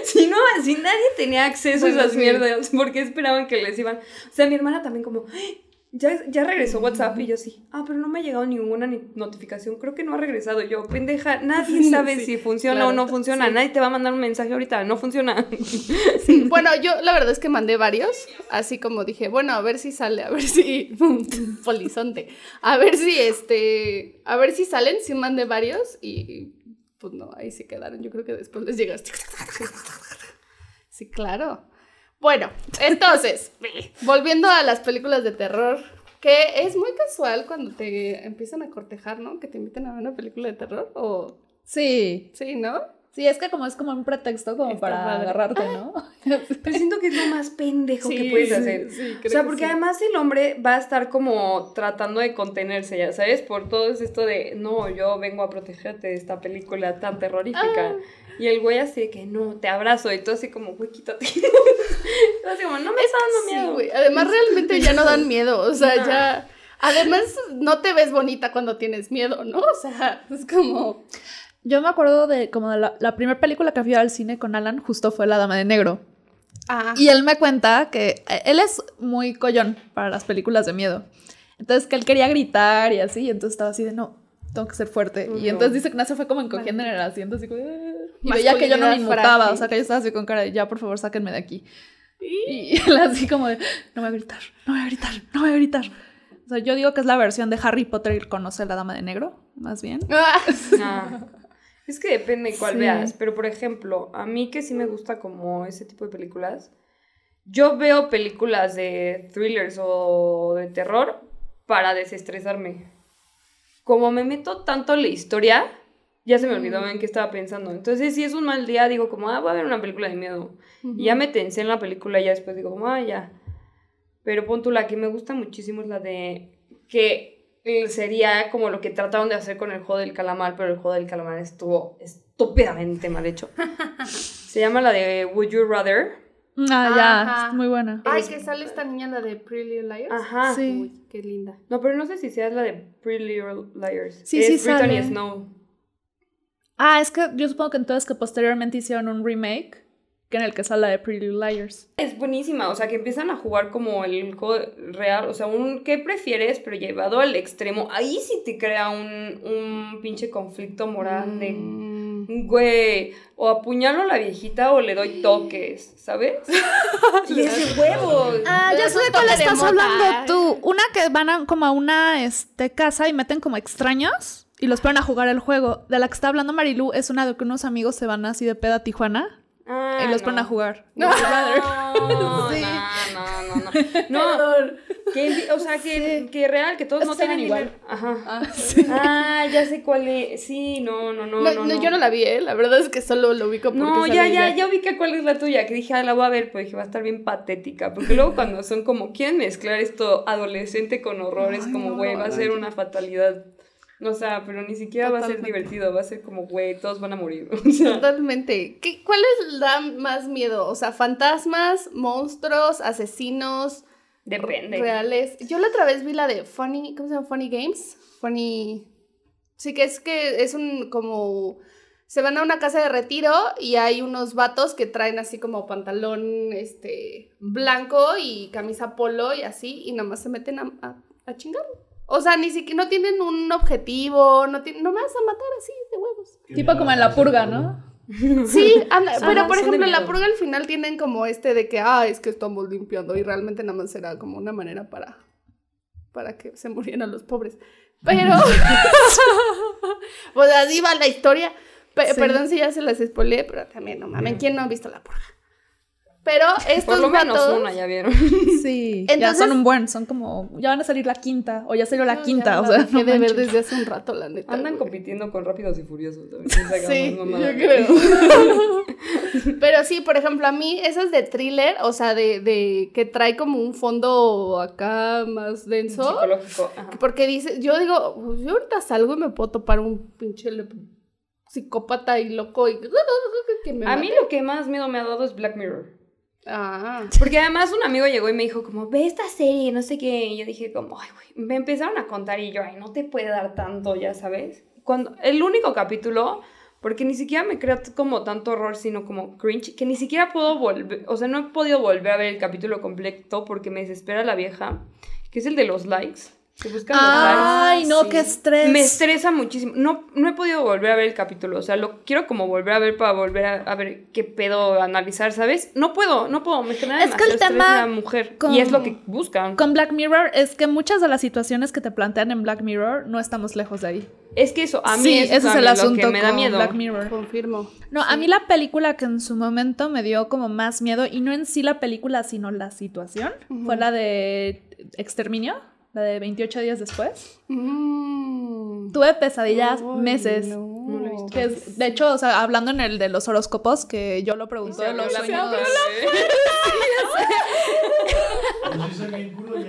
si no, si nadie tenía acceso Bueno, a esas sí. mierdas, ¿por qué esperaban que les iban? O sea, mi hermana también como, "Ay, ya, ya regresó WhatsApp y yo sí, ah, pero no me ha llegado ninguna ni- notificación, creo que no ha regresado. Yo, pendeja, nadie sabe Sí, si funciona claro, o no funciona, sí. nadie te va a mandar un mensaje ahorita, no funciona. Sí, bueno, yo la verdad es que mandé varios, así como dije, bueno, a ver si sale, a ver si polizonte, a ver si este, a ver si salen, sí mandé varios y pues no, ahí se quedaron. Yo creo que después les llegaste. Sí, claro. Bueno, entonces, volviendo a las películas de terror, que es muy casual cuando te empiezan a cortejar, ¿no? Que te inviten a ver una película de terror o sí. sí, ¿no? Sí, es que como es como un pretexto como Está para padre. agarrarte, ¿no? Pero siento que es lo más pendejo que Sí, puedes sí, hacer. sí, O creo sea, que porque sí. además el hombre va a estar como tratando de contenerse, ya sabes, por todo es esto de, no, yo vengo a protegerte de esta película tan terrorífica. Y el güey así de que, no, te abrazo. Y tú así como, güey, quítate. Así como, no me está dando Sí, miedo. güey. Además, realmente ya no dan miedo. O sea, No. ya. Además, no te ves bonita cuando tienes miedo, ¿no? O sea, es como. Yo me acuerdo de como de la, la primera película que fui al cine con Alan justo fue La Dama de Negro. Ah, Y él me cuenta que eh, él es muy collón para las películas de miedo. Entonces que él quería gritar y así, y entonces estaba así de no, tengo que ser fuerte. Y entonces dice que Nace fue como encogiendo en el asiento, así como... "Ah". Y veía que yo no me inmutaba, o sea que yo estaba así con cara de ya, por favor, sáquenme de aquí. Y él así como de no voy a gritar, no voy a gritar, no voy a gritar. O sea, yo digo que es la versión de Harry Potter y conoce a la Dama de Negro, más bien. Ah, Ah. Es que depende de cuál Sí. veas. Pero, por ejemplo, a mí que sí me gusta como ese tipo de películas, yo veo películas de thrillers o de terror para desestresarme. Como me meto tanto en la historia, ya se me olvidó en qué estaba pensando. Entonces, si es un mal día, digo como, ah, voy a ver una película de miedo. Y ya me tensé en la película y ya después digo como, ah, ya. Pero pon la que me gusta muchísimo es la de que eh, sería como lo que trataron de hacer con el juego del calamar, pero el juego del calamar estuvo estúpidamente mal hecho. Se llama la de Would You Rather. Ah, ya, Ajá. es muy buena. Ay, Es- que sale esta niña, la de Pretty Little Liars. Ajá. Sí. Uy, qué linda. No, pero no sé si sea la de Pretty Little Liars. Sí, es sí Brittany sale. Snow. Ah, es que yo supongo que entonces que posteriormente hicieron un remake que en el que sale la de Pretty Little Liars. Es buenísima, o sea, que empiezan a jugar como el juego real, o sea, un ¿qué prefieres? Pero llevado al extremo. Ahí sí te crea un, un pinche conflicto moral de, Mm. Güey, o apuñalo a la viejita o le doy toques, ¿sabes? y es de huevos. Ah, Pero ya sé de cuál estás mota. hablando tú. Una que van a, como a una este, casa y meten como extraños y los ponen a jugar el juego. De la que está hablando Marilu es una de que unos amigos se van así de peda a Tijuana Ah, y los no. ponen a jugar. No, no, Sí. no, que, o sea, que, que real, que todos no tienen igual. Ajá. Ah, sí. Ah, ya sé cuál es. Sí, no, no, no. No, no, no, yo no la vi, ¿eh? La verdad es que solo lo ubico porque No, ya, ya, ya ubiqué cuál es la tuya, que dije, ah, la voy a ver, pues dije, va a estar bien patética, porque luego cuando son como, quieren mezclar esto adolescente con horror, es como, güey, va a ser una fatalidad. O sea, pero ni siquiera va a ser divertido, va a ser como, güey, todos van a morir. O sea, Totalmente. ¿Qué, ¿Cuál les da más miedo? O sea, fantasmas, monstruos, asesinos, depende. reales. Yo la otra vez vi la de Funny, ¿cómo se llama? Funny Games. Funny. Sí, que es que es un como. Se van a una casa de retiro y hay unos vatos que traen así como pantalón este blanco y camisa polo y así, y nomás se meten a, a, a chingar. O sea, ni siquiera no tienen un objetivo, no tienen, no me vas a matar así de huevos. Tipo como en la purga, ¿no? Sí, anda, pero por ejemplo, en la purga al final tienen como este de que, ah, es que estamos limpiando y realmente nada más era como una manera para, para que se murieran los pobres. Pero, pues así va la historia. Pe- Sí. Perdón si ya se las spoileé, pero también no mames, ¿quién no ha visto la purga? Pero estos Por lo menos una, ya vieron. Sí. ya Entonces- son un buen, son como. Ya van a salir la quinta, o ya salió la No, quinta, o sea. no de ver desde hace un rato, la neta. Andan güey. compitiendo con Rápidos y Furiosos. también, Sí, yo creo. Pero sí, por ejemplo, a mí esas de thriller, o sea, de, de que trae como un fondo acá más denso. Psicológico. ajá. Porque dice, yo digo, pues, yo ahorita salgo y me puedo topar un pinche psicópata y loco y que me A mí lo que más miedo me ha dado es Black Mirror. Ah, Porque además un amigo llegó y me dijo como, ve esta serie, no sé qué. Y yo dije como, ay, güey. Me empezaron a contar y yo, ay, no te puede dar tanto, ya sabes. Cuando, el único capítulo, porque ni siquiera me crea t- como tanto horror, sino como cringe, que ni siquiera puedo volver, o sea, no he podido volver a ver el capítulo completo porque me desespera la vieja, que es el de los likes. Que buscan los likes. Ay, no, Sí. qué estrés. Me estresa muchísimo. No, no he podido volver a ver el capítulo. O sea, lo quiero como volver a ver para volver a, a ver qué pedo analizar, ¿sabes? No puedo, no puedo. Me genera Es que el tema la mujer. con- Y es lo que buscan. Con Black Mirror es que muchas de las situaciones que te plantean en Black Mirror no estamos lejos de ahí. Es que eso, a mí sí, eso ese es el asunto que me da con miedo. Black Mirror. confirmo. No, a mí la película que en su momento me dio como más miedo, y no en sí la película, sino la situación, fue la de Exterminio, la de 28 días después. Mm. Tuve pesadillas meses. no. No lo he visto. Que es- de hecho, o sea, hablando en el de los horóscopos, que yo lo pregunté de los Se sueños.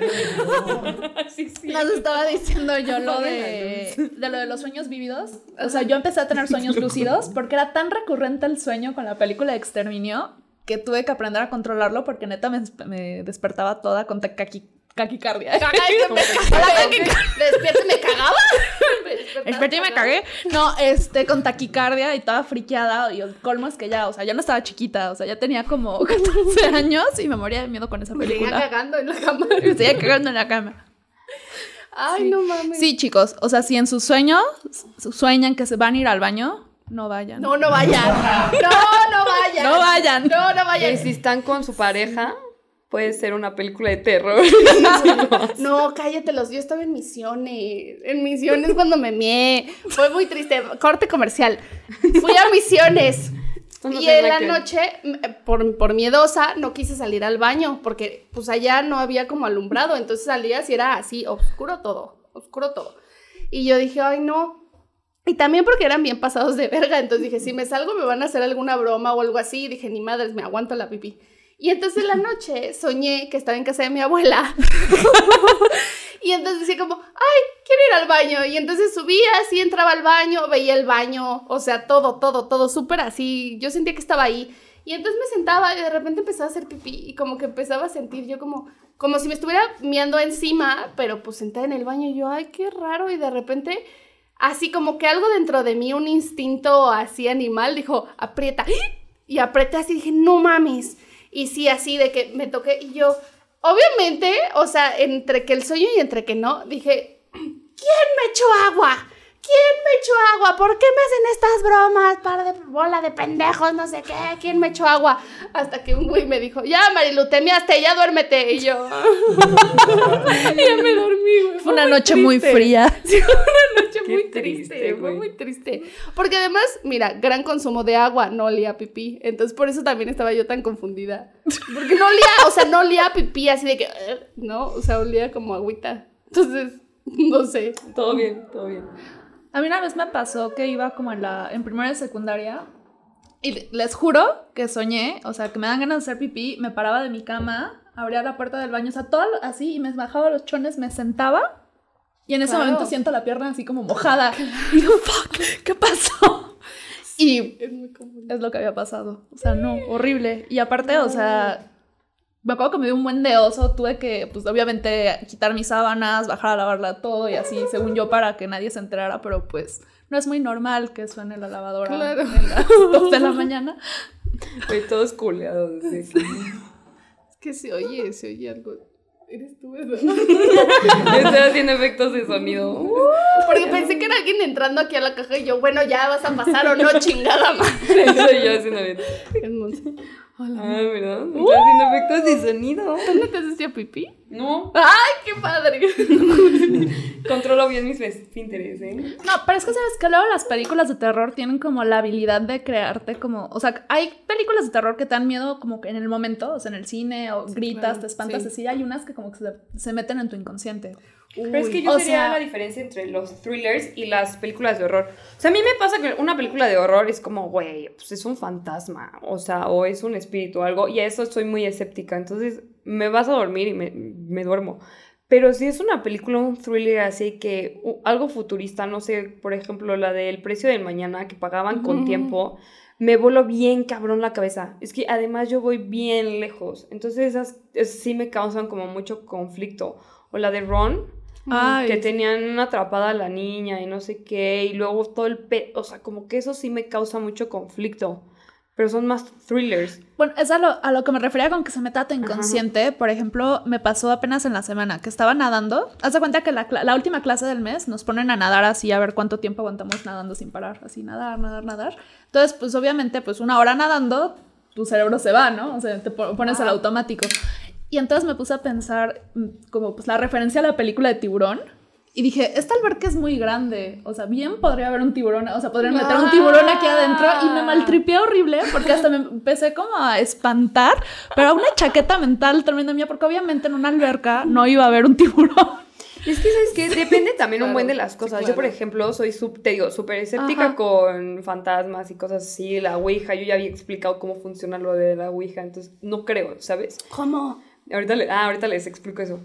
Nos estaba diciendo yo lo de, de lo de los sueños vividos. O sea, yo empecé a tener sueños lúcidos porque era tan recurrente el sueño con la película de Exterminio que tuve que aprender a controlarlo porque neta me, me despertaba toda con taqui- taquicardia. Cagaba. Despierto y me cagaba. Desperté y me cagué. No, este, con taquicardia y toda friqueada. Y el colmo es que ya, o sea, ya no estaba chiquita. O sea, ya tenía como 14 años y me moría de miedo con esa Me seguía película. cagando en la cama. Me seguía cagando en la cama. Ay, no mames. Sí, chicos, o sea, si en sus sueños su- sueñan que se van a ir al baño, no vayan. No, no vayan. No, no vayan. No vayan. No, no vayan. Y si están con su pareja, puede ser una película de terror. No, cállatelos. Yo estaba en misiones. En misiones cuando me mié. Fue muy triste. Corte comercial. Fui a misiones. No y en la que noche, por, por miedosa, no quise salir al baño. Porque pues allá no había como alumbrado. Entonces salías y era así, oscuro todo. Oscuro todo. Y yo dije, ay, no. Y también porque eran bien pasados de verga. Entonces dije, si me salgo me van a hacer alguna broma o algo así. Y dije, ni madres, me aguanto la pipí. Y entonces en la noche soñé que estaba en casa de mi abuela. y entonces decía como, ay, quiero ir al baño. Y entonces subía así, entraba al baño, veía el baño, o sea, todo, todo, todo súper así. Yo sentía que estaba ahí. Y entonces me sentaba y de repente empezaba a hacer pipí y como que empezaba a sentir yo como, como si me estuviera miando encima, pero pues sentada en el baño y yo, ay, qué raro. Y de repente, así como que algo dentro de mí, un instinto así animal, dijo, aprieta. Y apreté así, dije, no mames. Y sí, así de que me toqué y yo, obviamente, o sea, entre que el sueño y entre que no, dije, ¿quién me echó agua? ¿Quién me echó agua? ¿Por qué me hacen estas bromas? Par de bola de pendejos, no sé qué. ¿Quién me echó agua? Hasta que un güey me dijo, ya, Marilu, te miaste, ya duérmete. Y yo, ya me dormí, güey. Fue una noche muy fría. Sí, fue una noche Qué muy triste, triste, fue muy triste. Porque además, mira, gran consumo de agua, no olía pipí. Entonces por eso también estaba yo tan confundida. Porque no olía, o sea, no olía pipí así de que, no, o sea, olía como agüita. Entonces, no sé. Todo bien, todo bien. A mí una vez me pasó que iba como en la en primera de secundaria y les juro que soñé, o sea, que me dan ganas de hacer pipí, me paraba de mi cama, abría la puerta del baño, o sea, todo así y me bajaba los chones, me sentaba y en ese Claro. momento siento la pierna así como mojada. Y digo, fuck, ¿qué pasó? Y Es muy común. es lo que había pasado. O sea, no, horrible. Y aparte, o sea, me acuerdo que me dio un buen de oso. Tuve que, pues, obviamente, quitar mis sábanas, bajar a lavarla todo y así, según yo, para que nadie se enterara. Pero, pues, no es muy normal que suene la lavadora Claro. en las 2 de la mañana. Güey, todos culeados. sí. Es que se oye, se oye algo. Eres tú, ¿verdad? Estoy haciendo efectos de sonido. Porque pensé que era alguien entrando aquí a la caja y yo, bueno, ya vas a pasar o no, chingada madre. Soy yo haciendo bien. Hola. Ah, ¿verdad? Estoy haciendo efectos de sonido. ¿Dónde te haces ya pipí? No. ¡Ay, qué padre! Controlo bien mis esfínteres, ¿eh? No, pero es que sabes que luego las películas de terror tienen como la habilidad de crearte como, o sea, hay películas de terror que te dan miedo como que en el momento, o sea, en el cine, o gritas, claro, te espantas sí. así, hay unas que como que se, se meten en tu inconsciente. Pero es que yo sería sea- la diferencia entre los thrillers y las películas de horror. O sea, a mí me pasa que una película de horror es como, güey, pues es un fantasma, o sea, o es un espíritu o algo, y a eso soy muy escéptica. Entonces, me vas a dormir y me, me duermo. Pero si es una película, un thriller así que u- algo futurista, no sé, por ejemplo, la del precio del mañana que pagaban con Ujú. tiempo, me voló bien cabrón la cabeza. Es que además yo voy bien lejos. Entonces esas, esas sí me causan como mucho conflicto. O la de Ron, Ay, que tenían atrapada a la niña y no sé qué, y luego todo el pe... O sea, como que eso sí me causa mucho conflicto. Pero son más thrillers. Bueno, es a lo, a lo que me refería con que se meta tu inconsciente. Por ejemplo, me pasó apenas en la semana que estaba nadando. Haz de cuenta que la, la última clase del mes nos ponen a nadar así, a ver cuánto tiempo aguantamos nadando sin parar. Así, nadar, nadar, nadar. Entonces, pues obviamente, pues una hora nadando, tu cerebro se va, ¿no? O sea, te po- pones al automático. Y entonces me puse a pensar mm, como pues la referencia a la película de tiburón. Y dije, esta alberca es muy grande. O sea, bien podría haber un tiburón. O sea, podrían meter un tiburón aquí adentro. Y me maltripié horrible porque hasta me empecé como a espantar. Pero una chaqueta mental tremenda mía porque obviamente en una alberca no iba a haber un tiburón. Es que, ¿sabes qué? Depende también un buen de las sí, cosas. Yo, por ejemplo, soy, sub- te digo, súper escéptica Ajá. con fantasmas y cosas así. La Ouija, yo ya había explicado cómo funciona lo de la Ouija, entonces no creo, ¿sabes? ¿Cómo? Ahorita, le- ah, ahorita les explico eso.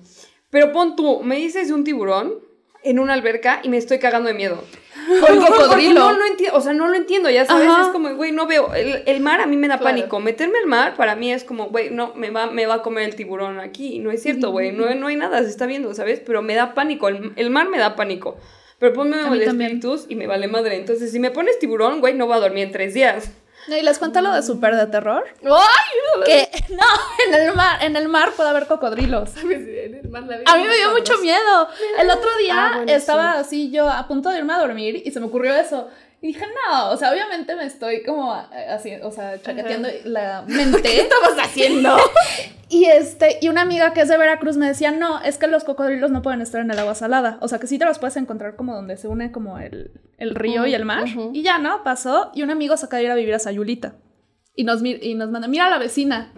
Pero pon tú, me dices de un tiburón en una alberca y me estoy cagando de miedo. Porque cocodrilo. No lo entiendo, o sea, no lo entiendo, ya sabes, Ajá. es como, güey, no veo, el, el mar a mí me da Claro. pánico, meterme al mar para mí es como, güey, no, me va, me va a comer el tiburón aquí, no es cierto, güey, no, no hay nada, se está viendo, ¿sabes? Pero me da pánico, el, el mar me da pánico, pero ponme también. espíritus y me vale madre, entonces si me pones tiburón, güey, no voy a dormir en tres días. Y les cuento lo de súper de terror. ¡Ay! Que no, en el mar, en el mar puede haber cocodrilos. A mí me dio mucho miedo. El otro día Ah, bueno, estaba así yo a punto de irme a dormir y se me ocurrió eso. Y dije, no, o sea, obviamente me estoy como eh, así, o sea, chaqueteando la mente. ¿Qué estabas haciendo? Y este, y una amiga que es de Veracruz me decía, no, es que los cocodrilos no pueden estar en el agua salada. O sea, que sí te los puedes encontrar como donde se une como el, el río y el mar. Y ya, ¿no? Pasó. Y un amigo se acaba de ir a vivir a Sayulita. Y nos, y nos manda, mira a la vecina.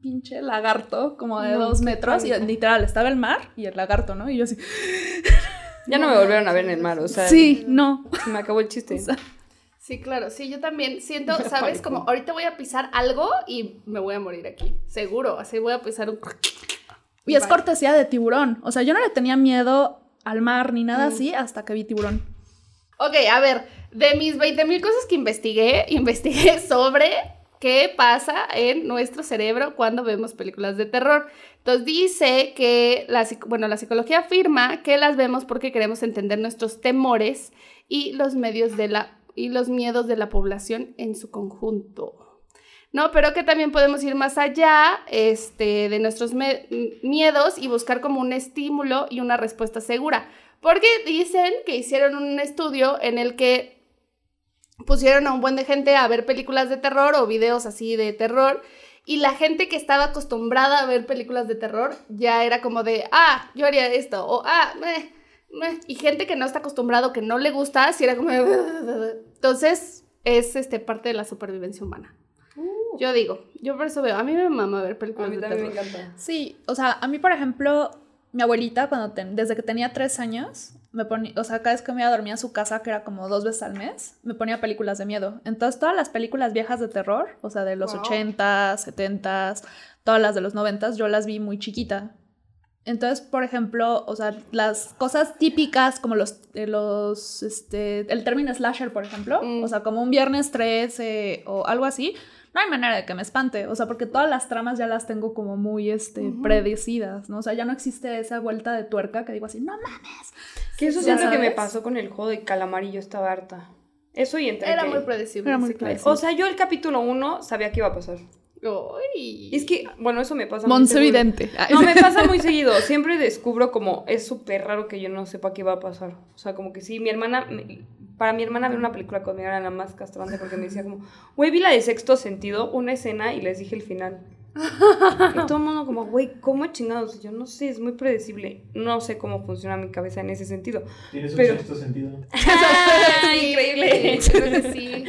Pinche lagarto, como de No, dos metros. Y literal, estaba el mar y el lagarto, ¿no? Y yo así, Ya no me volvieron a ver en el mar, o sea, sí, no. se me acabó el chiste. Sí, claro, sí, yo también siento, ¿sabes? Como ahorita voy a pisar algo y me voy a morir aquí, seguro, así voy a pisar un... Y es Bye. cortesía de tiburón. O sea, yo no le tenía miedo al mar ni Mm. nada así hasta que vi tiburón. Ok, a ver, de mis 20 mil cosas que investigué, investigué sobre qué pasa en nuestro cerebro cuando vemos películas de terror. Entonces dice que, la, bueno, la psicología afirma que las vemos porque queremos entender nuestros temores y los medios de la y los miedos de la población en su conjunto. No, pero que también podemos ir más allá este, de nuestros miedos y buscar como un estímulo y una respuesta segura. Porque dicen que hicieron un estudio en el que pusieron a un buen de gente a ver películas de terror o videos así de terror. Y la gente que estaba acostumbrada a ver películas de terror ya era como de, ah, yo haría esto, o ah, meh, meh". Y gente que no está acostumbrado, que no le gusta, sí era como de... Entonces, es este, parte de la supervivencia humana. Yo digo, yo por eso veo, a mí me mama ver A películas mí de también me terror. encanta. Sí, o sea, a mí, por ejemplo, mi abuelita, cuando ten- desde que tenía tres años, me ponía, o sea, cada vez que me iba a dormir a su casa, que era como dos veces al mes, me ponía películas de miedo. Entonces, todas las películas viejas de terror, o sea, de los Wow. 80s, 70s, todas las de los 90s, yo las vi muy chiquita. Entonces, por ejemplo, o sea, las cosas típicas como los, eh, los, este, el término slasher, por ejemplo, Mm. o sea, como un viernes 13 o algo así, no hay manera de que me espante, o sea, porque todas las tramas ya las tengo como muy, este, predecidas, ¿no? O sea, ya no existe esa vuelta de tuerca que digo así, no mames. Que eso siento ya que me pasó con el juego de calamar y yo estaba harta. Eso y entre Era que- muy predecible. Era muy predecible. O sea, yo el capítulo 1 sabía que iba a pasar. Ay. Es que, bueno, eso me pasa muy Monse seguido. Vidente. Ay, No, me pasa muy seguido. Siempre descubro como es súper raro que yo no sepa qué va a pasar. O sea, como que sí, mi hermana, me- para mi hermana ver una película conmigo era la más castrante porque me decía como, güey, vi la de sexto sentido, una escena y les dije el final. Y todo el mundo como, güey, ¿cómo chingados? Yo no sé, es muy predecible. No sé cómo funciona mi cabeza en ese sentido. Tienes un Pero- sexto sentido. Sí, increíble! creo que sí.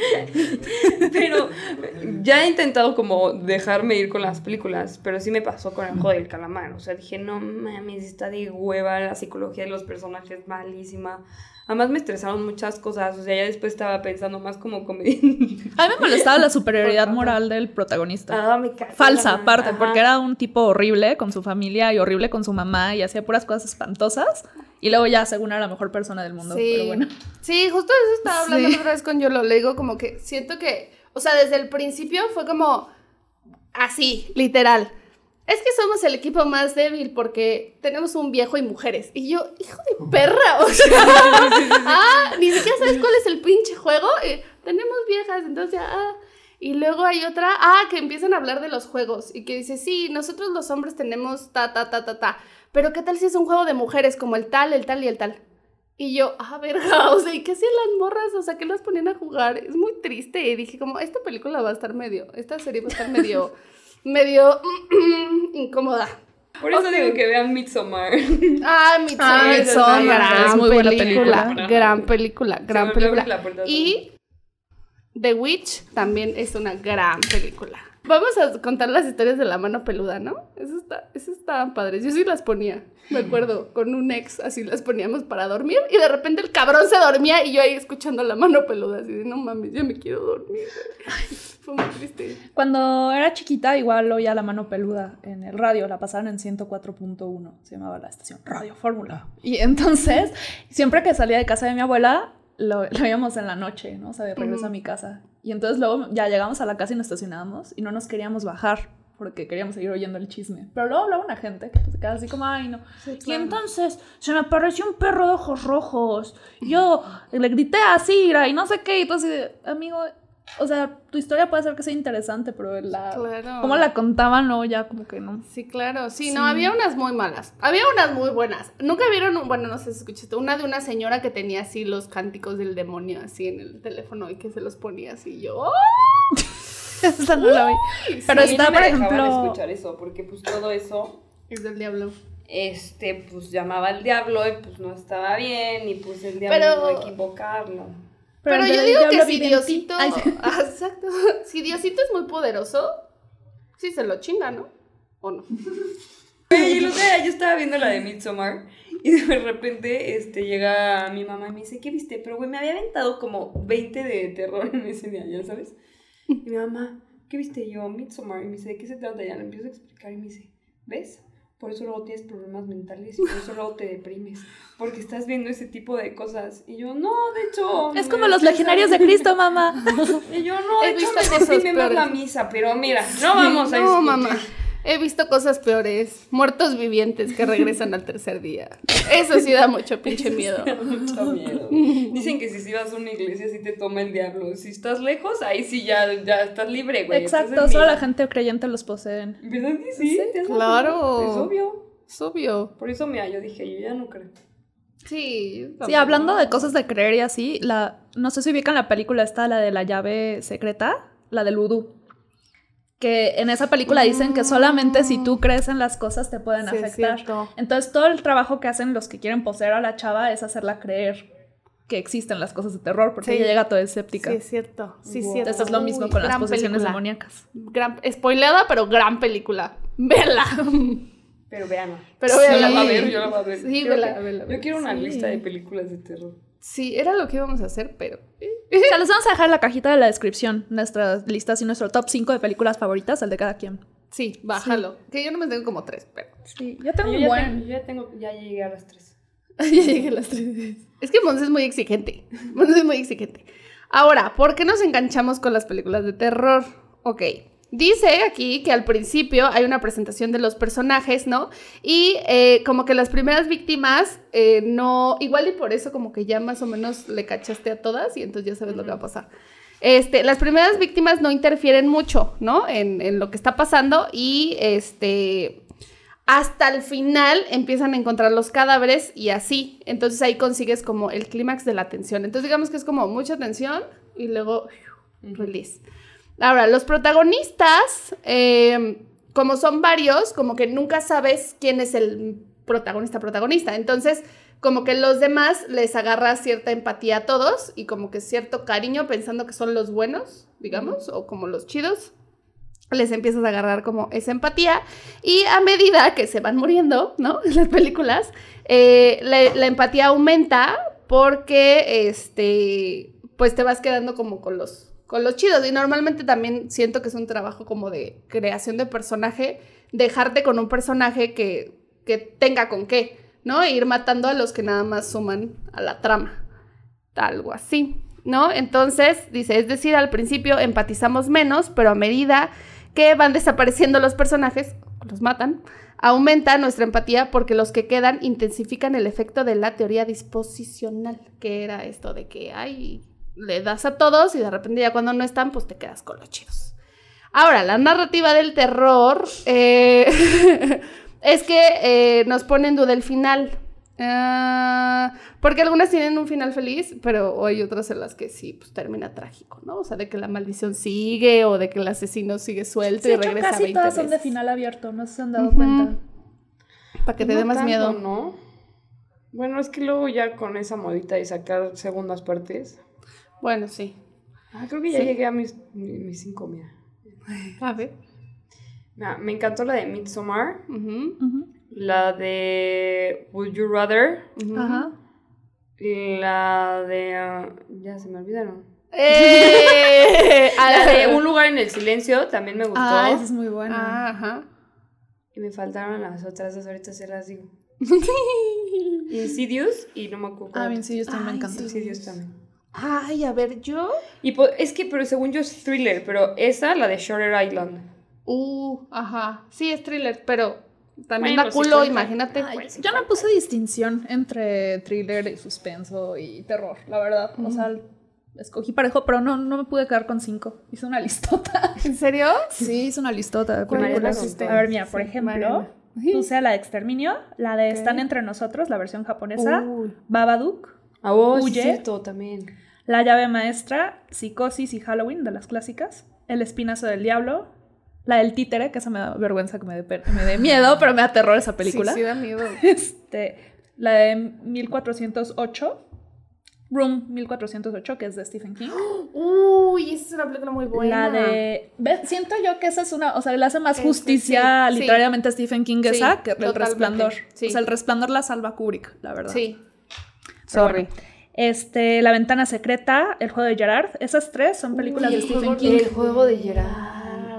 Pero ya he intentado como dejarme ir con las películas, pero sí me pasó con el juego del calamar. O sea, dije, no mames, está de hueva, la psicología de los personajes malísima. Además me estresaron muchas cosas, o sea, ya después estaba pensando más como comediante. A mí me molestaba la superioridad moral del protagonista. Ah, me Falsa, aparte, ajá. porque era un tipo horrible con su familia y horrible con su mamá y hacía puras cosas espantosas. Y luego ya, según era la mejor persona del mundo. Sí. Pero bueno. Sí, justo de eso estaba hablando Sí. otra vez con Yolo. Le digo como que siento que, o sea, desde el principio fue como así, literal. Es que somos el equipo más débil porque tenemos un viejo y mujeres. Y yo, hijo de perra, o sea, ah, ni siquiera sabes cuál es el pinche juego. Eh, tenemos viejas, entonces ya, ah. Y luego hay otra, ah, que empiezan a hablar de los juegos y que dice, sí, nosotros los hombres tenemos ta, ta, ta, ta, ta. Pero ¿qué tal si es un juego de mujeres como el tal, el tal y el tal? Y yo, ah, verga, o sea, ¿y qué hacían las morras? O sea, ¿qué las ponían a jugar? Es muy triste. Y dije, como, esta película va a estar medio, esta serie va a estar medio, medio incómoda. Por eso digo que vean Midsommar. Ah, Midsommar, Ah, Midsommar, gran es muy buena película, película. gran película, gran película. Y The Witch también es una gran película. Vamos a contar las historias de la mano peluda, ¿no? Eso está, eso estaban padres. Yo sí las ponía, me acuerdo, con un ex, así las poníamos para dormir y de repente el cabrón se dormía y yo ahí escuchando la mano peluda, así de no mames, yo me quiero dormir. güey". Fue muy triste. Cuando era chiquita, igual oía la mano peluda en el radio, la pasaban en 104.1, se llamaba la estación Radio Fórmula. Y entonces, siempre que salía de casa de mi abuela, lo, lo oíamos en la noche, ¿no? O sea, de regreso a Ujú. mi casa. Y entonces luego ya llegamos a la casa y nos estacionábamos y no nos queríamos bajar porque queríamos seguir oyendo el chisme. Pero luego hablaba una gente que se quedaba así como, ay, no. Y entonces se me apareció un perro de ojos rojos. Yo le grité a Cira y no sé qué. Y tú así amigo, o sea, tu historia puede ser que sea interesante, pero la, Claro. cómo la contaban, no, ya como que no. Sí, claro. Sí, Sí. no, había unas muy malas. Había unas muy buenas. Nunca vieron, un- bueno, no sé si escuchaste, una de una señora que tenía así los cánticos del demonio así en el teléfono y que se los ponía así. Yo, ¡oh! Esa no la vi. Pero mí está, no por ejemplo. escuchar eso, porque pues todo eso, Es del diablo. este, pues llamaba al diablo y pues no estaba bien y pues el diablo Pero- no equivocarlo. Pero, el yo digo que si. Diosito. Ay. Ah, exacto. Si Diosito es muy poderoso, sí se lo chinga, ¿no? ¿O no? Y otro día yo estaba viendo la de Midsommar Y de repente este, llega mi mamá y me dice, ¿qué viste? Pero, güey, me había aventado como 20 de terror en ese día, ¿ya sabes? Y mi mamá, ¿qué viste? Y yo, Midsommar. Y me dice, ¿de qué se trata? Ya le empiezo a explicar y me dice, ¿ves? Por eso luego tienes problemas mentales y por eso luego te deprimes. Porque estás viendo ese tipo de cosas. Y yo, no, de hecho... Es como los legionarios de mucho". Cristo, mamá. Y yo, no, de He hecho visto me deprime más la misa. Pero mira, no vamos a no, discutir. mamá. He visto cosas peores. Muertos vivientes que regresan al tercer día. Eso sí da mucho pinche miedo. Da mucho miedo. Dicen que si sí vas a una iglesia sí te toma el diablo. Si estás lejos, ahí sí ya, ya estás libre, güey. Exacto, solo la gente creyente los poseen. ¿Verdad que sí? ¿Te has dado Claro. Es obvio. Es obvio. Por eso, mira, yo dije, yo ya no creo. Sí. Sí, hablando de cosas de creer y así, la, no sé si ubican la película esta, la de la llave secreta, la del vudú. Que en esa película dicen que solamente si tú crees en las cosas te pueden Sí, afectar. Entonces todo el trabajo que hacen los que quieren poseer a la chava es hacerla creer que existen las cosas de terror, porque Sí. ella llega toda escéptica. Sí, es cierto. Sí, Wow. cierto. Esto es lo mismo Uy, con las posesiones película. demoníacas. Gran, spoileada, pero gran película. Vela. Pero vean. Pero yo véanla. la voy a ver, yo la voy a ver. Sí, vela, Yo quiero una Sí. lista de películas de terror. Sí, era lo que íbamos a hacer, pero. O sea, les vamos a dejar en la cajita de la descripción nuestras listas y nuestro top 5 de películas favoritas, el de cada quien. Sí, bájalo. Que yo no me tengo como tres, pero. Sí, yo tengo Yo un ya, buen. tengo, yo ya tengo, ya llegué a las tres. ya llegué a las tres. Es que Mons es muy exigente. Mons es muy exigente. Ahora, ¿por qué nos enganchamos con las películas de terror? Ok. Dice aquí que al principio hay una presentación de los personajes, ¿no? Y eh, como que las primeras víctimas eh, no, igual y por eso como que ya más o menos le cachaste a todas y entonces ya sabes lo que va a pasar. Este, las primeras víctimas no interfieren mucho, ¿no? En, en lo que está pasando y este, hasta el final empiezan a encontrar los cadáveres y así. Entonces ahí consigues como el clímax de la tensión. Entonces digamos que es como mucha tensión y luego release. Ahora, los protagonistas, eh, como son varios, como que nunca sabes quién es el protagonista protagonista. Entonces, como que los demás les agarra cierta empatía a todos y como que cierto cariño pensando que son los buenos, digamos, o como los chidos. Les empiezas a agarrar como esa empatía y a medida que se van muriendo, ¿no? Las películas, eh, la, la empatía aumenta porque, este, pues te vas quedando como con los, con los chidos. Y normalmente también siento que es un trabajo como de creación de personaje, dejarte con un personaje que, que tenga con qué, ¿no? E ir matando a los que nada más suman a la trama. Algo así, ¿no? Entonces, dice, es decir, al principio empatizamos menos, pero a medida que van desapareciendo los personajes, los matan, aumenta nuestra empatía porque los que quedan intensifican el efecto de la teoría disposicional, que era esto de que, ay, le das a todos y de repente ya cuando no están, pues te quedas con los chidos. Ahora, la narrativa del terror eh, es que eh, nos pone en duda el final. Ah, porque algunas tienen un final feliz, pero hay otras en las que sí, pues termina trágico, ¿no? O sea, de que la maldición sigue o de que el asesino sigue suelto Sí, y regresa casi 20 todas son de final abierto, no se han dado cuenta. Para que te dé más tanto, miedo. ¿no? Bueno, es que luego ya con esa modita de sacar segundas partes. Bueno, sí. Ah, creo que ya Sí. llegué a mis, mi- mis cinco, mira. A ver. Me encantó la de Midsommar, Ujú. la de Would You Rather. Ajá. y la de... ah, ya se me olvidaron. ¡Eh! La de Un lugar en el silencio también me gustó. Ah, esa es muy buena. Ah, Ajá. Y me faltaron las otras dos, ahorita se las digo. Insidious y no me acuerdo. Ah, yo también me encantó. Insidious también. Ay, a ver, yo. Y po- es que, pero según yo es thriller, pero esa, la de Shutter Island. Uh, ajá. Sí, es thriller, pero también Bueno, da culo, imagínate. Ay, yo no puse distinción entre thriller y suspenso y terror, la verdad. O sea, escogí parejo, pero no, no me pude quedar con cinco. Hice una listota. ¿En serio? Sí, hice una listota de ¿Cuál películas. A ver, mira, por Sí, ejemplo, Mariana. puse la de Exterminio, la de Están entre nosotros, la versión japonesa, Uy. Babadook, Ah, oh, Huye. cierto, también. La llave maestra, Psicosis y Halloween, de las clásicas, El espinazo del diablo, la del títere, que esa me da vergüenza que me dé, miedo, pero me da terror esa película. Sí, sí da miedo. Este, la de 1408, Room 1408, que es de Stephen King. Uy, esa es una película muy buena. La de. Siento yo que esa es una. O sea, le hace más Esa, justicia sí, sí. literariamente a Stephen King Sí, esa que el totalmente, resplandor. sí. O sea, el resplandor la salva Kubrick, la verdad. Sí. Pero Sorry. bueno. Este, La ventana secreta, El juego de Gerard. Esas tres son películas de Stephen King. El juego de Gerard.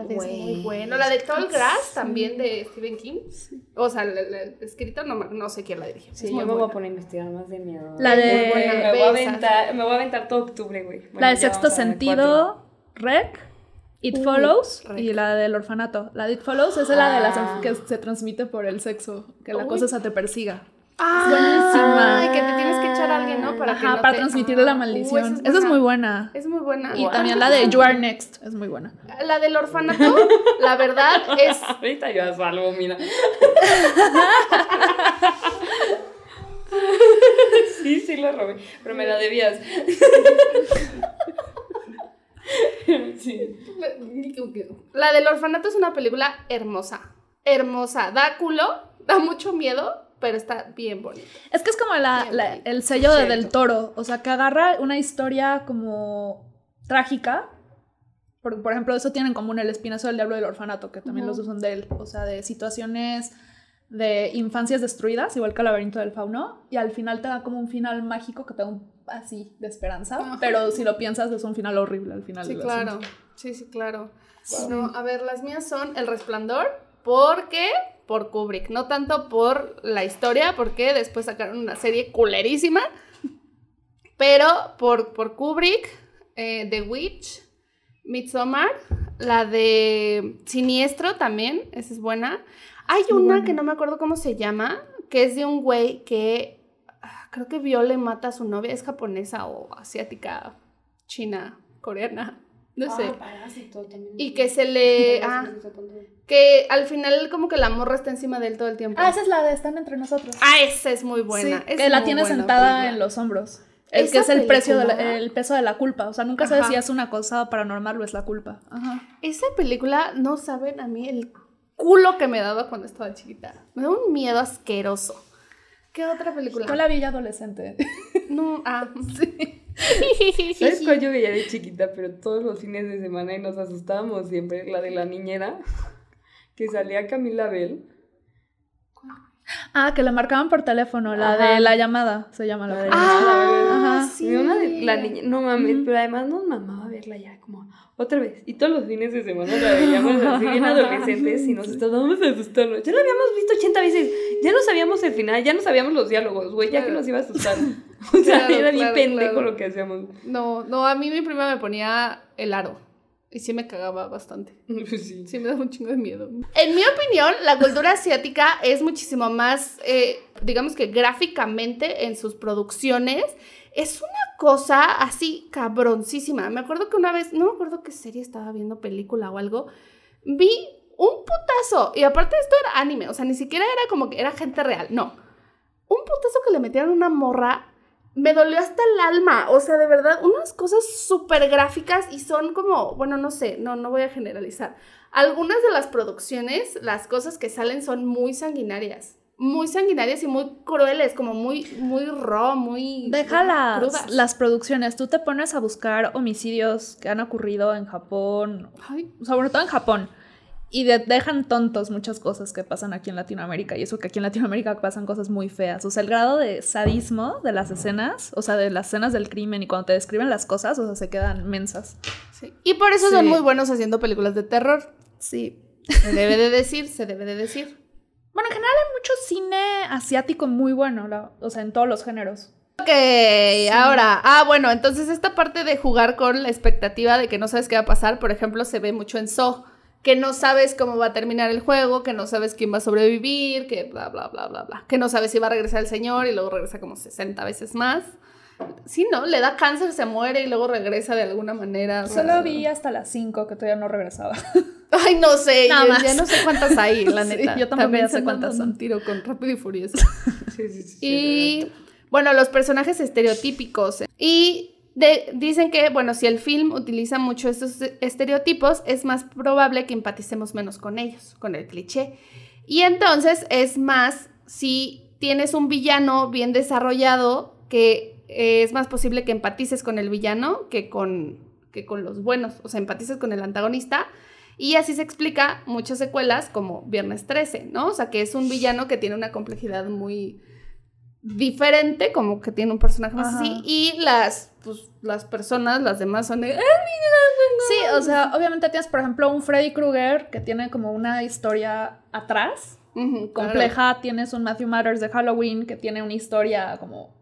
Es muy bueno. La de Tall Grass también de Stephen King. O sea, el escrito no, no sé quién la dirigió. Sí, Es yo muy me voy a buena. poner a investigar más de miedo. La de- buena, Me voy a aventar, me voy a aventar todo octubre, güey. Bueno, la de Sexto Sentido, Rec, It Uy, Follows Rec. y la del orfanato. La de It Follows es la de las Ah. que se transmite por el sexo, que la Uy. cosa esa te persiga. Ah, buenísima. Ay, que te tienes que echar a alguien, ¿no? Para que Ajá, no para te- transmitirle la uh, maldición. esa, es muy buena. Es muy buena. Y también la de You Are Next es muy buena. La del orfanato, la verdad es. Ahorita yo salvo, mira. sí, sí lo robé, pero me la debías. sí. La del orfanato es una película hermosa. Hermosa. Da culo, da mucho miedo, pero está bien bonita. Es que es como la- la- bonito. el sello de. Del Toro. O sea, que agarra una historia como trágica. Por, por ejemplo, eso tienen en común el espinazo del diablo del orfanato, que también Ujú. los dos son de él. O sea, de situaciones de infancias destruidas, igual que el laberinto del fauno. Y al final te da como un final mágico que te da un así de esperanza. Ajá. Pero si lo piensas, es un final horrible al final. Sí, del claro. asunto. Sí, sí, claro. No, a ver, las mías son El Resplandor, porque por Kubrick, no tanto por la historia, porque después sacaron una serie culerísima, pero por, por Kubrick, eh, The Witch, Midsommar, la de Siniestro también, esa es buena. Hay Muy una buena. que no me acuerdo cómo se llama, que es de un güey que ah, creo que viola y mata a su novia, es japonesa o asiática, china, coreana, no sé. Ah, parásito también. Y que se le... Ah, que al final como que la morra está encima de él todo el tiempo. Ah, esa es la de Están entre nosotros. Ah, esa es muy buena. Sí, es que la tiene buena sentada película. en los hombros. El Esa que es el precio de la- película- el peso de la culpa. O sea, nunca sabes Ajá. si es una cosa paranormal o es la culpa. Ajá. Esa película, no saben a mí el culo que me daba cuando estaba chiquita. Me da un miedo asqueroso. ¿Qué otra película? Yo la vi ya adolescente. No, ah. ¿Sabes cuál yo veía de chiquita? Pero todos los fines de semana y nos asustábamos siempre. La de la niñera, que salía Camila Bell. Ah, que la marcaban por teléfono, la Ajá. de la llamada, se llama la La de de- Ah, Ajá. sí. Una de la niña, no mames, pero además nos mamaba verla ya como otra vez. Y todos los fines de semana la veíamos así bien adolescentes y nos estábamos asustando. Ya la habíamos visto 80 veces, ya no sabíamos el final, ya no sabíamos los diálogos, güey, ya que Claro. nos iba a asustar. O sea, Claro, era bien claro, pendejo lo que hacíamos. No, no, a mí mi prima me ponía el aro. Y sí me cagaba bastante. Sí. Sí, me da un chingo de miedo. En mi opinión, la cultura asiática es muchísimo más, eh, digamos que gráficamente en sus producciones, es una cosa así cabroncísima. Me acuerdo que una vez, no me acuerdo qué serie estaba viendo, película o algo, vi un putazo. Y aparte esto era anime, o sea, ni siquiera era como que era gente real, no. Un putazo que le metieron una morra me dolió hasta el alma. O sea, de verdad, unas cosas súper gráficas y son como, bueno, no sé, no, no voy a generalizar. Algunas de las producciones, las cosas que salen son muy sanguinarias. Muy sanguinarias y muy crueles, como muy, muy raw, muy Deja las, crudas. las producciones. Tú te pones a buscar homicidios que han ocurrido en Japón, Ay, sobre todo en Japón. Y de- dejan tontos muchas cosas que pasan aquí en Latinoamérica. Y eso que aquí en Latinoamérica pasan cosas muy feas. O sea, el grado de sadismo de las escenas, o sea, de las escenas del crimen y cuando te describen las cosas, o sea, se quedan mensas. sí. Y por eso son Sí. muy buenos haciendo películas de terror. Sí. Se debe de decir, se debe de decir. Bueno, en general hay mucho cine asiático muy bueno, o sea, en todos los géneros. Ok, ahora, ah, bueno, entonces esta parte de jugar con la expectativa de que no sabes qué va a pasar, por ejemplo, se ve mucho en So, que no sabes cómo va a terminar el juego, que no sabes quién va a sobrevivir, que bla, bla, bla, bla, bla, que no sabes si va a regresar el señor y luego regresa como 60 veces más. Sí, ¿no? Le da cáncer, se muere y luego regresa de alguna manera. Solo vi hasta las 5 que todavía no regresaba. Ay, no sé, Nada yo más. ya no sé cuántas hay, la Sí, neta. yo tampoco También ya sé cuántas son. un tiro con Rápido y Furioso. Sí, sí, sí, Y bueno, los personajes estereotípicos. Y de- dicen que, bueno, si el film utiliza mucho estos estereotipos, es más probable que empaticemos menos con ellos, con el cliché. Y entonces es más si tienes un villano bien desarrollado que eh, es más posible que empatices con el villano que con, que con los buenos, o sea, empatices con el antagonista. Y así se explica muchas secuelas como Viernes 13, ¿no? O sea, que es un villano que tiene una complejidad muy diferente, como que tiene un personaje más Ajá. así, y las, pues, las personas, las demás son de... "Ah, Sí, o sea, obviamente tienes, por ejemplo, un Freddy Krueger que tiene como una historia atrás, ujú, claro". compleja. Tienes un Matthew Matters de Halloween que tiene una historia como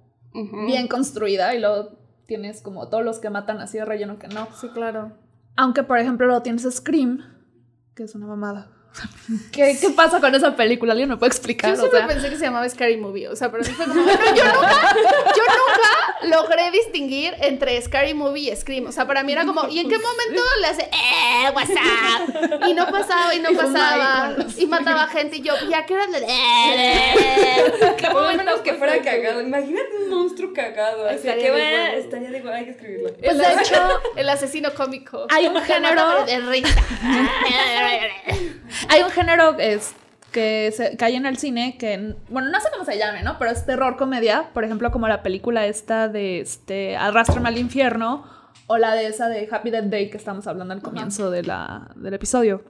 Bien construida y luego tienes como todos los que matan así de relleno que no. Sí, claro. Aunque, por ejemplo, luego tienes Scream, que es una mamada. ¿Qué, qué pasa con esa película? ¿Alguien me puede explicar? Yo O siempre sea, pensé que se llamaba Scary Movie, o sea, pero sí fue como, bueno, yo nunca, yo nunca logré distinguir entre Scary Movie y Scream, o sea, para mí era como, ¿y en qué momento le hace, eh, WhatsApp? Y no pasaba, y no fumaba pasaba, igual. y mataba gente, y yo, ¿y a qué hora le, eh, Por lo menos que fuera cagado. Imagínate un monstruo cagado. Así Estaría que bueno, estaría de huevo, hay que escribirlo. pues de hecho, El asesino cómico. Hay un género- de risa. hay un género que, se, que hay en el cine que, bueno, no sé cómo se llame, ¿no? Pero es terror comedia, por ejemplo, como la película esta de este, al infierno o la de esa de Happy Death Day que estamos hablando al comienzo de del episodio.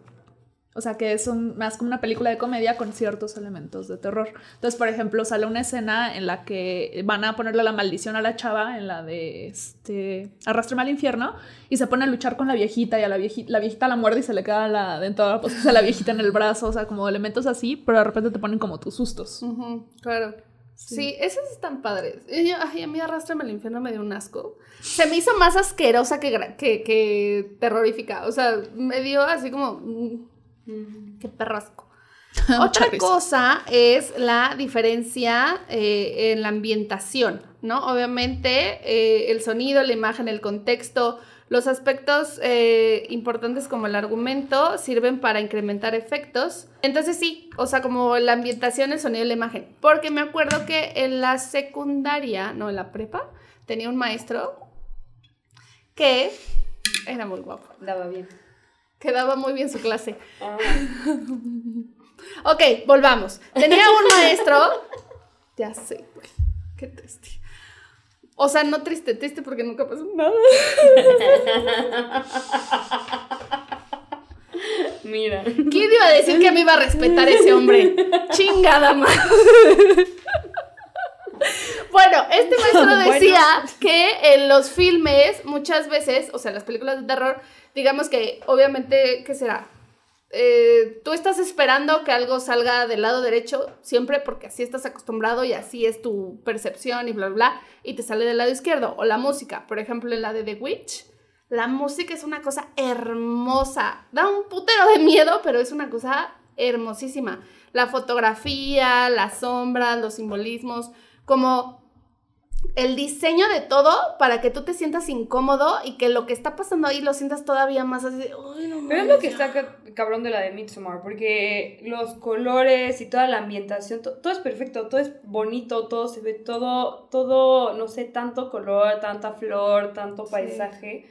O sea, que es un, más como una película de comedia con ciertos elementos de terror. Entonces, por ejemplo, sale una escena en la que van a ponerle la maldición a la chava, en la de este, Arrastrame al infierno, y se pone a luchar con la viejita, y a la viejita, la viejita la muerde y se le queda la dentadura postiza a la viejita en el brazo, o sea, como elementos así, pero de repente te ponen como tus sustos. Claro. Sí. esos están padres. Y yo- ay, a mí Arrástrame al infierno me dio un asco. Se me hizo más asquerosa que, que, que terrorífica. O sea, me dio así como... mm, qué perrasco. Otra cosa es la diferencia eh, en la ambientación, ¿no? Obviamente eh, el sonido, la imagen, el contexto, los aspectos eh, importantes como el argumento sirven para incrementar efectos. Entonces sí, o sea, como la ambientación, el sonido y la imagen. Porque me acuerdo que en la secundaria, no, en la prepa, tenía un maestro que era muy guapo, Daba bien. Que daba muy bien su clase. Ah, Ok, volvamos. Tenía un maestro. Ya sé, güey. Qué triste. O sea, no triste, triste porque nunca pasó nada. mira. ¿Quién iba a decir que me iba a respetar ese hombre? Chingada más. Bueno, este maestro decía que en los filmes muchas veces, o sea, en las películas de terror, digamos que obviamente, ¿qué será? Eh, tú estás esperando que algo salga del lado derecho siempre porque así estás acostumbrado y así es tu percepción y bla, bla, bla, y te sale del lado izquierdo. O la música, por ejemplo, en la de The Witch, la música es una cosa hermosa. Da un putero de miedo, pero es una cosa hermosísima. La fotografía, las sombras, los simbolismos, como el diseño de todo para que tú te sientas incómodo y que lo que está pasando ahí lo sientas todavía más así. de, "Uy, no Pero es lo que ya". está ca- cabrón de la de Midsommar, porque los colores y toda la ambientación, to- todo es perfecto, todo es bonito, todo se ve, todo, todo, no sé, tanto color, tanta flor, tanto Sí. paisaje.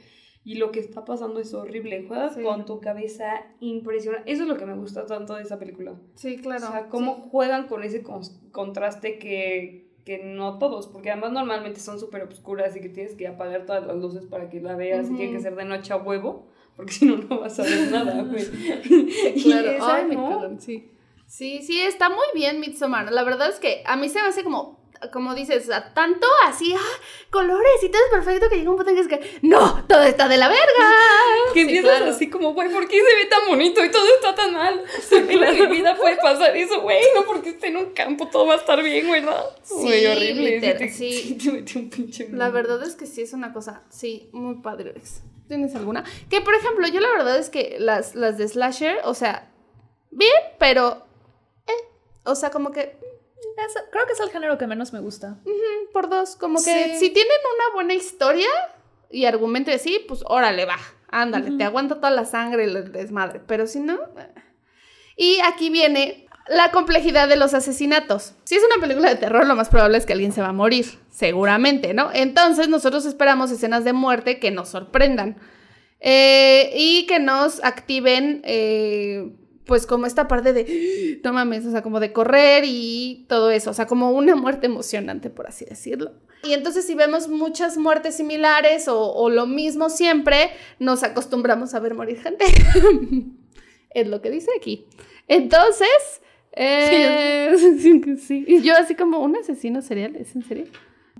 Y lo que está pasando es horrible. Juegas Sí. con tu cabeza impresionante. Eso es lo que me gusta tanto de esa película. Sí, claro. o sea, cómo juegan con ese cons- contraste que, que no todos, porque además normalmente son súper oscuras y que tienes que apagar todas las luces para que la veas y tiene que ser de noche a huevo, porque si no, no vas a ver nada, güey. Claro. esa, Ay, me ¿no? cagan, sí. Sí, sí, está muy bien Midsommar. La verdad es que a mí se me hace como, como dices, tanto así, ah, colores y todo es perfecto que llega un punto en que es que, no, todo está de la verga. Que Sí, empiezas claro. así como, güey, ¿por qué se ve tan bonito y todo está tan mal? En mi vida puede pasar eso, güey, no porque esté en un campo todo va a estar bien, güey, ¿no? Sí, Güey, horrible. te, sí. sí te metió un pinche La verdad es que sí es una cosa, sí, muy padre. ¿Tienes alguna? Que por ejemplo, yo la verdad es que las, las de Slasher, o sea, bien, pero, eh, o sea, como que Es- creo que es el género que menos me gusta. por dos, como que si tienen una buena historia y argumento de sí, pues órale, va, ándale, te aguanta toda la sangre y el desmadre, pero si no... eh. Y aquí viene la complejidad de los asesinatos. Si es una película de terror, lo más probable es que alguien se va a morir, seguramente, ¿no? Entonces nosotros esperamos escenas de muerte que nos sorprendan eh, y que nos activen, eh, pues como esta parte de, no mames, o sea, como de correr y todo eso, o sea, como una muerte emocionante, por así decirlo. Y entonces si vemos muchas muertes similares o, o lo mismo siempre, nos acostumbramos a ver morir gente. es lo que dice aquí. Entonces, eh, sí, sí. Yo así como un asesino serial, ¿es en serio?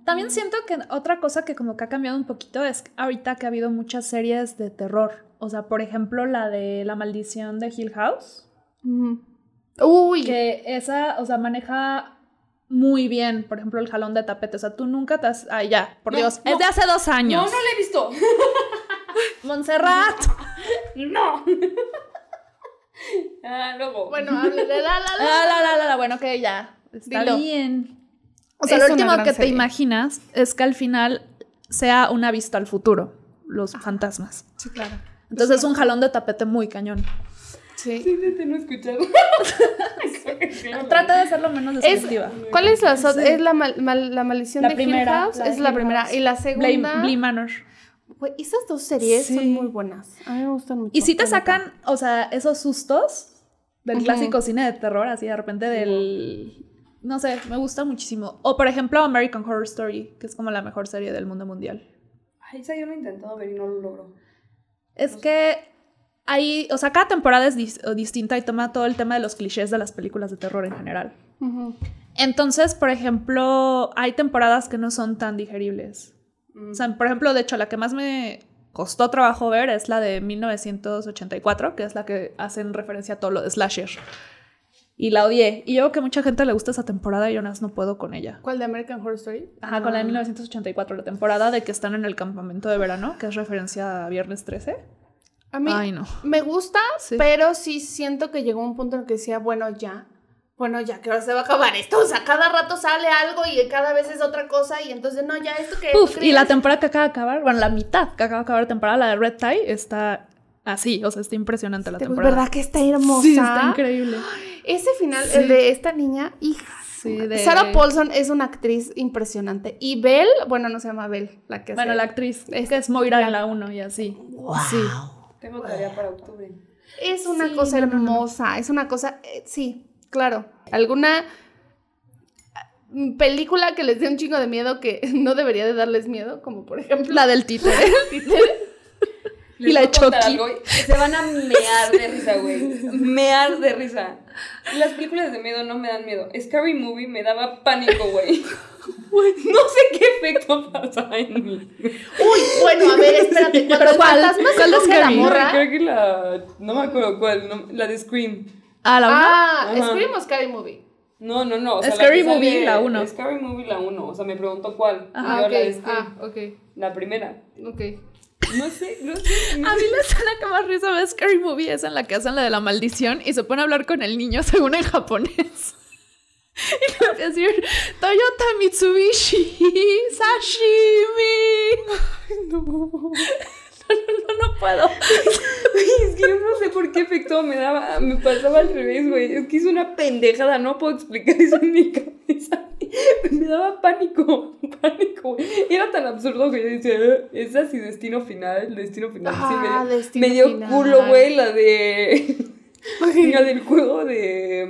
También siento que otra cosa que como que ha cambiado un poquito es ahorita que ha habido muchas series de terror. O sea, por ejemplo, la de La maldición de Hill House. Uy, Que esa, o sea, maneja muy bien, por ejemplo, el jalón de tapete. O sea, tú nunca te has... Ay, ya, por No, Dios. no. Es de hace dos No, años. no la he visto. Montserrat. No. ah, luego. bueno, hable de la, la, la. La, la, la, la, la, bueno, que ya. Está Dilo. bien. O sea, Es lo último que te imaginas es que al final sea una vista al futuro, los fantasmas. Sí, claro. Entonces es un jalón de tapete muy cañón. Sí. Sí, sí, te no he escuchado. Trata de ser lo menos Es, descriptiva. ¿Cuál es la, ot- es la, mal- mal- la maldición La de primera, Hill House? la es la Hill primera. House. Y la Blame, segunda. Bly Manor. Güey, esas dos series Sí. son muy buenas. A mí me gustan mucho. Y sí te sacan, o sea, esos sustos del clásico cine de terror, así de repente del... No sé, me gusta muchísimo. O por ejemplo American Horror Story, que es como la mejor serie del mundo mundial. Ay, esa yo lo he intentado ver y no lo logro. Es que hay, o sea, cada temporada es dis- distinta y toma todo el tema de los clichés de las películas de terror en general. Entonces, por ejemplo, hay temporadas que no son tan digeribles. Mm. O sea, por ejemplo, de hecho, la que más me costó trabajo ver es la de 1984, que es la que hacen referencia a todo lo de slasher. Y la odié. Y yo creo que mucha gente le gusta esa temporada y yo no puedo con ella. ¿Cuál de American Horror Story? Ajá, con la de Ah. 1984, la temporada de que están en el campamento de verano, que es referencia a Viernes 13. A mí Ay, no. me gusta, Sí. pero sí siento que llegó un punto en el que decía, bueno, ya. Bueno, ya, que ahora se va a acabar esto. O sea, cada rato sale algo y cada vez es otra cosa. Y entonces, no, ya, esto que. Uf, y la temporada que acaba de acabar, bueno, la mitad que acaba de acabar la temporada, la de Red Tie, está así, o sea, está impresionante la Te- temporada. ¿Verdad que está hermosa? Sí, está increíble. Ese final, Sí. el de esta niña, hija. Sí, de- Sarah Paulson es una actriz impresionante. Y Belle, bueno, no se llama Belle, la que Bueno, hace- la actriz Es- que es Moira en la 1 y así. Sí. Tengo tarea para octubre. Es una Sí, cosa no, no, no. hermosa, es una cosa, eh, sí, claro. ¿Alguna mm, película que les dé un chingo de miedo que no debería de darles miedo? Como por ejemplo... La del títere. Y la de Chucky. Se van a mear de risa, güey. Mear de risa. Las películas de miedo no me dan miedo. Scary Movie me daba pánico, güey. No sé qué efecto pasaba en mí. Uy, bueno, a ver, espérate. ¿Pero cuál? ¿Cuál es a la Scary? morra... Creo que la. No me acuerdo cuál. no- la de Scream. Ah, la 1. Ah, Ajá. Scream o Scary Movie. No, no, no. O sea, la Scary que sale- Movie, la uno. Scary Movie, la 1. O sea, me preguntó cuál. Ah, la. Ah, ok. La primera. Ok. No sé, no sé. no A mí la escena que más risa me Scary Movie es en la que hacen la de la maldición y se pone a hablar con el niño según en japonés. Y le empieza a decir, Toyota Mitsubishi, sashimi. No, no, no, no puedo. Güey, es que yo no sé por qué efecto me daba, me pasaba al revés, güey. Es que es una pendejada, no puedo explicar eso en mi cabeza. Me daba pánico, pánico, güey. Era tan absurdo que yo decía, "Eh, es así, destino final, destino final. Sí, Ah, me, Destino me dio Final. culo, güey, la de. la del juego de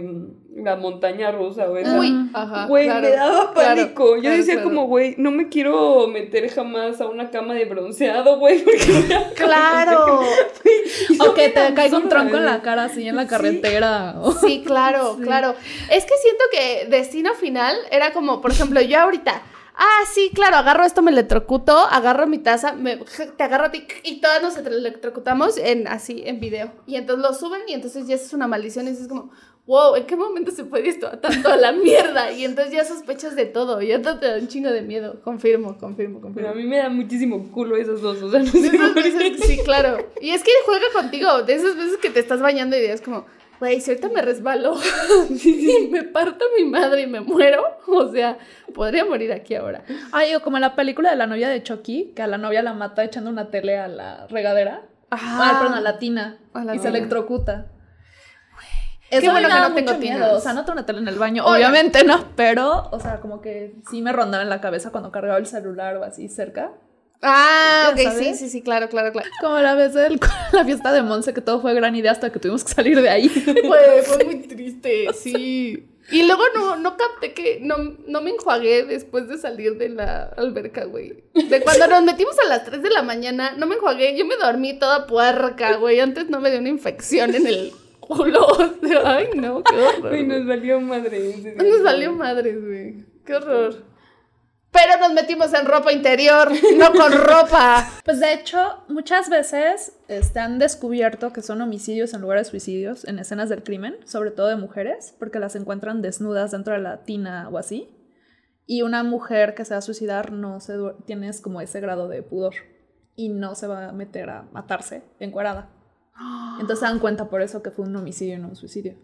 la montaña rusa, güey. Uy, ajá. Güey, claro, me daba claro, pánico. Yo claro, decía claro. como, güey, no me quiero meter jamás a una cama de bronceado, güey, porque Claro. O que te caiga un tronco en la cara así en la carretera. Sí, claro, claro. Es que siento que Destino Final era como, por ejemplo, yo ahorita, ah, sí, claro, agarro esto, me electrocuto, agarro mi taza, me, te agarro a ti y todas nos electrocutamos en, así, en video. Y entonces lo suben y entonces ya es una maldición y es como, wow, ¿en qué momento se puede esto tanto a la mierda? Y entonces ya sospechas de todo y entonces te da un chingo de miedo. Confirmo, confirmo, Pero confirmo. a mí me da muchísimo culo esas dos, o sea, no sé veces- sí, claro. Y es que juega contigo, de esas veces que te estás bañando y dices como, güey, si ahorita me resbalo y me parto mi madre y me muero, o sea, podría morir aquí ahora. Ay, o como en la película de la novia de Chucky, que a la novia la mata echando una tele a la regadera. Ah, perdón, a la tina. A la y se tina. Electrocuta. Qué Eso bueno que no tengo tinas. O sea, no tengo una tele en el baño, obviamente no. Pero, o sea, como que sí me rondaba en la cabeza cuando cargaba el celular o así cerca. Ah, ok, sí, sabes. sí, sí, claro, claro, claro. Como la vez de la fiesta de Monse, que todo fue gran idea hasta que tuvimos que salir de ahí. Fue, fue muy triste, sí. Y luego no, no capté que no, no me enjuagué después de salir de la alberca, güey. De cuando nos metimos a las 3 de la mañana, no me enjuagué, yo me dormí toda puerca, güey. Antes no me dio una infección en el culo. O sea, Ay, no, qué horror. Güey. nos valió madre. Nos valió madres, güey. Qué horror. Pero nos metimos en ropa interior, no con ropa. Pues de hecho, muchas veces este, han descubierto que son homicidios en lugar de suicidios en escenas del crimen, sobre todo de mujeres, porque las encuentran desnudas dentro de la tina o así. Y una mujer que se va a suicidar no se tienes como ese grado de pudor y no se va a meter a matarse encuerada. Entonces se dan cuenta por eso que fue un homicidio y no un suicidio.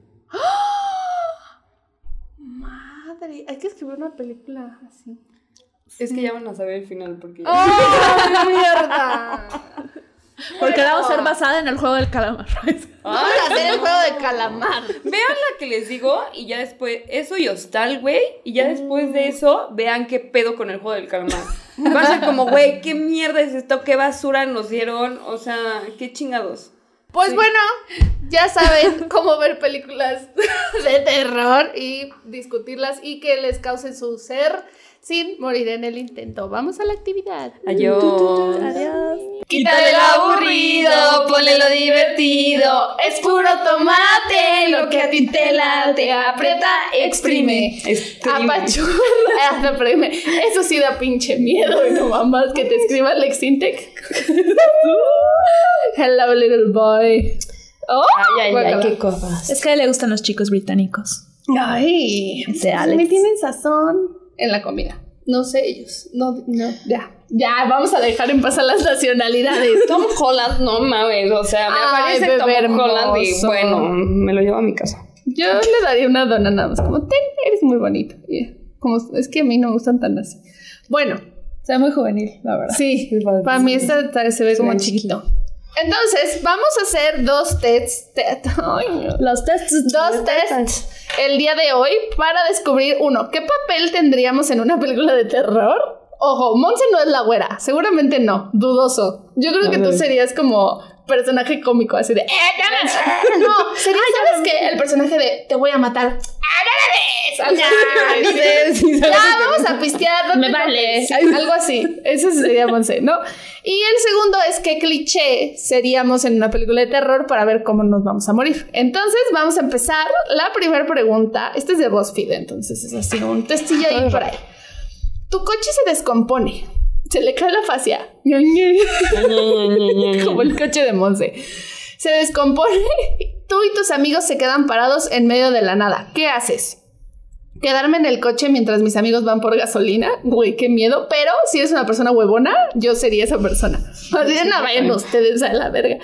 Madre, hay que escribir una película así. Es que ya van a saber el final porque. ¡Oh, mierda! Porque la va a ser basada en el juego del calamar. Vamos a hacer el juego de calamar. Vean la que les digo y ya después, eso y hostal, güey. Y ya después de eso, vean qué pedo con el juego del calamar. Va a ser como, güey, qué mierda es esto, qué basura nos dieron. O sea, qué chingados. Pues Sí. bueno, ya saben cómo ver películas de terror y discutirlas y que les causen su ser sin morir en el intento. Vamos a la actividad. Adiós. Adiós. Quítale lo aburrido, ponle lo divertido. Es puro tomate, lo que a ti te late. Aprieta, exprime. Apachurra. Ah. Eso sí da pinche miedo, y no mamás que te escriba Lexintec. Hello, little boy. Oh, Ay, ay, ay, qué cosas. Es que a él le gustan los chicos británicos. Ay, Ese me Alex. tienen sazón en la comida. No sé ellos. No, no, ya. Ya, vamos a dejar en paz a las nacionalidades. Tom Holland, no mames, o sea, me Ay, aparece Tom Holland y bueno, me lo llevo a mi casa. Yo le daría una dona nada más, como, ten, eres muy bonito. Y Como, es que a mí no me gustan tan así. Bueno, Se ve muy juvenil, la verdad. sí, para mí esta se ve como chiquito. Entonces, vamos a hacer dos tests. te-. Los tests. Dos tests el día de hoy para descubrir uno, ¿qué papel tendríamos en una película de terror? Ojo, Monse no es la güera, seguramente no, dudoso. Yo creo que tú serías como personaje cómico, así de... "Eh, ya ves". No, sería, ¿sabes qué? El personaje de te voy a matar. ¡Ah, ya vamos a pistear. Me vale. algo así. Ese sería Monse, ¿no? Y el segundo es qué cliché seríamos en una película de terror para ver cómo nos vamos a morir. Entonces, vamos a empezar. La primera pregunta, este es de BuzzFeed, entonces es así, un testillo ahí por ahí. Tu coche se descompone. Se le cae la fascia. Como el coche de Monse. Se descompone. Tú y tus amigos se quedan parados en medio de la nada. ¿Qué haces? Quedarme en el coche mientras mis amigos van por gasolina. Güey, qué miedo. Pero si eres una persona huevona, yo sería esa persona. Así de no vayan ustedes a la verga.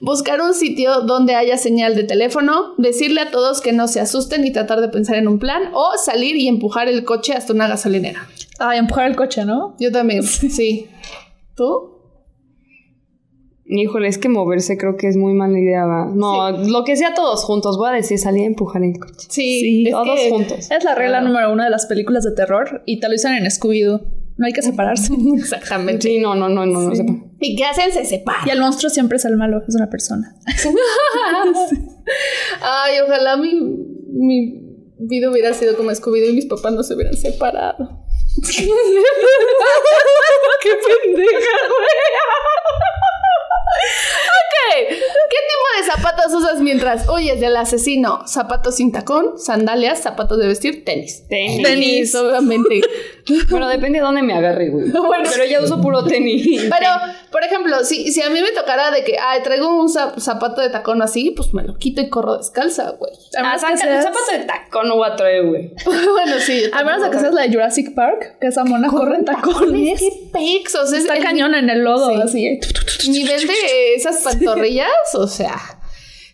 Buscar un sitio donde haya señal de teléfono. Decirle a todos que no se asusten y tratar de pensar en un plan. O salir y empujar el coche hasta una gasolinera. Ay, empujar el coche, ¿no? Yo también. Sí. ¿Tú? Híjole, es que moverse creo que es muy mala idea, ¿va? No, lo que sea todos juntos, voy a decir, salir a empujar el coche. Sí. todos que- juntos. Es la regla número uno de las películas de terror y te lo dicen en Scooby-Doo. No hay que separarse. Exactamente. Sí, no, no, no, no, no. ¿Y qué hacen? Se separan. Y el monstruo siempre es el malo, es una persona. Ay, ojalá mi, mi vida hubiera sido como Scooby-Doo y mis papás no se hubieran separado. ¡Qué pendeja, güey! Ok, ¿qué tipo de zapatos usas mientras huyes del asesino? Zapatos sin tacón, sandalias, zapatos de vestir, tenis. Tenis. Tenis, obviamente. Bueno, depende de dónde me agarre, güey. Bueno. Pero ya uso puro tenis. Pero, por ejemplo, si, si a mí me tocara de que, ay, traigo un zap- zapato de tacón así, pues me lo quito y corro descalza, güey. A Ah, saca, seas- zapato de tacón no voy a traer, güey. bueno, sí. yo a menos de que seas la de Jurassic Park, que esa mona corre en tacones. ¡Qué pexos! Es Está el cañón en el lodo, Sí. así. ¿eh? nivel de esas pantorrillas, o sea...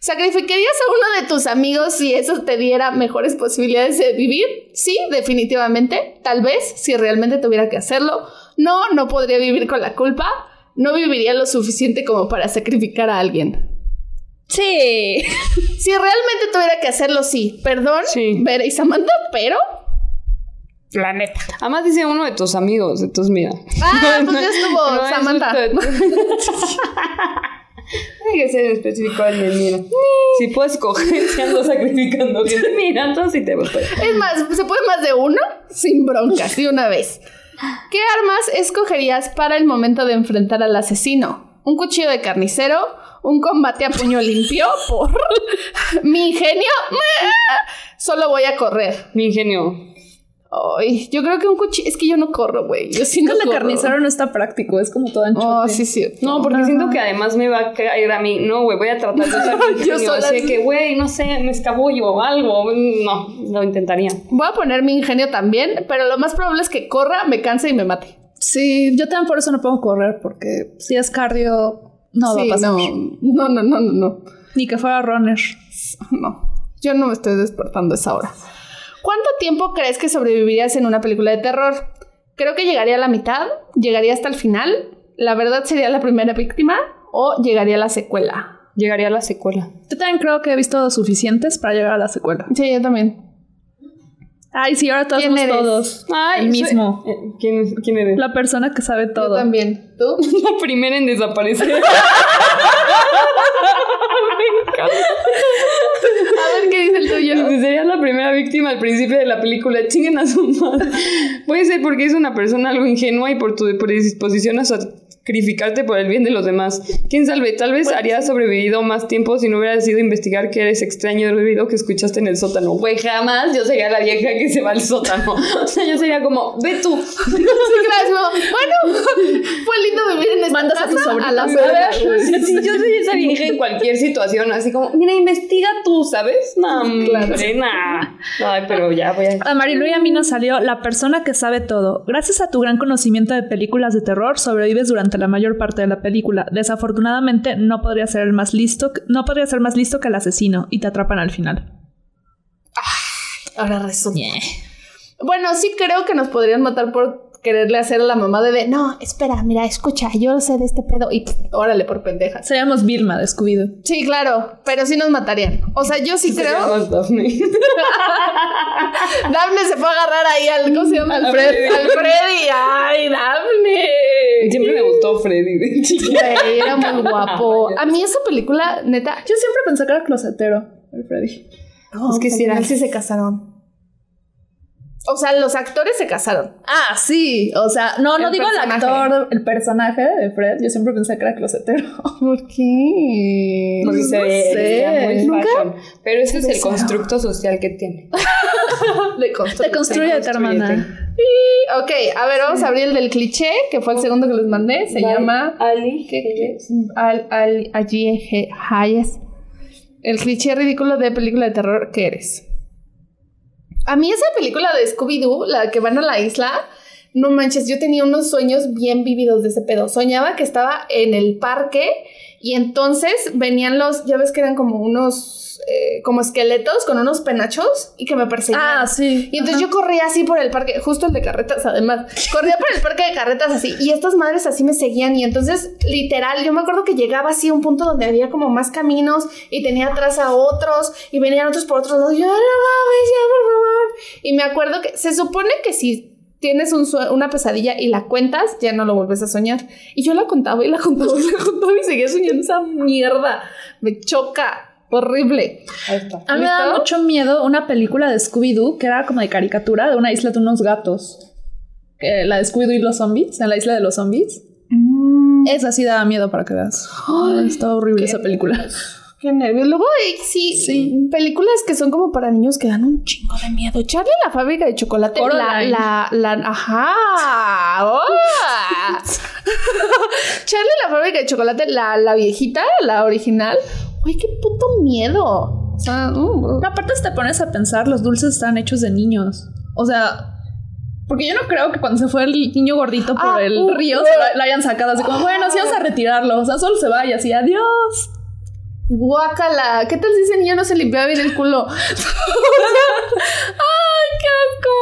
¿Sacrificarías a uno de tus amigos si eso te diera mejores posibilidades de vivir? Sí, definitivamente. Tal vez, si realmente tuviera que hacerlo. No, no podría vivir con la culpa. No viviría lo suficiente como para sacrificar a alguien. Sí. Si realmente tuviera que hacerlo, sí. Perdón, Sí. Vera y Samantha, pero La neta. Además dice uno de tus amigos, entonces mira. Ah, pues ya estuvo No Samantha. Hay que ser específico el mira. Si puedes coger, te ando sacrificando. Mira, entonces sí te voy Es más, ¿se puede más de uno? Sin broncas, de una vez. ¿Qué armas escogerías para el momento de enfrentar al asesino? ¿Un cuchillo de carnicero? ¿Un combate a puño limpio? ¿Por mi ingenio? Solo voy a correr. Mi ingenio. Ay, yo creo que un cuchillo. Es que yo no corro, güey. Yo no que corro. carnicero no está práctico, es como todo ancho. Oh, sí, sí. No, porque siento que además me va a caer a mí. No, güey, voy a tratar de usar Yo sola- Así que, güey, no sé, me escabullo o algo. No, lo intentaría. Voy a poner mi ingenio también, pero lo más probable es que corra, me canse y me mate. Sí, yo también por eso no puedo correr, porque si es cardio, no va a pasar. No, no, no, no, no. no. Ni que fuera runner. No, yo no me estoy despertando a esa hora. ¿Cuánto tiempo crees que sobrevivirías en una película de terror? Creo que llegaría a la mitad, llegaría hasta el final, la verdad sería la primera víctima o llegaría a la secuela. Llegaría a la secuela. Yo también creo que he visto suficientes para llegar a la secuela. Sí, yo también. Ay, sí, ahora todos ¿Quién somos eres? todos. Ay, el mismo. Eh, ¿Quién, es- ¿Quién eres? La persona que sabe Yo todo. también. ¿Tú? La primera en desaparecer. A ver qué dice el tuyo. Sería la primera víctima al principio de la película. Chinguen a su madre. Puede ser porque es una persona algo ingenua y por tu predisposición a sacrificarte por el bien de los demás. Quién sabe, tal vez harías sobrevivido más tiempo si no hubieras ido a investigar que eres extraño del ruido que escuchaste en el sótano. Güey, jamás yo sería la vieja que se va al sótano. O sea, yo sería como, ve tú. Sí. Bueno, fue lindo vivir en esta Mandas a tu sobrino. la A verga, güey. Sí, yo soy esa vieja en cualquier situación, así como, mira, investiga tú, ¿sabes? No, Claro. hombre, nah. Ay, pero ya voy a... A Marilu y a mí nos salió la persona que sabe todo. Gracias a tu gran conocimiento de películas de terror, sobrevives durante la mayor parte de la película. Desafortunadamente, no podría ser el más listo, no podría ser más listo que el asesino y te atrapan al final. Ahora resulta. Bueno, sí creo que nos podrían matar por quererle hacer a la mamá de, de, no, espera, mira, escucha, yo sé de este pedo y pff, órale por pendejas. Seríamos Vilma de Scooby-Doo. Sí, claro, pero sí nos matarían. O sea, yo sí creo. Seríamos Daphne. Daphne se fue a agarrar ahí al, ¿cómo se llama? Al Fred- Freddy. Al Freddy. Ay, Daphne. Siempre me gustó Freddy de chiquita. Güey, era muy guapo. A mí esa película, neta. Yo siempre pensé que era closetero, el Freddy. No, Es que sí era. sí se casaron. O sea, los actores se casaron. Ah, sí. O sea, no, no El digo el actor, el personaje de Fred. Yo siempre pensé que era closetero. ¿Por qué? Se No ve sé. muy ¿Nunca? fashion. Pero ese es el constructo social que tiene. Le construye. Te construye, hermana. Ok, a ver, vamos a abrir el del cliché, que fue el segundo que les mandé. Se llama Ali. ¿Qué- qué? Al, al, allí, je- Hayes. El cliché ridículo de película de terror que eres. A mí esa película de Scooby-Doo, la que van a la isla, no manches, yo tenía unos sueños bien vividos de ese pedo. Soñaba que estaba en el parque y entonces venían los, ya ves que eran como unos, eh, como esqueletos con unos penachos y que me perseguían. Ah, sí. Y entonces yo corría así por el parque, justo el de carretas además. Corría por el parque de carretas así. Y estas madres así me seguían. Y entonces, literal, yo me acuerdo que llegaba así a un punto donde había como más caminos y tenía atrás a otros y venían otros por otros lados. Y yo, "No mames, ya, por favor". Y me acuerdo que se supone que si tienes un una pesadilla y la cuentas, ya no lo vuelves a soñar. Y yo la contaba y la contaba y la contaba y seguía soñando esa mierda. Me choca. Horrible. Ahí está. A mí me da mucho miedo una película de Scooby-Doo que era como de caricatura de una isla de unos gatos. La de Scooby-Doo y los zombies, en la isla de los zombies. Esa sí daba miedo para que veas. Ay, estaba horrible esa película. Qué nervios. Luego sí, Sí. películas que son como para niños que dan un chingo de miedo. Charlie la fábrica de chocolate. La, la, la, ajá. ¡Oh! Charlie la fábrica de chocolate, la, la viejita, la original. Güey, qué puto miedo. O sea, uh, Aparte, si te pones a pensar, los dulces están hechos de niños. O sea, porque yo no creo que cuando se fue el niño gordito por Ah, el uh, río uh. se la, la hayan sacado así como, bueno, sí vamos a retirarlo. O sea, solo se va y así, adiós. Guácala. ¿Qué tal si ese niño no se limpiaba bien el culo? ¡Ay, qué asco!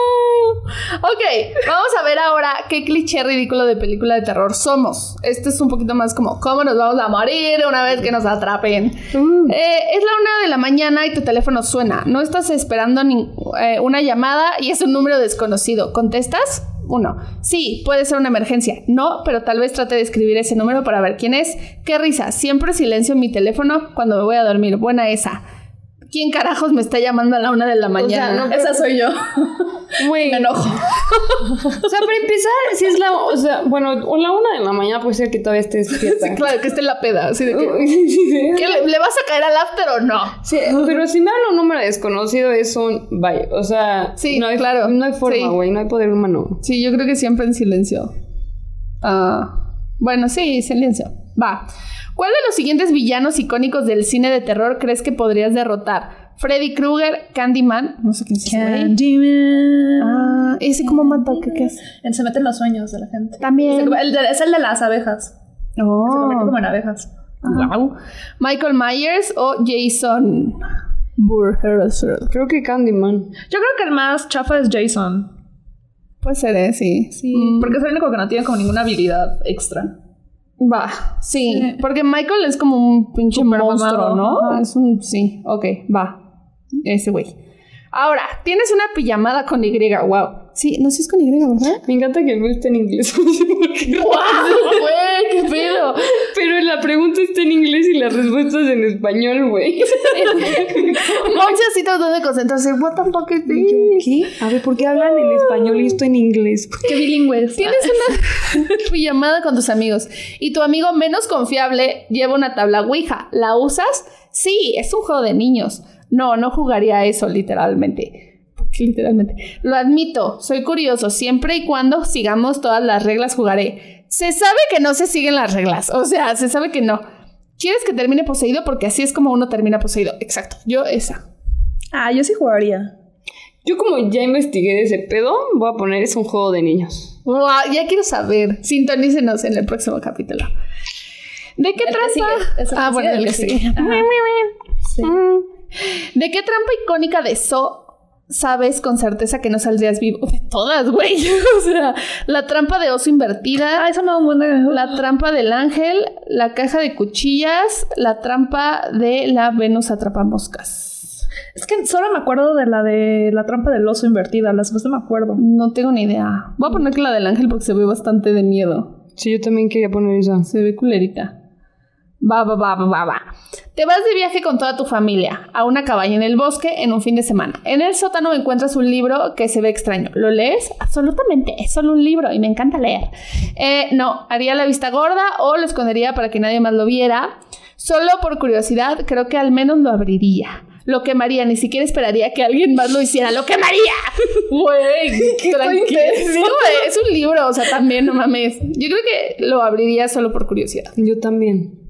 Ok, vamos a ver ahora qué cliché ridículo de película de terror somos. Este es un poquito más como cómo nos vamos a morir una vez que nos atrapen. Eh, es la una de la mañana y tu teléfono suena. No estás esperando ni- eh, una llamada y es un número desconocido. ¿Contestas? Uno. Sí, puede ser una emergencia. No, pero tal vez trate de escribir ese número para ver quién es. Qué risa. Siempre silencio en mi teléfono cuando me voy a dormir. Buena esa. ¿Quién carajos me está llamando a la una de la mañana? no, Esa soy yo. Güey. Me enojo. O sea, para empezar, si es la. O sea, bueno, o la una de la mañana puede ser que todavía estés despierta. Sí, claro, que esté la peda. Así de que, ¿Qué, le, le vas a caer al after o no? Sí, pero si me habla un número desconocido es un bye. O sea, Sí, no hay, claro. No hay forma, güey. No hay poder humano. Sí, yo creo que siempre en silencio. Ah, bueno, sí, silencio. Va. ¿Cuál de los siguientes villanos icónicos del cine de terror crees que podrías derrotar? Freddy Krueger, Candyman, no sé quién es. Candyman. Ah, ese cómo mata, ¿qué, qué es? Él se mete en los sueños de la gente. Es También. el, el de- es el de las abejas. Se convierte como en abejas. Wow. Michael Myers o Jason Voorhees. Creo que Candyman. Yo creo que el más chafa es Jason. Puede ser, ¿eh? Sí. Sí. Mm. Porque es el único que no tiene como ninguna habilidad extra. Va, sí, Sí. porque Michael es como un pinche monstruo, mamado, ¿no? ajá. Es un, sí, ok, va. Ese güey. Ahora, tienes una pijamada con Y, wow. Sí, no sé si es con Y, ¿verdad? Me encanta que el mío esté en inglés. No. Güey, qué pedo. Pero la pregunta está en inglés y la respuesta es en español, güey. Monse así tratando de concentrarse. What the fuck is this? ¿Qué? A ver, ¿por qué hablan en español y esto en inglés? Qué bilingües. Tienes una pijamada con tus amigos y tu amigo menos confiable lleva una tabla Ouija. ¿La usas? Sí, es un juego de niños. No, no jugaría a eso literalmente. ¿Por qué literalmente? Lo admito, soy curioso. Siempre y cuando sigamos todas las reglas jugaré. Se sabe que no se siguen las reglas. O sea, se sabe que no. ¿Quieres que termine poseído? Porque así es como uno termina poseído. Exacto. Yo esa. Ah, yo sí jugaría. Yo como ya investigué de ese pedo, voy a poner es un juego de niños. Wow, ya quiero saber. Sintonícenos en el próximo capítulo. ¿De qué El que ah, bueno, el que sigue. Sí. ¿De qué trampa icónica de So sabes con certeza que no saldrías vivo? De todas, güey. o sea, la trampa de oso invertida, Ah, eso me da un buen de... la trampa del ángel, la caja de cuchillas, la trampa de la Venus atrapamoscas. Es que solo me acuerdo de la de la trampa del oso invertida. Las demás no me acuerdo. No tengo ni idea. Voy a poner que la del ángel porque se ve bastante de miedo. Sí, yo también quería poner esa. Se ve culerita. Va, va, va, va, va. Te vas de viaje con toda tu familia a una cabaña en el bosque en un fin de semana. En el sótano encuentras un libro que se ve extraño. ¿Lo lees? Absolutamente, es solo un libro y me encanta leer. Eh, no, haría la vista gorda o lo escondería para que nadie más lo viera. Solo por curiosidad, creo que al menos lo abriría. Lo quemaría, ni siquiera esperaría que alguien más lo hiciera. ¡Lo quemaría! Güey, tranquilo. Es un libro, o sea, también, no mames. Yo creo que lo abriría solo por curiosidad. Yo también.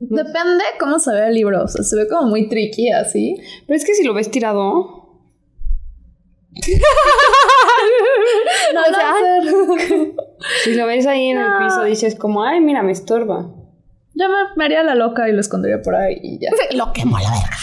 Depende cómo se ve el libro. O sea, se ve como muy tricky así. Pero es que si lo ves tirado, No, O sea, si lo ves ahí en el piso, dices como, ay, mira, me estorba. Yo me, haría la loca y lo escondería por ahí y ya. Lo quemo a la verga.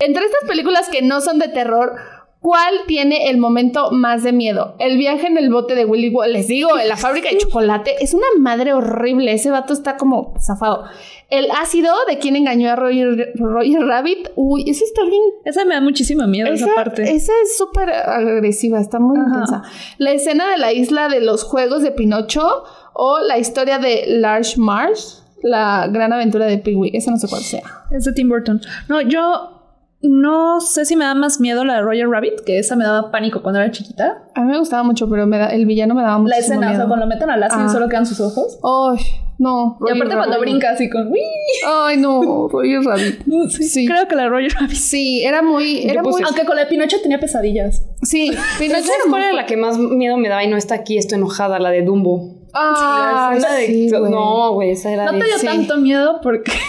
Entre estas películas que no son de terror, ¿cuál tiene el momento más de miedo? El viaje en el bote de Willy Wonka. Les digo, en la fábrica de chocolate es una madre horrible. Ese vato está como zafado. El ácido de quien engañó a Roger, Roger Rabbit. Uy, eso está bien. Esa me da muchísimo miedo, esa, Esa, parte. esa es súper agresiva, está muy Ajá. intensa. La escena de la isla de los juegos de Pinocho o la historia de Large Marsh, la gran aventura de Pee-wee. Esa no sé cuál sea. Es de Tim Burton. No, yo no sé si me da más miedo la de Roger Rabbit, que esa me daba pánico cuando era chiquita. A mí me gustaba mucho, pero me da, el villano me daba mucho La escena, o sea, miedo. cuando lo meten al ácido Ah. y solo quedan sus ojos. Ay, no. Y aparte cuando brinca así con... "Uy". Ay, no, Roger Rabbit. Sí. Creo que la de Roger Rabbit. Sí, era muy... Era muy... Aunque con la de Pinocho tenía pesadillas. Sí, ¿sabes era cuál muy- era la que más miedo me daba y no está aquí? Estoy enojada, la de Dumbo. De- sí, güey. no, güey, esa era No de... te dio sí. tanto miedo porque...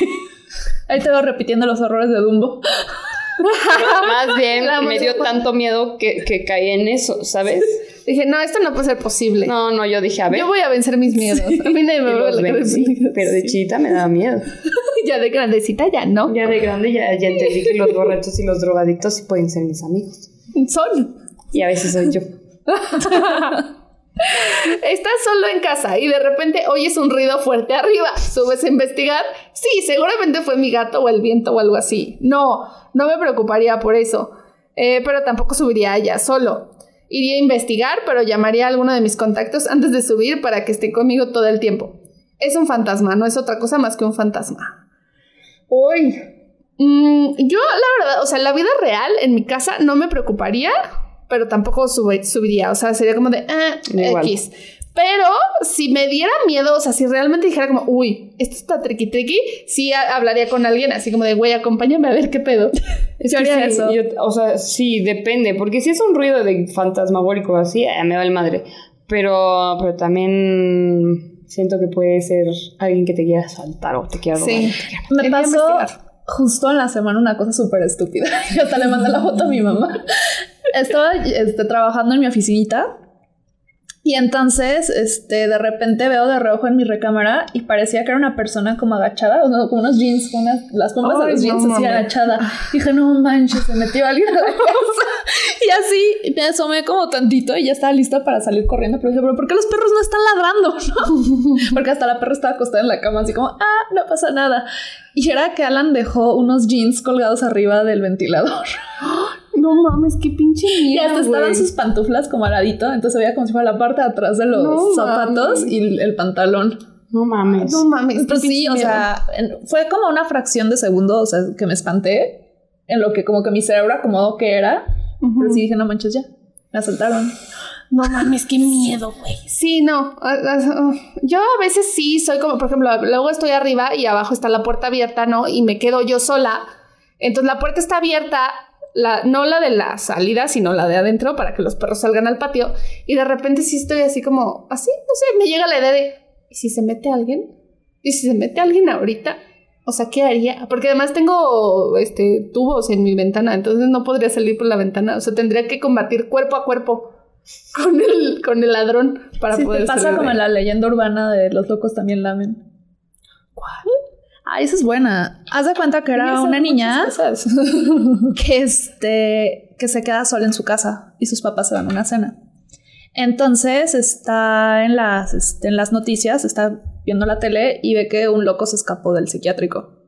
Ahí te veo repitiendo los horrores de Dumbo. Más bien La me dio tanto miedo que, que caí en eso, ¿sabes? Dije, no, esto no puede ser posible. No, no, yo dije, a ver. Yo voy a vencer mis miedos. A mí nadie me va a pero de chiquita me daba miedo. Ya de grandecita ya, ¿no? Ya de grande ya, ya entendí que los borrachos y los drogadictos sí pueden ser mis amigos. Son. Y a veces soy yo. Estás solo en casa y de repente oyes un ruido fuerte arriba. Subes a investigar. Sí, seguramente fue mi gato o el viento o algo así. No, no me preocuparía por eso. Eh, pero tampoco subiría allá solo. Iría a investigar, pero llamaría a alguno de mis contactos antes de subir para que esté conmigo todo el tiempo. Es un fantasma, no es otra cosa más que un fantasma. Uy. Mm, yo, la verdad, o sea, la vida real en mi casa no me preocuparía, pero tampoco sube- subiría. O sea, sería como de Igual. X. Pero si me diera miedo, o sea, si realmente dijera como, uy, esto está tricky tricky, sí ha- hablaría con alguien así como de, güey, acompáñame a ver qué pedo. Es Yo haría sí, eso. yo- o sea, sí, depende. Porque si es un ruido de fantasmagórico así, eh, me va el madre. Pero, pero también siento que puede ser alguien que te quiera saltar o te quiera robar. Sí. Me pasó justo en la semana una cosa súper estúpida. Y hasta le mandé la foto a mi mamá. Estaba este, trabajando en mi oficinita. Y entonces, este, de repente veo de reojo en mi recámara y parecía que era una persona como agachada, o no, como unos jeans, con unas, las pompas de los no jeans así agachada. Dije, no manches, se metió alguien a la casa. Y así me asomé como tantito y ya estaba lista para salir corriendo. Pero dije, pero ¿por qué los perros no están ladrando? ¿No? Porque hasta la perra estaba acostada en la cama, así como, ah, no pasa nada. Y era que Alan dejó unos jeans colgados arriba del ventilador. No mames, qué pinche Y miedo. hasta estaban sus pantuflas como al ladito. Entonces veía como si fuera la parte de atrás de los No zapatos mames. y el, pantalón. No mames. No mames, qué Pues sí, o sea, fue como una fracción de segundo, o sea, que me espanté. En lo que como que mi cerebro acomodó que era. Pero sí dije, no manches, ya. Me asaltaron. No mames, qué miedo, güey. Sí, no. Yo a veces sí soy como, por ejemplo, luego estoy arriba y abajo está la puerta abierta, ¿no? Y me quedo yo sola. Entonces la puerta está abierta, la, no la de la salida, sino la de adentro para que los perros salgan al patio. Y de repente sí estoy así como, así, no sé, me llega la idea de, ¿y si se mete alguien? ¿Y si se mete alguien ahorita? O sea, ¿qué haría? Porque además tengo este tubos en mi ventana, entonces no podría salir por la ventana. O sea, tendría que combatir cuerpo a cuerpo con el, con el ladrón para Sí, poder te pasa como en la leyenda urbana de los locos también lamen. ¿Cuál? Ah, esa es buena. Haz de cuenta que era una niña que, este, que se queda sola en su casa y sus papás se van a una cena. Entonces está en las, este, en las noticias, está viendo la tele y ve que un loco se escapó del psiquiátrico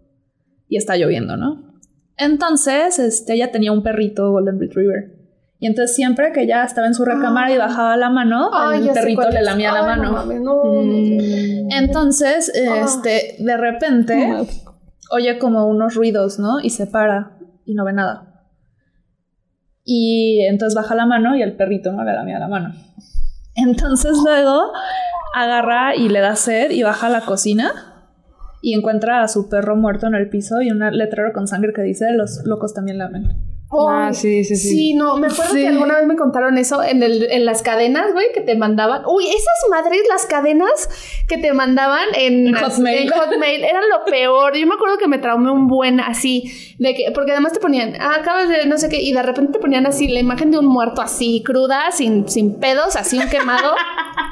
y está lloviendo, ¿no? Entonces, este, ella tenía un perrito Golden Retriever. Y entonces siempre que ella estaba en su recámara y bajaba la mano, el perrito le lamía la mano. No, mames, no, no, no. Mm. Entonces, Ah. este, de repente, oye como unos ruidos, ¿no? Y se para y no ve nada. Y entonces baja la mano y el perrito no le da miedo a la mano. Entonces luego agarra y le da sed y baja a la cocina y encuentra a su perro muerto en el piso y un letrero con sangre que dice los locos también lamen. Ah, sí, sí, sí. Sí, no, me acuerdo Sí. que alguna vez me contaron eso en, el, en las cadenas, güey, que te mandaban. Uy, esas madres, las cadenas que te mandaban en, En Hotmail. en Hotmail, eran lo peor. Yo me acuerdo que me traumé un buen así, de que, porque además te ponían, ah, acabas de no sé qué, y de repente te ponían así la imagen de un muerto así, cruda, sin, sin pedos, así un quemado.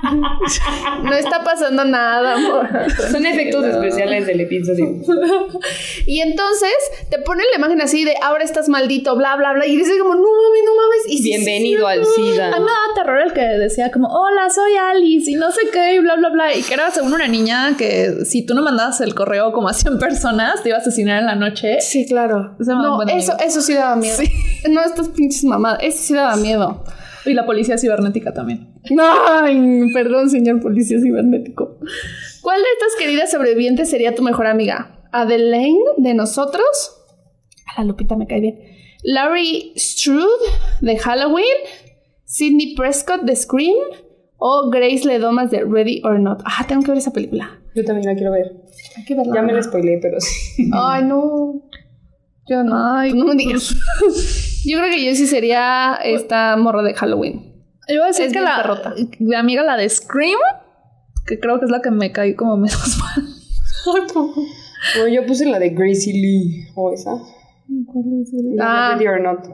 no está pasando nada, amor. Son efectos especiales del episodio. Y entonces te ponen la imagen así de ahora estás maldito, bla, bla, bla. Y dices como, no mames, no mames. Y sí, Bienvenido sí, al SIDA. A mí me daba terror el que decía como, hola, soy Alice y no sé qué y bla, bla, bla. Y que era según una niña que si tú no mandabas el correo como a 100 personas, te iba a asesinar en la noche. Sí, claro. Un No, buen eso, eso sí daba miedo. No, estas pinches mamadas. Eso sí daba miedo. Y la policía cibernética también. Ay, perdón, señor policía cibernético. ¿Cuál de estas queridas sobrevivientes sería tu mejor amiga? ¿Adelaine de nosotros? A la Lupita me cae bien. ¿Larry Strode de Halloween? ¿Sidney Prescott de Scream? ¿O Grace Ledomas de Ready or Not? Ah, tengo que ver esa película. Yo también la quiero ver. Hay que verla. Ya me la spoileé, pero sí. Ay, no. Yo no. Ay, no me digas. Yo creo que yo sí sería esta morra de Halloween. Yo voy a decir Es que la, perrota. mi amiga, la de Scream, que creo que es la que me cae como menos mal. Bueno, yo puse la de Gracie Lee. ¿O esa? La Ah. de Ready or Not.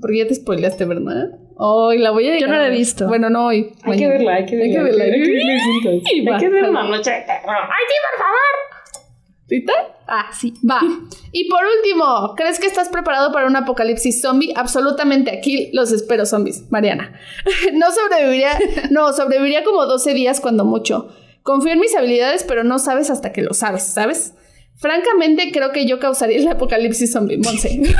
Porque ya te spoileaste, ¿verdad? Hoy la voy a Yo no la he visto. Bueno, no hoy. Hay que Mañana. verla, hay que verla. Hay que verla. Hay que verla Hay que va. verla una noche. ¡Ay, sí, por favor! ¿Tita? Ah, sí. Va. Y por último, ¿crees que estás preparado para un apocalipsis zombie? Absolutamente. Aquí los espero zombies, Mariana. No sobreviviría, no, sobreviviría como 12 días cuando mucho. Confío en mis habilidades, pero no sabes hasta que lo sabes, ¿sabes? Francamente, creo que yo causaría el apocalipsis zombie, Monse.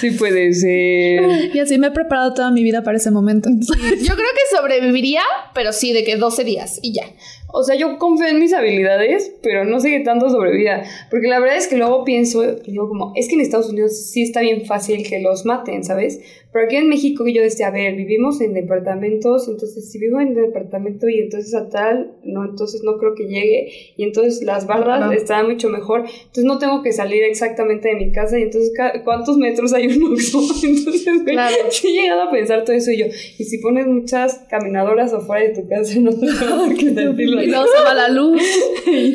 Sí puede ser. Y así me he preparado toda mi vida para ese momento. Yo creo que sobreviviría, pero sí, de que 12 días y ya. O sea, yo confío en mis habilidades, pero no sé qué tanto sobrevida. Porque la verdad es que luego pienso, digo como, es que en Estados Unidos sí está bien fácil que los maten, ¿sabes? Pero aquí en México yo decía, a ver, vivimos en departamentos, entonces si vivo en departamento y entonces a tal, no, entonces no creo que llegue. Y entonces las bardas Ajá. están mucho mejor. Entonces no tengo que salir exactamente de mi casa y entonces ¿cuántos metros hay un Oxxo? Entonces, güey, Claro. sí he llegado a pensar todo eso y yo, y si pones muchas caminadoras afuera de tu casa, no te vas a Y luego se va la luz. ¡Ay,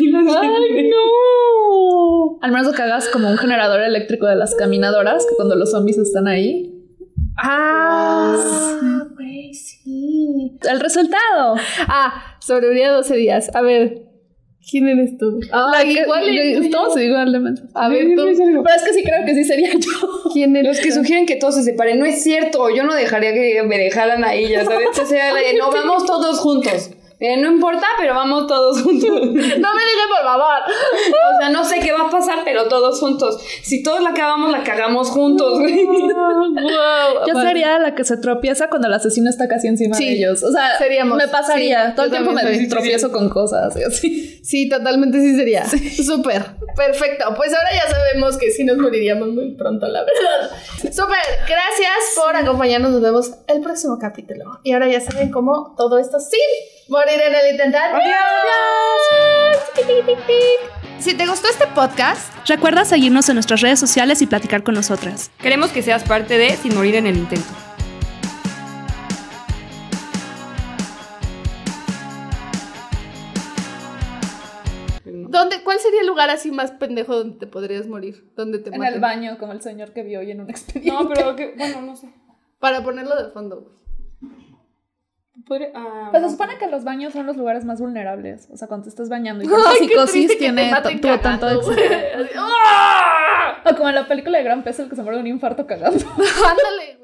no! Al menos que hagas como un generador eléctrico de las caminadoras, que cuando los zombies están ahí. Ah, güey, sí. El resultado. Ah, sobreviviría 12 días. A ver, ¿quién eres tú? La que- ¿Cuál es? Estamos igual de mensos. A ver, tú. Pero es que sí creo que sí sería yo. ¿Quién eres? Los que sugieren que todos se separen, no es cierto, yo no dejaría que me dejaran ahí, ya sabes, o sea, de, no, vamos todos juntos. Eh, no importa, pero vamos todos juntos. No me digas, por favor. O sea, no sé qué va a pasar, pero todos juntos. Si todos la cagamos, la cagamos juntos, güey. Yo sería la que se tropieza cuando el asesino está casi encima Sí, de ellos. O sea, seríamos. me pasaría. Sí, Todo el tiempo me tropiezo con cosas y así. Sí, totalmente sí sería. Súper. Perfecto. Pues ahora ya sabemos que sí nos moriríamos muy pronto, la verdad. Súper. Gracias por acompañarnos. Nos vemos el próximo capítulo. Y ahora ya saben cómo todo esto sin morir en el intentar. ¡Adiós! Si te gustó este podcast, Recuerda seguirnos en nuestras redes sociales y platicar con nosotras. Queremos que seas parte de Sin Morir en el Intento. ¿dónde, ¿cuál sería el lugar así más pendejo donde te podrías morir? Donde te En maten? el baño, como el señor que vio hoy en un expediente. No, pero que, bueno, no sé. Para ponerlo de fondo. Ah, Pues se supone que los baños son los lugares más vulnerables. O sea, cuando te estás bañando y qué psicosis tiene tuvo tanto éxito. ¡ah! O como en la película de Gran Peso, el que se muere de un infarto cagando. Ándale,